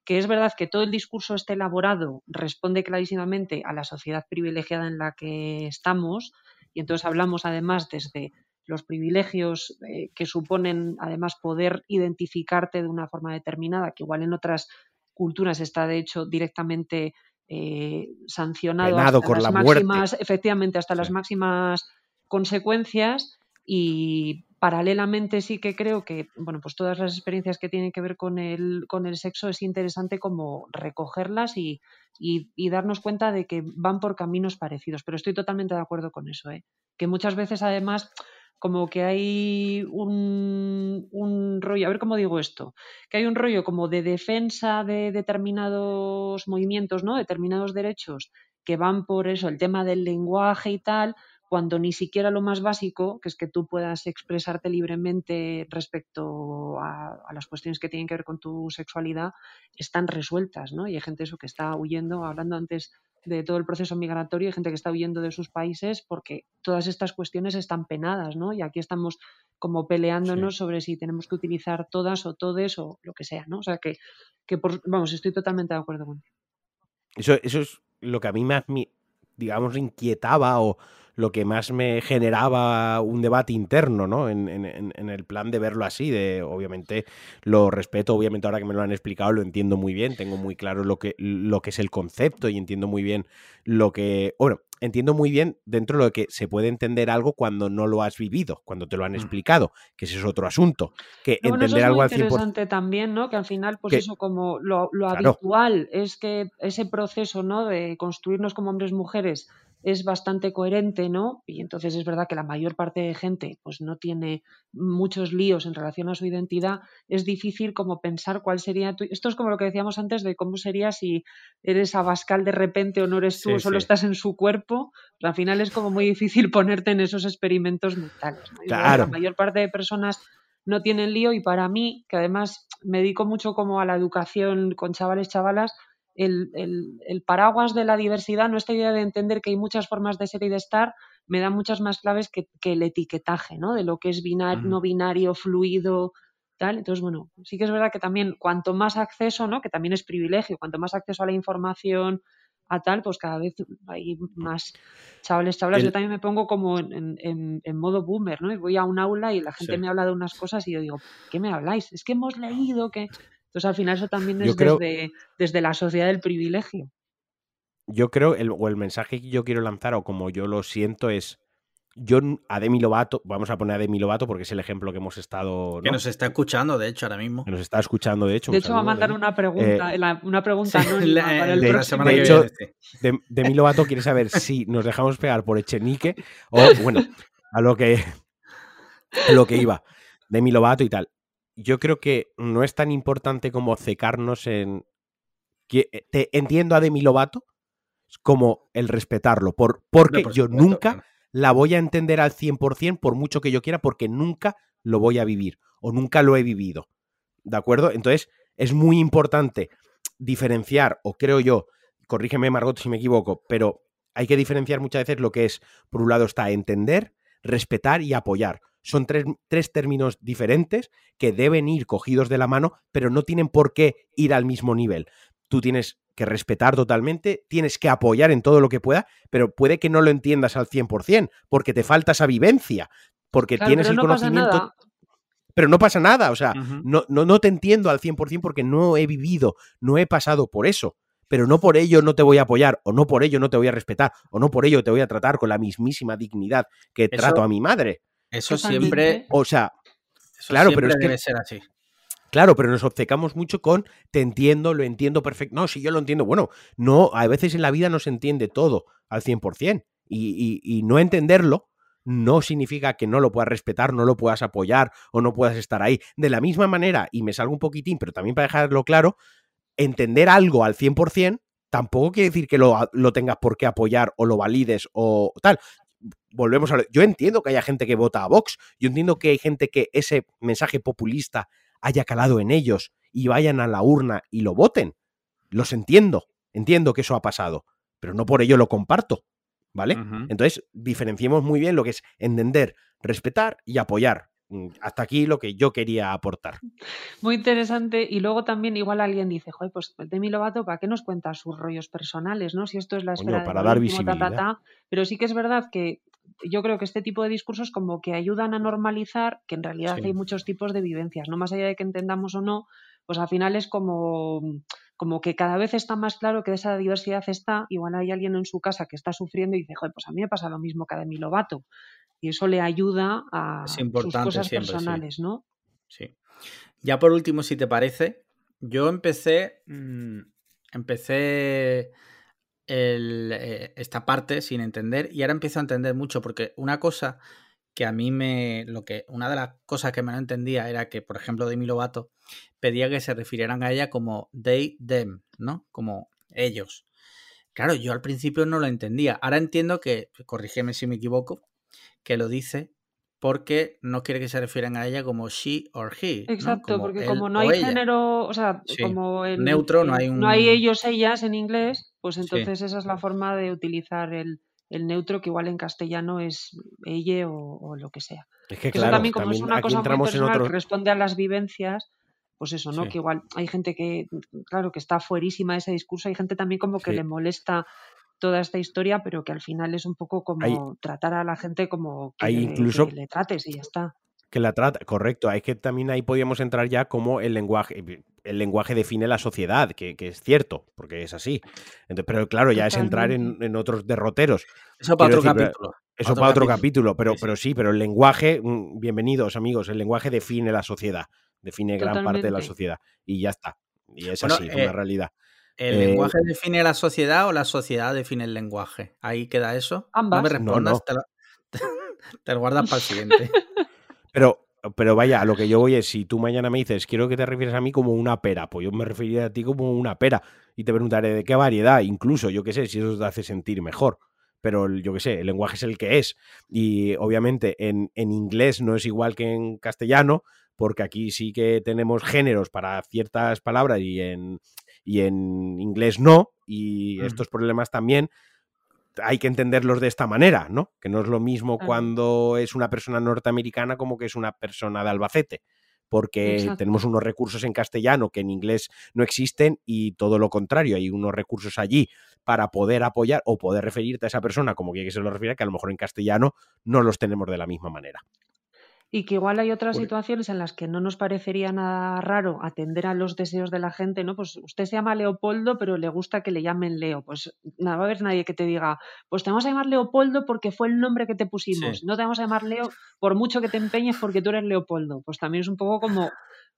que es verdad que todo el discurso esté elaborado responde clarísimamente a la sociedad privilegiada en la que estamos y entonces hablamos además desde los privilegios eh, que suponen además poder identificarte de una forma determinada, que igual en otras culturas está de hecho directamente eh, sancionado hasta las máximas, efectivamente, hasta las máximas consecuencias y paralelamente sí que creo que, bueno, pues todas las experiencias que tienen que ver con el, con el sexo es interesante como recogerlas y, y, darnos cuenta de que van por caminos parecidos. Pero estoy totalmente de acuerdo con eso, ¿eh? que muchas veces además como que hay un, un, rollo, a ver cómo digo esto, que hay un rollo como de defensa de determinados movimientos, ¿no? Determinados derechos que van por eso, el tema del lenguaje y tal, cuando ni siquiera lo más básico, que es que tú puedas expresarte libremente respecto a, las cuestiones que tienen que ver con tu sexualidad, están resueltas, ¿no? Y hay gente eso que está huyendo, hablando antes de todo el proceso migratorio, hay gente que está huyendo de sus países porque todas estas cuestiones están penadas, ¿no? Y aquí estamos como peleándonos sobre si tenemos que utilizar todas o todes o lo que sea, ¿no? O sea que, que por, vamos, estoy totalmente de acuerdo con eso. Eso es lo que a mí más digamos, inquietaba o lo que más me generaba un debate interno, ¿no? En, el plan de verlo así, de obviamente lo respeto, obviamente ahora que me lo han explicado lo entiendo muy bien, tengo muy claro lo que, lo que es el concepto y entiendo muy bien lo que, bueno, entiendo muy bien dentro de lo que se puede entender algo cuando no lo has vivido, cuando te lo han mm. explicado, que ese es otro asunto. Que entender algo al 100%. interesante también, ¿no? Que al final, pues eso, como lo, habitual es que ese proceso, ¿no? De construirnos como hombres mujeres es bastante coherente, ¿no? Y entonces es verdad que la mayor parte de gente pues no tiene muchos líos en relación a su identidad, es difícil como pensar cuál sería tu... Esto es como lo que decíamos antes de cómo sería si eres Abascal de repente o no eres tú o solo estás en su cuerpo, al final es como muy difícil ponerte en esos experimentos mentales. La mayor parte de personas no tienen lío y para mí, que además me dedico mucho como a la educación con chavales, chavalas, el, paraguas de la diversidad, no esta idea de entender que hay muchas formas de ser y de estar, me da muchas más claves que, el etiquetaje, ¿no? De lo que es binario, no binario, fluido, tal. Entonces, bueno, sí que es verdad que también cuanto más acceso, ¿no? Que también es privilegio, cuanto más acceso a la información, a tal, pues cada vez hay más chavales, chavales. Yo también me pongo como en, modo boomer, ¿no? Y voy a un aula y la gente me habla de unas cosas y yo digo, ¿qué me habláis? Es que hemos leído que... Entonces, al final, eso también es desde, desde, la sociedad del privilegio. Yo creo, el, o el mensaje que yo quiero lanzar, o como yo lo siento, es. Yo a Demi Lovato, vamos a poner a Demi Lovato porque es el ejemplo que hemos estado. Que nos está escuchando, de hecho, ahora mismo. Que nos está escuchando, de hecho. De hecho, va a mandar una pregunta, eh, una pregunta anónima para el de, próximo. De hecho, Demi Lovato quiere saber si nos dejamos pegar por Echenique o, bueno, a lo que, a lo que iba. Demi Lovato y tal yo creo que no es tan importante como cecarnos en... Que, eh, te entiendo a Demi Lovato como el respetarlo, por, porque yo nunca la voy a entender al 100% por mucho que yo quiera, porque nunca lo voy a vivir o nunca lo he vivido. ¿De acuerdo? Entonces, es muy importante diferenciar, o creo yo, corrígeme Margot si me equivoco, pero hay que diferenciar muchas veces lo que es, por un lado está entender, respetar y apoyar. Son tres, términos diferentes que deben ir cogidos de la mano, pero no tienen por qué ir al mismo nivel. Tú tienes que respetar totalmente, tienes que apoyar en todo lo que pueda, pero puede que no lo entiendas al 100%, porque te falta esa vivencia, porque tienes el conocimiento. Pero no pasa nada, o sea, no, no, no te entiendo al 100% porque no he vivido, no he pasado por eso pero no por ello no te voy a apoyar, o no por ello no te voy a respetar, o no por ello te voy a tratar con la mismísima dignidad que trato a mi madre. Eso siempre. O sea, claro, pero es que. Debe ser así. Claro, pero nos obcecamos mucho con te entiendo, lo entiendo perfecto. No, si yo lo entiendo. Bueno, no, a veces en la vida no se entiende todo al 100%. Y, y, y no entenderlo no significa que no lo puedas respetar, no lo puedas apoyar o no puedas estar ahí. De la misma manera, y me salgo un poquitín, pero también para dejarlo claro, entender algo al 100% tampoco quiere decir que lo, lo, tengas por qué apoyar o lo valides o tal volvemos a... Yo entiendo que haya gente que vota a Vox, yo entiendo que hay gente que ese mensaje populista haya calado en ellos y vayan a la urna y lo voten. Los entiendo, entiendo que eso ha pasado, pero no por ello lo comparto, ¿vale? Entonces, diferenciemos muy bien lo que es entender, respetar y apoyar. Mm, hasta aquí lo que yo quería aportar. Muy interesante. Y luego también igual alguien dice, joder, pues Demi Lovato, ¿para qué nos cuenta sus rollos personales? ¿no? Si esto es la esfera para dar visibilidad. Pero sí que es verdad que yo creo que este tipo de discursos como que ayudan a normalizar que en realidad hay muchos tipos de vivencias, no más allá de que entendamos o no, pues al final es como, como que cada vez está más claro que esa diversidad está, igual hay alguien en su casa que está sufriendo y dice, joder, pues a mí me pasa lo mismo que a Demi Lovato. Y eso le ayuda a sus cosas personales, ¿no? Sí. Ya por último, si te parece, yo empecé, mm, empecé eh, esta parte sin entender y ahora empiezo a entender mucho porque una cosa que a mí me lo que una de las cosas que me no entendía era que por ejemplo Demi Lovato pedía que se refirieran a ella como they them no como ellos claro yo al principio no lo entendía ahora entiendo que corrígeme si me equivoco que lo dice porque no quiere que se refieran a ella como she or he. Exacto, porque como no hay género, o sea, como el, neutro, no hay un... No hay ellos, ellas en inglés, pues entonces esa es la forma de utilizar el, neutro que igual en castellano es ella o, lo que sea. Es que, claro, también como es una cosa muy personal que responde a las vivencias, pues eso, ¿no? Que igual hay gente que, claro, que está fuerísima de ese discurso, hay gente también como que le molesta toda esta historia, pero que al final es un poco como tratar a la gente como que, incluso, le trates y ya está. Que la trata, correcto. Es que también ahí podríamos entrar ya como el lenguaje, el lenguaje define la sociedad, que, es cierto, porque es así. pero claro, ya es entrar en, otros derroteros. Eso para otro capítulo. Eso para otro capítulo, pero, pero sí, pero el lenguaje, mm, bienvenidos amigos, el lenguaje define la sociedad, define gran parte de la sociedad y ya está. Y es así, es una eh, realidad. ¿El eh, lenguaje define la sociedad o la sociedad define el lenguaje? Ahí queda eso. Ambas. No me respondas, Te, lo, guardas para el siguiente. Pero, pero vaya, a lo que yo voy es, si tú mañana me dices, quiero que te refieras a mí como una pera, pues yo me referiría a ti como una pera y te preguntaré de qué variedad, incluso, yo qué sé, si eso te hace sentir mejor. Pero yo qué sé, el lenguaje es el que es. Y obviamente en, en inglés no es igual que en castellano, porque aquí sí que tenemos géneros para ciertas palabras y en, y en inglés no, y estos problemas también hay que entenderlos de esta manera, ¿no? Que no es lo mismo cuando es una persona norteamericana como que es una persona de Albacete, porque tenemos unos recursos en castellano que en inglés no existen y todo lo contrario, hay unos recursos allí para poder apoyar o poder referirte a esa persona como que se lo refiere, que a lo mejor en castellano no los tenemos de la misma manera. Y que igual hay otras situaciones en las que no nos parecería nada raro atender a los deseos de la gente, ¿no? Pues usted se llama Leopoldo, pero le gusta que le llamen Leo. Pues nada, va a haber nadie que te diga, pues te vamos a llamar Leopoldo porque fue el nombre que te pusimos. No te vamos a llamar Leo por mucho que te empeñes porque tú eres Leopoldo. Pues también es un poco como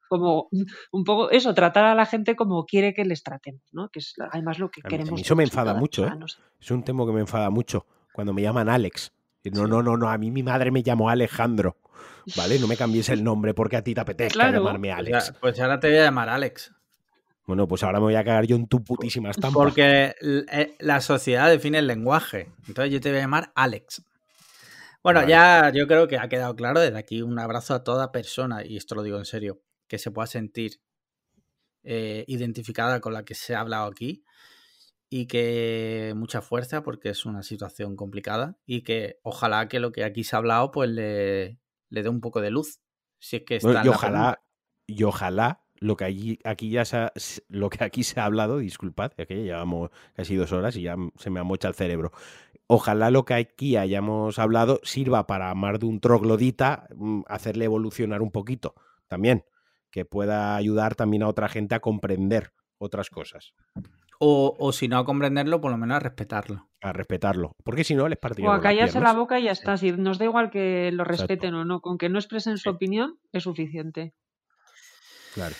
como un poco eso, tratar a la gente como quiere que les tratemos, ¿no? Que es además lo que queremos. eso me enfada mucho, ¿eh? Es un tema que me enfada mucho cuando me llaman Alex. No, no, no, no, a mí mi madre me llamó Alejandro. ¿Vale? No me cambies el nombre porque a ti te apetezca llamarme Alex. Pues, ahora te voy a llamar Alex. Bueno, pues ahora me voy a cagar yo en tu putísima estampa. Porque eh, la sociedad define el lenguaje. Entonces yo te voy a llamar Alex. Bueno, ya yo creo que ha quedado claro desde aquí un abrazo a toda persona, y esto lo digo en serio, que se pueda sentir eh, identificada con la que se ha hablado aquí y que mucha fuerza porque es una situación complicada y que ojalá que lo que aquí se ha hablado pues le, le dé un poco de luz. Si es que está y, ojalá, y ojalá lo que allí, aquí ya se ha, lo que aquí se ha hablado, disculpad, que ya llevamos casi dos horas y ya se me amocha el cerebro. Ojalá lo que aquí hayamos hablado sirva para más de un troglodita mm, hacerle evolucionar un poquito también, que pueda ayudar también a otra gente a comprender otras cosas. O, si no a comprenderlo, por lo menos a respetarlo. A respetarlo. Porque si no, les partiría. O a callarse la boca y ya está. Si nos da igual que lo respeten o no, con que no expresen su opinión es suficiente. Claro.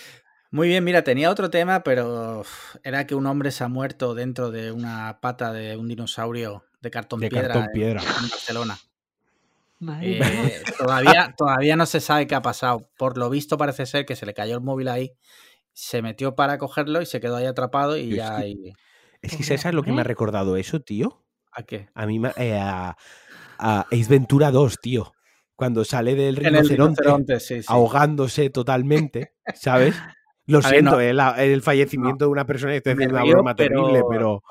Muy bien, mira, tenía otro tema, pero era que un hombre se ha muerto dentro de una pata de un dinosaurio de cartón piedra, En, Barcelona. Eh, todavía, todavía no se sabe qué ha pasado. Por lo visto parece ser que se le cayó el móvil ahí se metió para cogerlo y se quedó ahí atrapado y ya... Es que, ¿sabes lo que me ha recordado eso, tío? ¿A qué? A mí, eh, a, a Ace Ventura 2, tío. Cuando sale del rinoceronte, ahogándose totalmente, ¿sabes? Lo siento, el, fallecimiento de una persona, estoy haciendo una broma terrible, pero...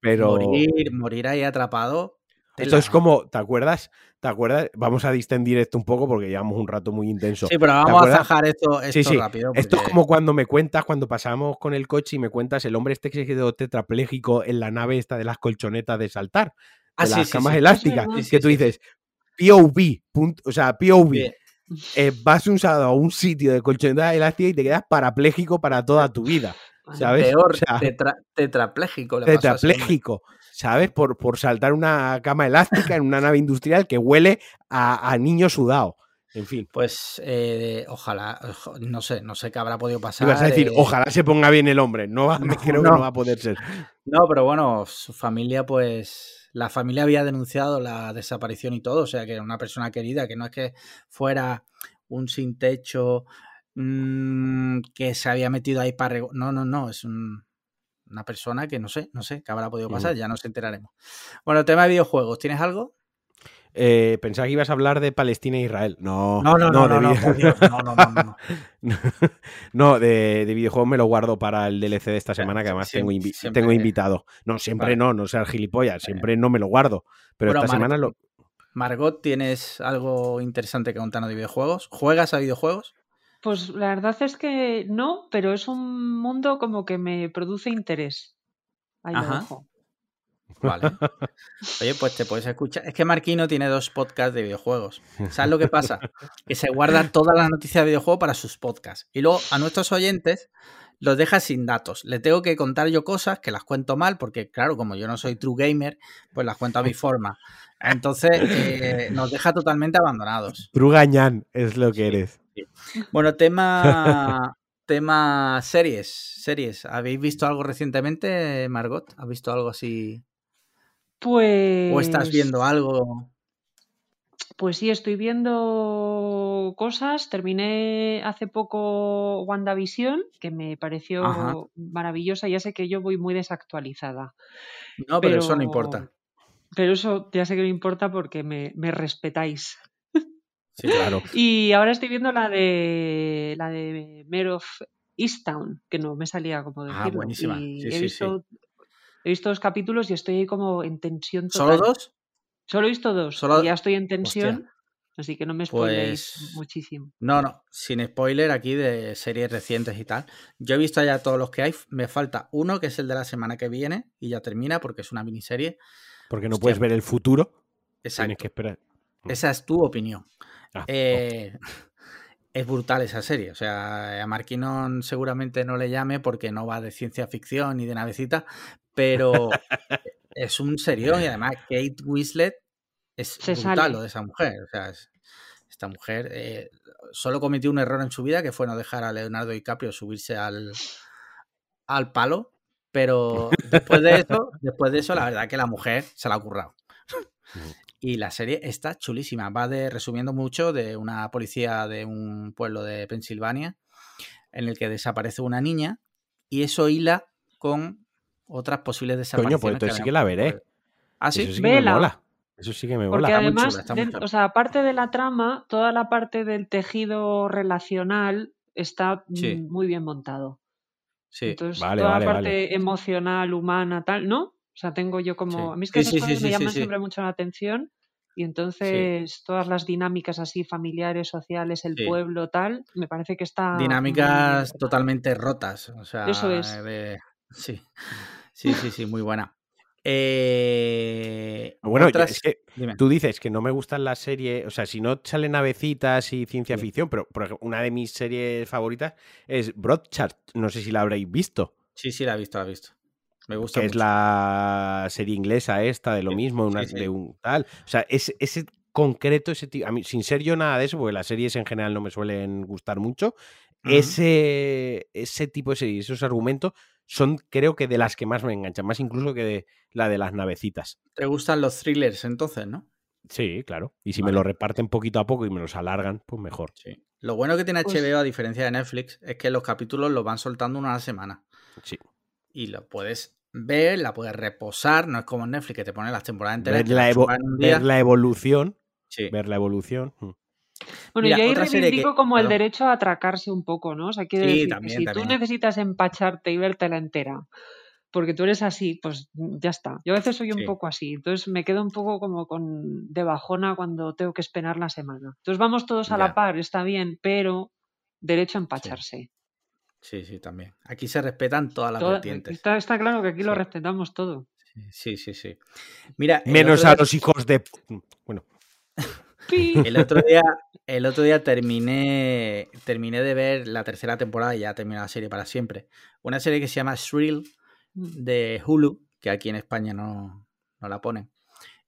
pero... Morir, morir ahí atrapado esto es como, ¿te acuerdas? ¿Te acuerdas? Vamos a distendir esto un poco porque llevamos un rato muy intenso. Sí, pero vamos a zajar esto, rápido. Esto es como cuando me cuentas, cuando pasamos con el coche y me cuentas el hombre este que se quedó tetrapléjico en la nave esta de las colchonetas de saltar, de ah, las camas elásticas, que tú dices, POV, o sea, POV. Eh, vas un sábado a un sitio de colchonetas elásticas y te quedas parapléjico para toda tu vida. ¿Sabes? Peor, tetrapléjico. tetrapléjico. ¿Sabes? Por, por saltar una cama elástica en una nave industrial que huele a, a niño sudado. En fin. Pues eh, ojalá, no sé, no sé qué habrá podido pasar. Vas a decir, eh, ojalá se ponga bien el hombre. No, creo que no va a poder ser. No, pero bueno, su familia, pues. La familia había denunciado la desaparición y todo. O sea, que era una persona querida, que no es que fuera un sin techo mm, que se había metido ahí para. No, no, no. Es un, una persona que no sé, no sé qué habrá podido pasar, ya nos enteraremos. Bueno, tema de videojuegos, ¿tienes algo? Eh, pensaba que ibas a hablar de Palestina e Israel. No, no, no, no, no, no, no, no, no, de, videojuegos me lo guardo para el DLC de esta semana, que además tengo, tengo invitado. No, siempre no, no sea gilipollas, siempre no me lo guardo. Pero esta semana lo. Margot, ¿tienes algo interesante que contarnos de videojuegos? ¿Juegas a videojuegos? Pues la verdad es que no, pero es un mundo como que me produce interés. Ahí dejo. Vale. Oye, pues te puedes escuchar. Es que Marquino tiene dos podcasts de videojuegos. ¿Sabes lo que pasa? Que se guarda todas las noticias de videojuegos para sus podcasts. Y luego a nuestros oyentes los deja sin datos. Le tengo que contar yo cosas que las cuento mal, porque claro, como yo no soy true gamer, pues las cuento a mi forma. Entonces eh, nos deja totalmente abandonados. True gañán es lo que eres. Bueno, tema, tema series. Series. ¿Habéis visto algo recientemente, Margot? ¿Has visto algo así? Pues. ¿O estás viendo algo? Pues sí, estoy viendo cosas. Terminé hace poco WandaVision, que me pareció maravillosa. Ya sé que yo voy muy desactualizada. No, pero, eso no importa. Pero eso ya sé que no importa porque me, respetáis. Sí, claro. y ahora estoy viendo la de la de Mayor of Easttown, que no me salía como decirlo. Ah, buenísima. he visto He visto dos capítulos y estoy ahí como en tensión total. ¿Solo dos? Solo he visto dos. Y ya estoy en tensión. Así que no me spoiléis pues muchísimo. No, no, sin spoiler aquí de series recientes y tal. Yo he visto ya todos los que hay. Me falta uno, que es el de la semana que viene, y ya termina porque es una miniserie. Porque no puedes ver el futuro. Exacto. Tienes que esperar. Esa es tu opinión. Ah, eh, es brutal esa serie. O sea, a Marquinon seguramente no le llame porque no va de ciencia ficción ni de navecita, pero es un serio y además Kate Winslet es brutal lo de esa mujer. O sea, esta mujer eh, solo cometió un error en su vida que fue no dejar a Leonardo DiCaprio subirse al, al palo, pero después de eso, después de eso, la verdad que la mujer se la ha currado. Y la serie está chulísima. Va de, resumiendo mucho, de una policía de un pueblo de Pensilvania en el que desaparece una niña y eso hila con otras posibles desapariciones. Coño, pues entonces sí que la veré. Ah, sí, eso sí que me mola. Eso sí que me mola. Porque además, o sea, aparte de la trama, toda la parte del tejido relacional está muy bien montado. Sí, Entonces, toda la parte emocional, humana, tal, ¿no? O sea, tengo yo como. A mí es que esas cosas me llaman siempre mucho la atención. Y entonces todas las dinámicas así familiares, sociales, el pueblo, tal, me parece que está... Dinámicas totalmente rotas. O sea, Eso es. Sí, sí, sí, sí, muy buena. Eh... Bueno, es que tú dices que no me gustan las series, o sea, si no salen navecitas y ciencia ficción, pero por ejemplo, una de mis series favoritas es Broadchurch, no sé si la habréis visto. Sí, sí, la he visto, la he visto. Me gusta. Que es la serie inglesa esta de lo mismo, una, de un tal. O sea, ese, ese concreto, ese a mí, sin ser yo nada de eso, porque las series en general no me suelen gustar mucho, ese, ese tipo de series, esos argumentos son creo que de las que más me enganchan, más incluso que de la de las navecitas. ¿Te gustan los thrillers entonces, no? Sí, claro. Y si me lo reparten poquito a poco y me los alargan, pues mejor. Sí. Lo bueno que tiene HBO, pues a diferencia de Netflix, es que los capítulos los van soltando una a la semana. Sí y lo puedes ver, la puedes reposar, no es como Netflix que te pone las temporadas enteras. Ver, la, evolución. Ver la evolución. Mm. Bueno, y ahí reivindico como el derecho a atracarse un poco, ¿no? O sea, quiere decir que si tú necesitas empacharte y vértela entera, porque tú eres así, pues ya está. Yo a veces soy un poco así, entonces me quedo un poco como con de bajona cuando tengo que esperar la semana. Entonces vamos todos a la par, está bien, pero derecho a empacharse. Sí, sí, también. Aquí se respetan todas las vertientes. Está, claro que aquí lo respetamos todo. Sí, sí, sí. Mira, Menos a los hijos de. Bueno. el otro día, el otro día terminé, terminé de ver la tercera temporada y ya terminé la serie para siempre. Una serie que se llama Shrill mm. de Hulu, que aquí en España no, no la ponen.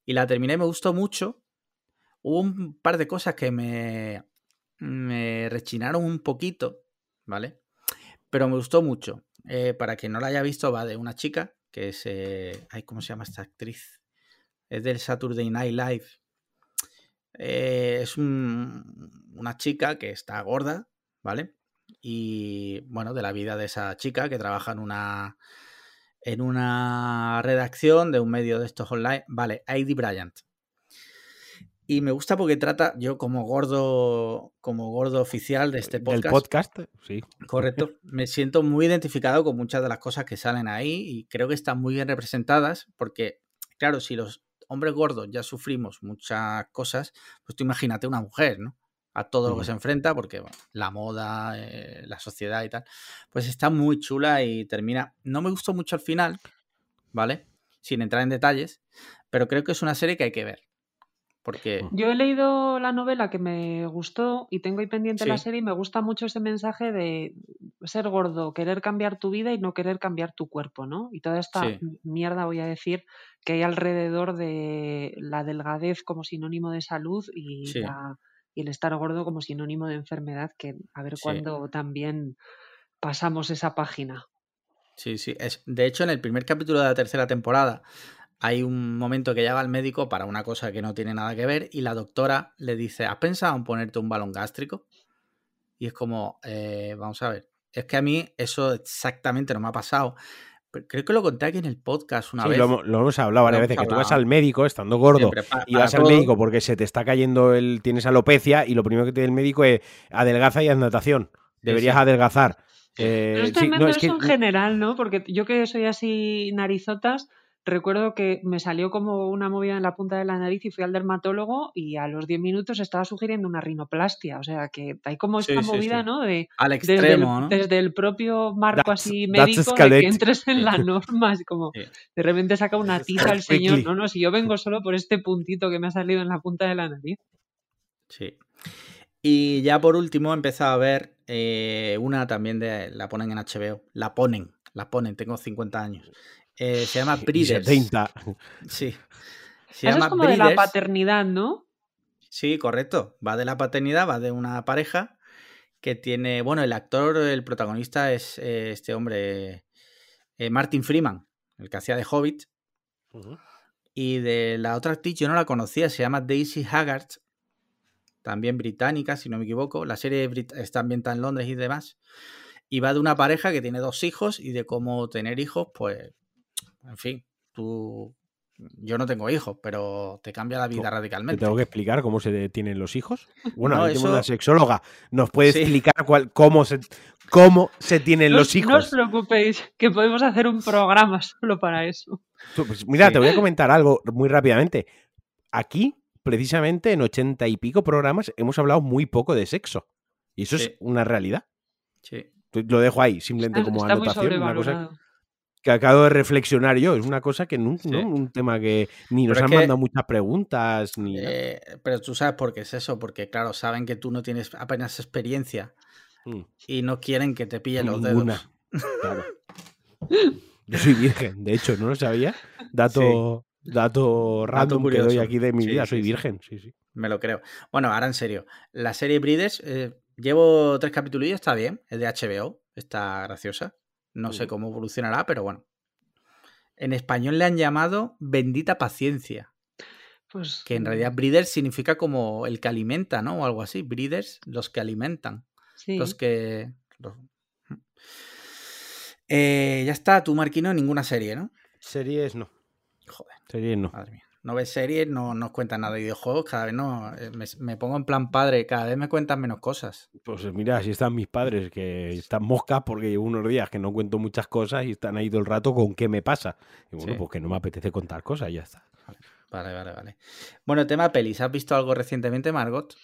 Y la terminé, me gustó mucho. Hubo un par de cosas que me, me rechinaron un poquito, ¿vale? Pero me gustó mucho. Eh, para quien no la haya visto, va de una chica que es. Eh, ¿Cómo se llama esta actriz? Es del Saturday Night Live. Eh, es una chica que está gorda, ¿vale? Y bueno, de la vida de esa chica que trabaja en una en una redacción de un medio de estos online. Vale, Heidi Bryant. Y me gusta porque trata, yo como gordo, como gordo oficial de este podcast. Del podcast, sí. Correcto. Me siento muy identificado con muchas de las cosas que salen ahí y creo que están muy bien representadas porque, claro, si los hombres gordos ya sufrimos muchas cosas, pues tú imagínate una mujer, ¿no? A todo lo que se enfrenta, porque la moda, eh, la sociedad y tal, pues está muy chula y termina. No me gustó mucho al final, ¿vale? sin entrar en detalles, pero creo que es una serie que hay que ver. Porque... Yo he leído la novela que me gustó y tengo ahí pendiente la serie y me gusta mucho ese mensaje de ser gordo, querer cambiar tu vida y no querer cambiar tu cuerpo, ¿no? Y toda esta Sí. mierda, voy a decir, que hay alrededor de la delgadez como sinónimo de salud y, Sí. la- y el estar gordo como sinónimo de enfermedad, que a ver cuándo también pasamos esa página. Sí, sí. Es, de hecho, en el primer capítulo de la tercera temporada hay un momento que ella va al médico para una cosa que no tiene nada que ver y la doctora le dice, ¿has pensado en ponerte un balón gástrico? Y es como, eh, vamos a ver, es que a mí eso exactamente no me ha pasado. Pero creo que lo conté aquí en el podcast una Sí, vez. lo, hemos- lo hemos hablado varias veces, que tú vas al médico estando gordo Siempre, y para vas al todo. médico porque se te está cayendo el. tienes alopecia y lo primero que te dice el médico es adelgaza y haz natación. Deberías sí. adelgazar. Eh, Pero es sí, tremendo no, es eso que- en general, ¿no? Porque yo que soy así narizotas, recuerdo que me salió como una movida en la punta de la nariz y fui al dermatólogo y a los 10 minutos estaba sugiriendo una rinoplastia. O sea, que hay como esta sí, movida, sí. ¿no? De, Al desde, el, extremo, ¿no? desde el propio marco That's- así médico de que entres en la norma, así como de repente saca una tiza el señor. No, no, si yo vengo solo por este puntito que me ha salido en la punta de la nariz. Sí. Y ya por último he empezado a ver eh, una también de. La ponen en HBO. La ponen. La ponen. Tengo 50 años. Eh, se llama Breeders. 70. Sí. Se Eso llama es como de la paternidad, ¿no? Sí, correcto. Va de la paternidad, va de una pareja que tiene. Bueno, el actor, el protagonista es eh, este hombre, eh, Martin Freeman, el que hacía de Hobbit. Y de la otra actriz yo no la conocía, se llama Daisy Haggard, también británica, si no me equivoco. La serie está ambientada en Londres y demás. Y va de una pareja que tiene dos hijos y de cómo tener hijos, pues, en fin, tú... Yo no tengo hijos, pero te cambia la vida ¿Te radicalmente. tengo que explicar cómo se tienen los hijos? Bueno, No, eso- una sexóloga. ¿Nos puede Sí. explicar cuál, cómo, se, cómo se tienen No los os- hijos? No os preocupéis, que podemos hacer un programa solo para eso. Tú, pues mira, Sí. te voy a comentar algo muy rápidamente. Aquí, precisamente en ochenta y pico programas, hemos hablado muy poco de sexo. Y eso Sí. es una realidad. Sí. Lo dejo ahí, simplemente Está, como está muy anotación. Una cosa. Que acabo de reflexionar yo. Es una cosa que no, Sí. no un tema que ni nos Pero han que- mandado muchas preguntas ni. Eh, pero tú sabes por qué es eso, porque claro, saben que tú no tienes apenas experiencia Mm, y no quieren que te pillen los dedos. Claro. Yo soy virgen, de hecho, no lo sabía. Dato, dato random que doy aquí de mi Sí, vida, sí, soy sí. virgen. Sí, sí. Me lo creo. Bueno, ahora en serio. La serie Breeders, eh, llevo tres capítulos y está bien. Es de HBO, está graciosa. No sé cómo evolucionará, pero bueno. En español le han llamado Bendita Paciencia, Pues, que en realidad Breeders significa como el que alimenta, ¿no? O algo así. Breeders, los que alimentan. sí. Los que. los- Eh, ya está, tú, Marquino, ninguna serie, ¿no? Series no. Joder, Series no. madre mía. No ves series, no nos cuentan nada de videojuegos, cada vez no. eh, Me, me pongo en plan padre, cada vez me cuentan menos cosas. Pues mira, así están mis padres, que están moscas porque llevo unos días que no cuento muchas cosas y están ahí todo el rato con qué me pasa. Y bueno, Sí. pues que no me apetece contar cosas y ya está. Vale, vale, vale. Bueno, tema pelis. ¿Has visto algo recientemente, Margot?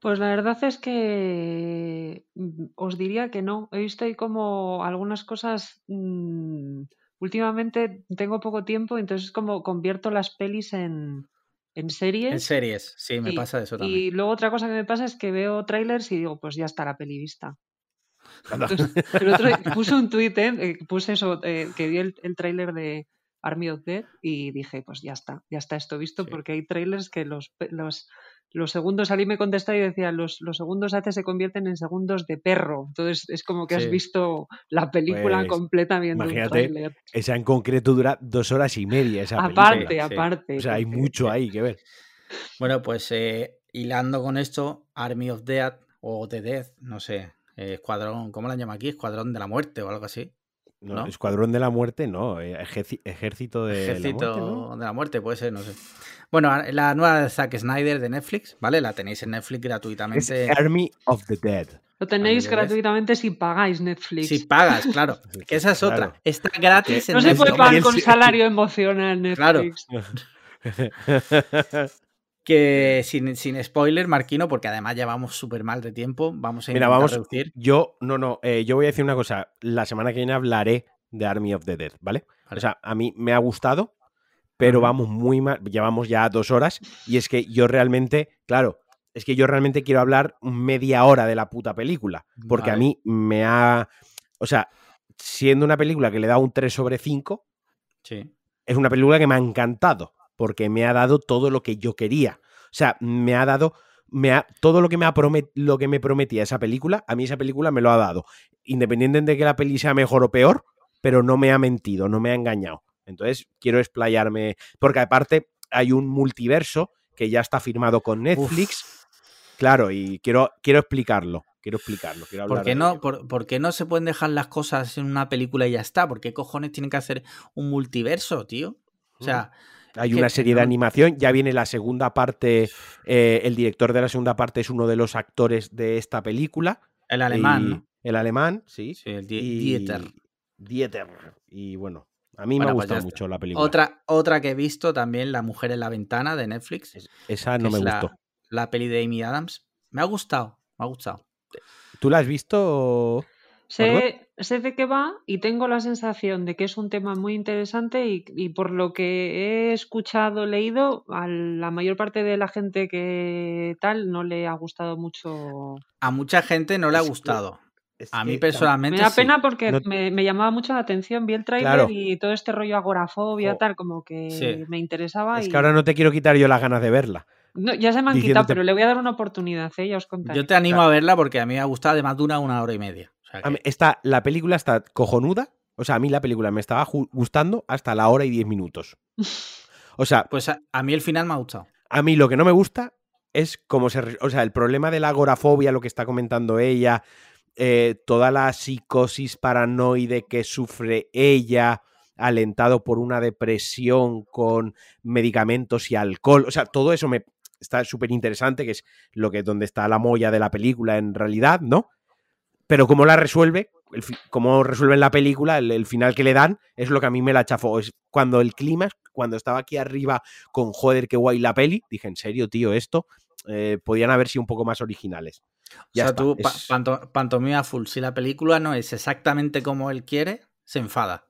Pues la verdad es que mm, os diría que no. He visto ahí como algunas cosas. mm, últimamente tengo poco tiempo, entonces como convierto las pelis en, en series. En series, sí, me Sí, pasa eso también. Y luego otra cosa que me pasa es que veo trailers y digo, pues ya está la peli vista. Anda. Entonces, el otro día puse un tuit, eh, puse eso, eh, que vi el, el tráiler de Army of Dead y dije, pues ya está, ya está esto visto, Sí. porque hay trailers que los, los, los segundos, salí me contestaba y decía, los, los segundos a veces se convierten en segundos de perro. Entonces es como que has Sí. visto la película Pues, completa viendo un imagínate, tráiler. Esa en concreto dura dos horas y media. Esa Aparte, película. sí. aparte. O sea, hay mucho ahí que ver. Bueno, pues eh, hilando con esto, Army of Death o The Death, no sé, eh, Escuadrón, ¿cómo la llama aquí? Escuadrón de la Muerte o algo así. No, ¿No? Escuadrón de la Muerte, no. eh, ejército de Ejército la Muerte, ¿no? de la Muerte, puede ser, no sé. Bueno, la nueva de Zack Snyder de Netflix, ¿vale? La tenéis en Netflix Es gratuitamente. Army of the Dead. Lo tenéis gratuitamente si pagáis Netflix. Si pagas, claro. Que esa es Claro. otra. Está gratis en no se Netflix. puede Y pagar el con salario emocional Claro. Netflix. Que sin, sin spoiler, Marquino, porque además ya vamos súper mal de tiempo, vamos a Mira, vamos- reducir. Yo, no, no, eh, yo voy a decir una cosa. La semana que viene hablaré de Army of the Dead, ¿vale? Vale. O sea, a mí me ha gustado. Pero vamos muy mal, llevamos ya dos horas y es que yo realmente, claro, es que yo realmente quiero hablar media hora de la puta película, porque a mí me ha, o sea, siendo una película que le da un 3 sobre 5, sí. es una película que me ha encantado, porque me ha dado todo lo que yo quería. O sea, me ha dado me ha, todo lo que, me ha promet, lo que me prometía esa película, a mí esa película me lo ha dado. Independiente de que la peli sea mejor o peor, pero no me ha mentido, no me ha engañado. Entonces, quiero explayarme, porque aparte hay un multiverso que ya está firmado con Netflix. Claro, y quiero, quiero explicarlo. Quiero explicarlo. Quiero ¿Por, qué no, por, qué no se pueden dejar las cosas en una película y ya está? ¿Por qué cojones tienen que hacer un multiverso, tío? O sea. Mm. Hay una serie de animación, ya viene la segunda parte. Eh, el director de la segunda parte es uno de los actores de esta película. El alemán, ¿no? El alemán, sí. Sí, el Dieter. Dieter. Y bueno, a mí me ha pues gustado mucho la película. Otra, otra que he visto también, La Mujer en la Ventana de Netflix. esa no me gustó. La, peli de Amy Adams. Me ha gustado, me ha gustado. ¿Tú la has visto? Sé, sé, de qué va y tengo la sensación de que es un tema muy interesante y, por lo que he escuchado, leído, a la mayor parte de la gente que tal no le ha gustado mucho. A mucha gente no le ha gustado a mí personalmente. Me da pena porque me, llamaba mucho la atención. Vi el trailer y todo este rollo agorafobia, tal, como que me interesaba. Es que ahora no te quiero quitar yo las ganas de verla. No, ya se me han quitado, pero le voy a dar una oportunidad, ¿eh? ya os contaré. Yo te animo a verla porque a mí me ha gustado, además dura una hora y media. la película está cojonuda. O sea, a mí la película me estaba gustando hasta la hora y diez minutos. O sea. Pues a, a, mí el final me ha gustado. A mí lo que no me gusta es cómo se. O sea, el problema de la agorafobia, lo que está comentando ella, eh, toda la psicosis paranoide que sufre ella, alentado por una depresión con medicamentos y alcohol. O sea, todo eso me está súper interesante, que es lo que donde está la molla de la película en realidad, ¿no? Pero cómo la resuelve, el, cómo resuelven la película, el, final que le dan, es lo que a mí me la chafó. Es cuando el clima, cuando estaba aquí arriba con joder, qué guay la peli, dije, en serio, tío, esto eh, podían haber sido un poco más originales. Ya o sea, tú, pantomima full, si la película no es exactamente como él quiere, se enfada.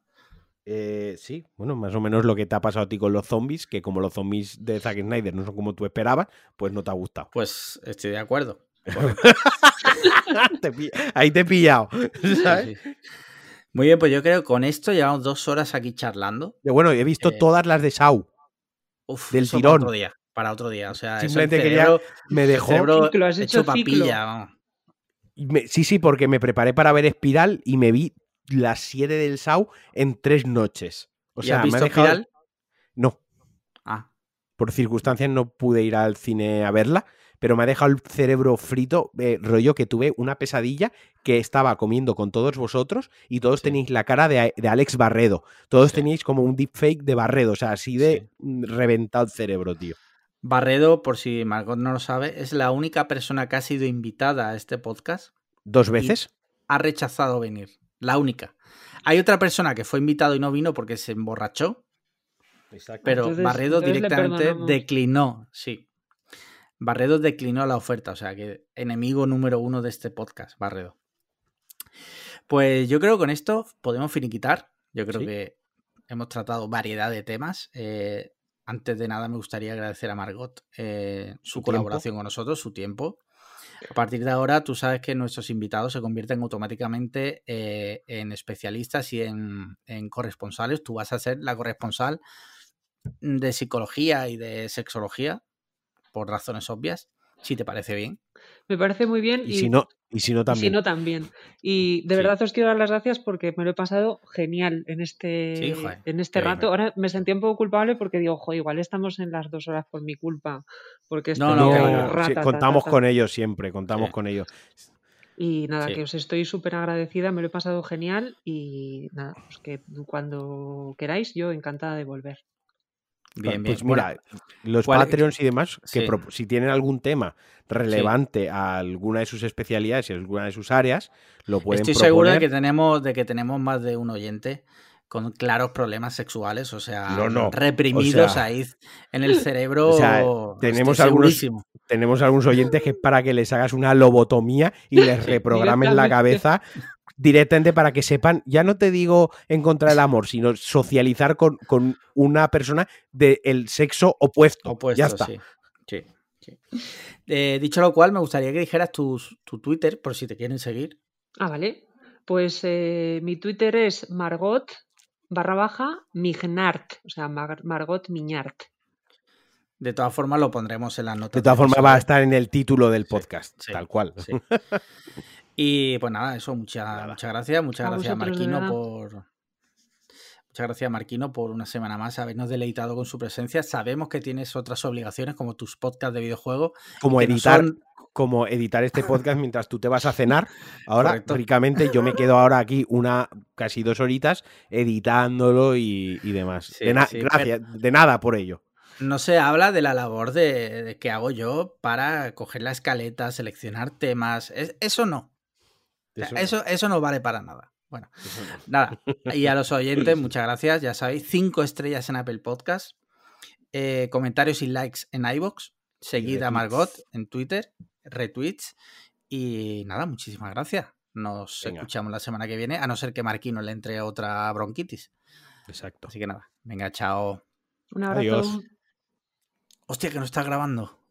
Eh, sí, bueno, más o menos lo que te ha pasado a ti con los zombies, que como los zombies de Zack Snyder no son como tú esperabas, pues no te ha gustado. Pues estoy de acuerdo. Ahí te he pillado. Muy bien, pues yo creo que con esto llevamos dos horas aquí charlando. bueno, he visto eh, todas las de Sau. Uf, del tirón. Otro día para otro día. O sea, simplemente quería. Me dejó. Lo has hecho, papilla. sí, sí, porque me preparé para ver Espiral y me vi las 7 del SAU en tres noches. O sea, me ha dejado... Espiral? No. Ah. Por circunstancias no pude ir al cine a verla, pero me ha dejado el cerebro frito, eh, rollo que tuve una pesadilla que estaba comiendo con todos vosotros y todos tenéis la cara de, Alex Barredo. Todos teníais como un deepfake de Barredo, o sea, así de reventado el cerebro, tío. Barredo, por si Margot no lo sabe, es la única persona que ha sido invitada a este podcast. ¿Dos veces? Ha rechazado venir. La única. Hay otra persona que fue invitado y no vino porque se emborrachó. Pero Barredo directamente declinó, sí. Barredo declinó la oferta, o sea que enemigo número uno de este podcast, Barredo. Pues yo creo que con esto podemos finiquitar. Yo creo que hemos tratado variedad de temas. Eh, antes de nada me gustaría agradecer a Margot eh, su, colaboración con nosotros, su tiempo. A partir de ahora, tú sabes que nuestros invitados se convierten automáticamente eh, en especialistas y en, en, corresponsales. Tú vas a ser la corresponsal de psicología y de sexología, por razones obvias, si te parece bien. Me parece muy bien. Y, si no, y si no también. Y si no también. Y de verdad os quiero dar las gracias porque me lo he pasado genial en este, en este rato. Ahora me sentí un poco culpable porque digo, ojo, igual estamos en las dos horas por mi culpa. Porque no, no, contamos con ellos siempre, contamos con ellos. Y nada, que os estoy súper agradecida, me lo he pasado genial y nada, pues que cuando queráis, yo encantada de volver. Bien, pues mira, los Patreons y demás, que si tienen algún tema relevante a alguna de sus especialidades y a alguna de sus áreas, lo pueden Estoy seguro de que tenemos, de que tenemos más de un oyente con claros problemas sexuales, o sea, reprimidos ahí en el cerebro. O sea, tenemos, algunos, tenemos algunos oyentes que es para que les hagas una lobotomía y les reprogramen la cabeza directamente para que sepan, ya no te digo encontrar el amor, sino socializar con, una persona del sexo opuesto. ya está. Sí. sí, eh, dicho lo cual, me gustaría que dijeras tu, tu, Twitter por si te quieren seguir. Ah, vale. Pues eh, mi Twitter es Margot barra baja Mignart, o sea, Margot Miñart. De todas formas, lo pondremos en las notas. De todas formas, va a estar en el título del podcast, tal cual. y pues nada, eso, muchas muchas gracias. Muchas gracias, Marquino, por. Muchas gracias, Marquino, por una semana más habernos deleitado con su presencia. Sabemos que tienes otras obligaciones, como tus podcasts de videojuegos. Como editar. Como editar este podcast mientras tú te vas a cenar. Ahora, ricamente, yo me quedo ahora aquí una casi dos horitas editándolo y, demás. de, gracias, de nada por ello no se habla de la labor de, que hago yo para coger la escaleta, seleccionar temas. eso no. Eso, eso, no vale para nada. Bueno, nada. Y a los oyentes, muchas gracias. Ya sabéis, cinco estrellas en Apple Podcast. Eh, comentarios y likes en iBox. Seguid a Margot en Twitter. Retweets. Y nada, muchísimas gracias. Nos escuchamos la semana que viene, a no ser que Marquino le entre otra bronquitis. Exacto. Así que nada, venga, chao. Un abrazo. Hostia, que no está grabando.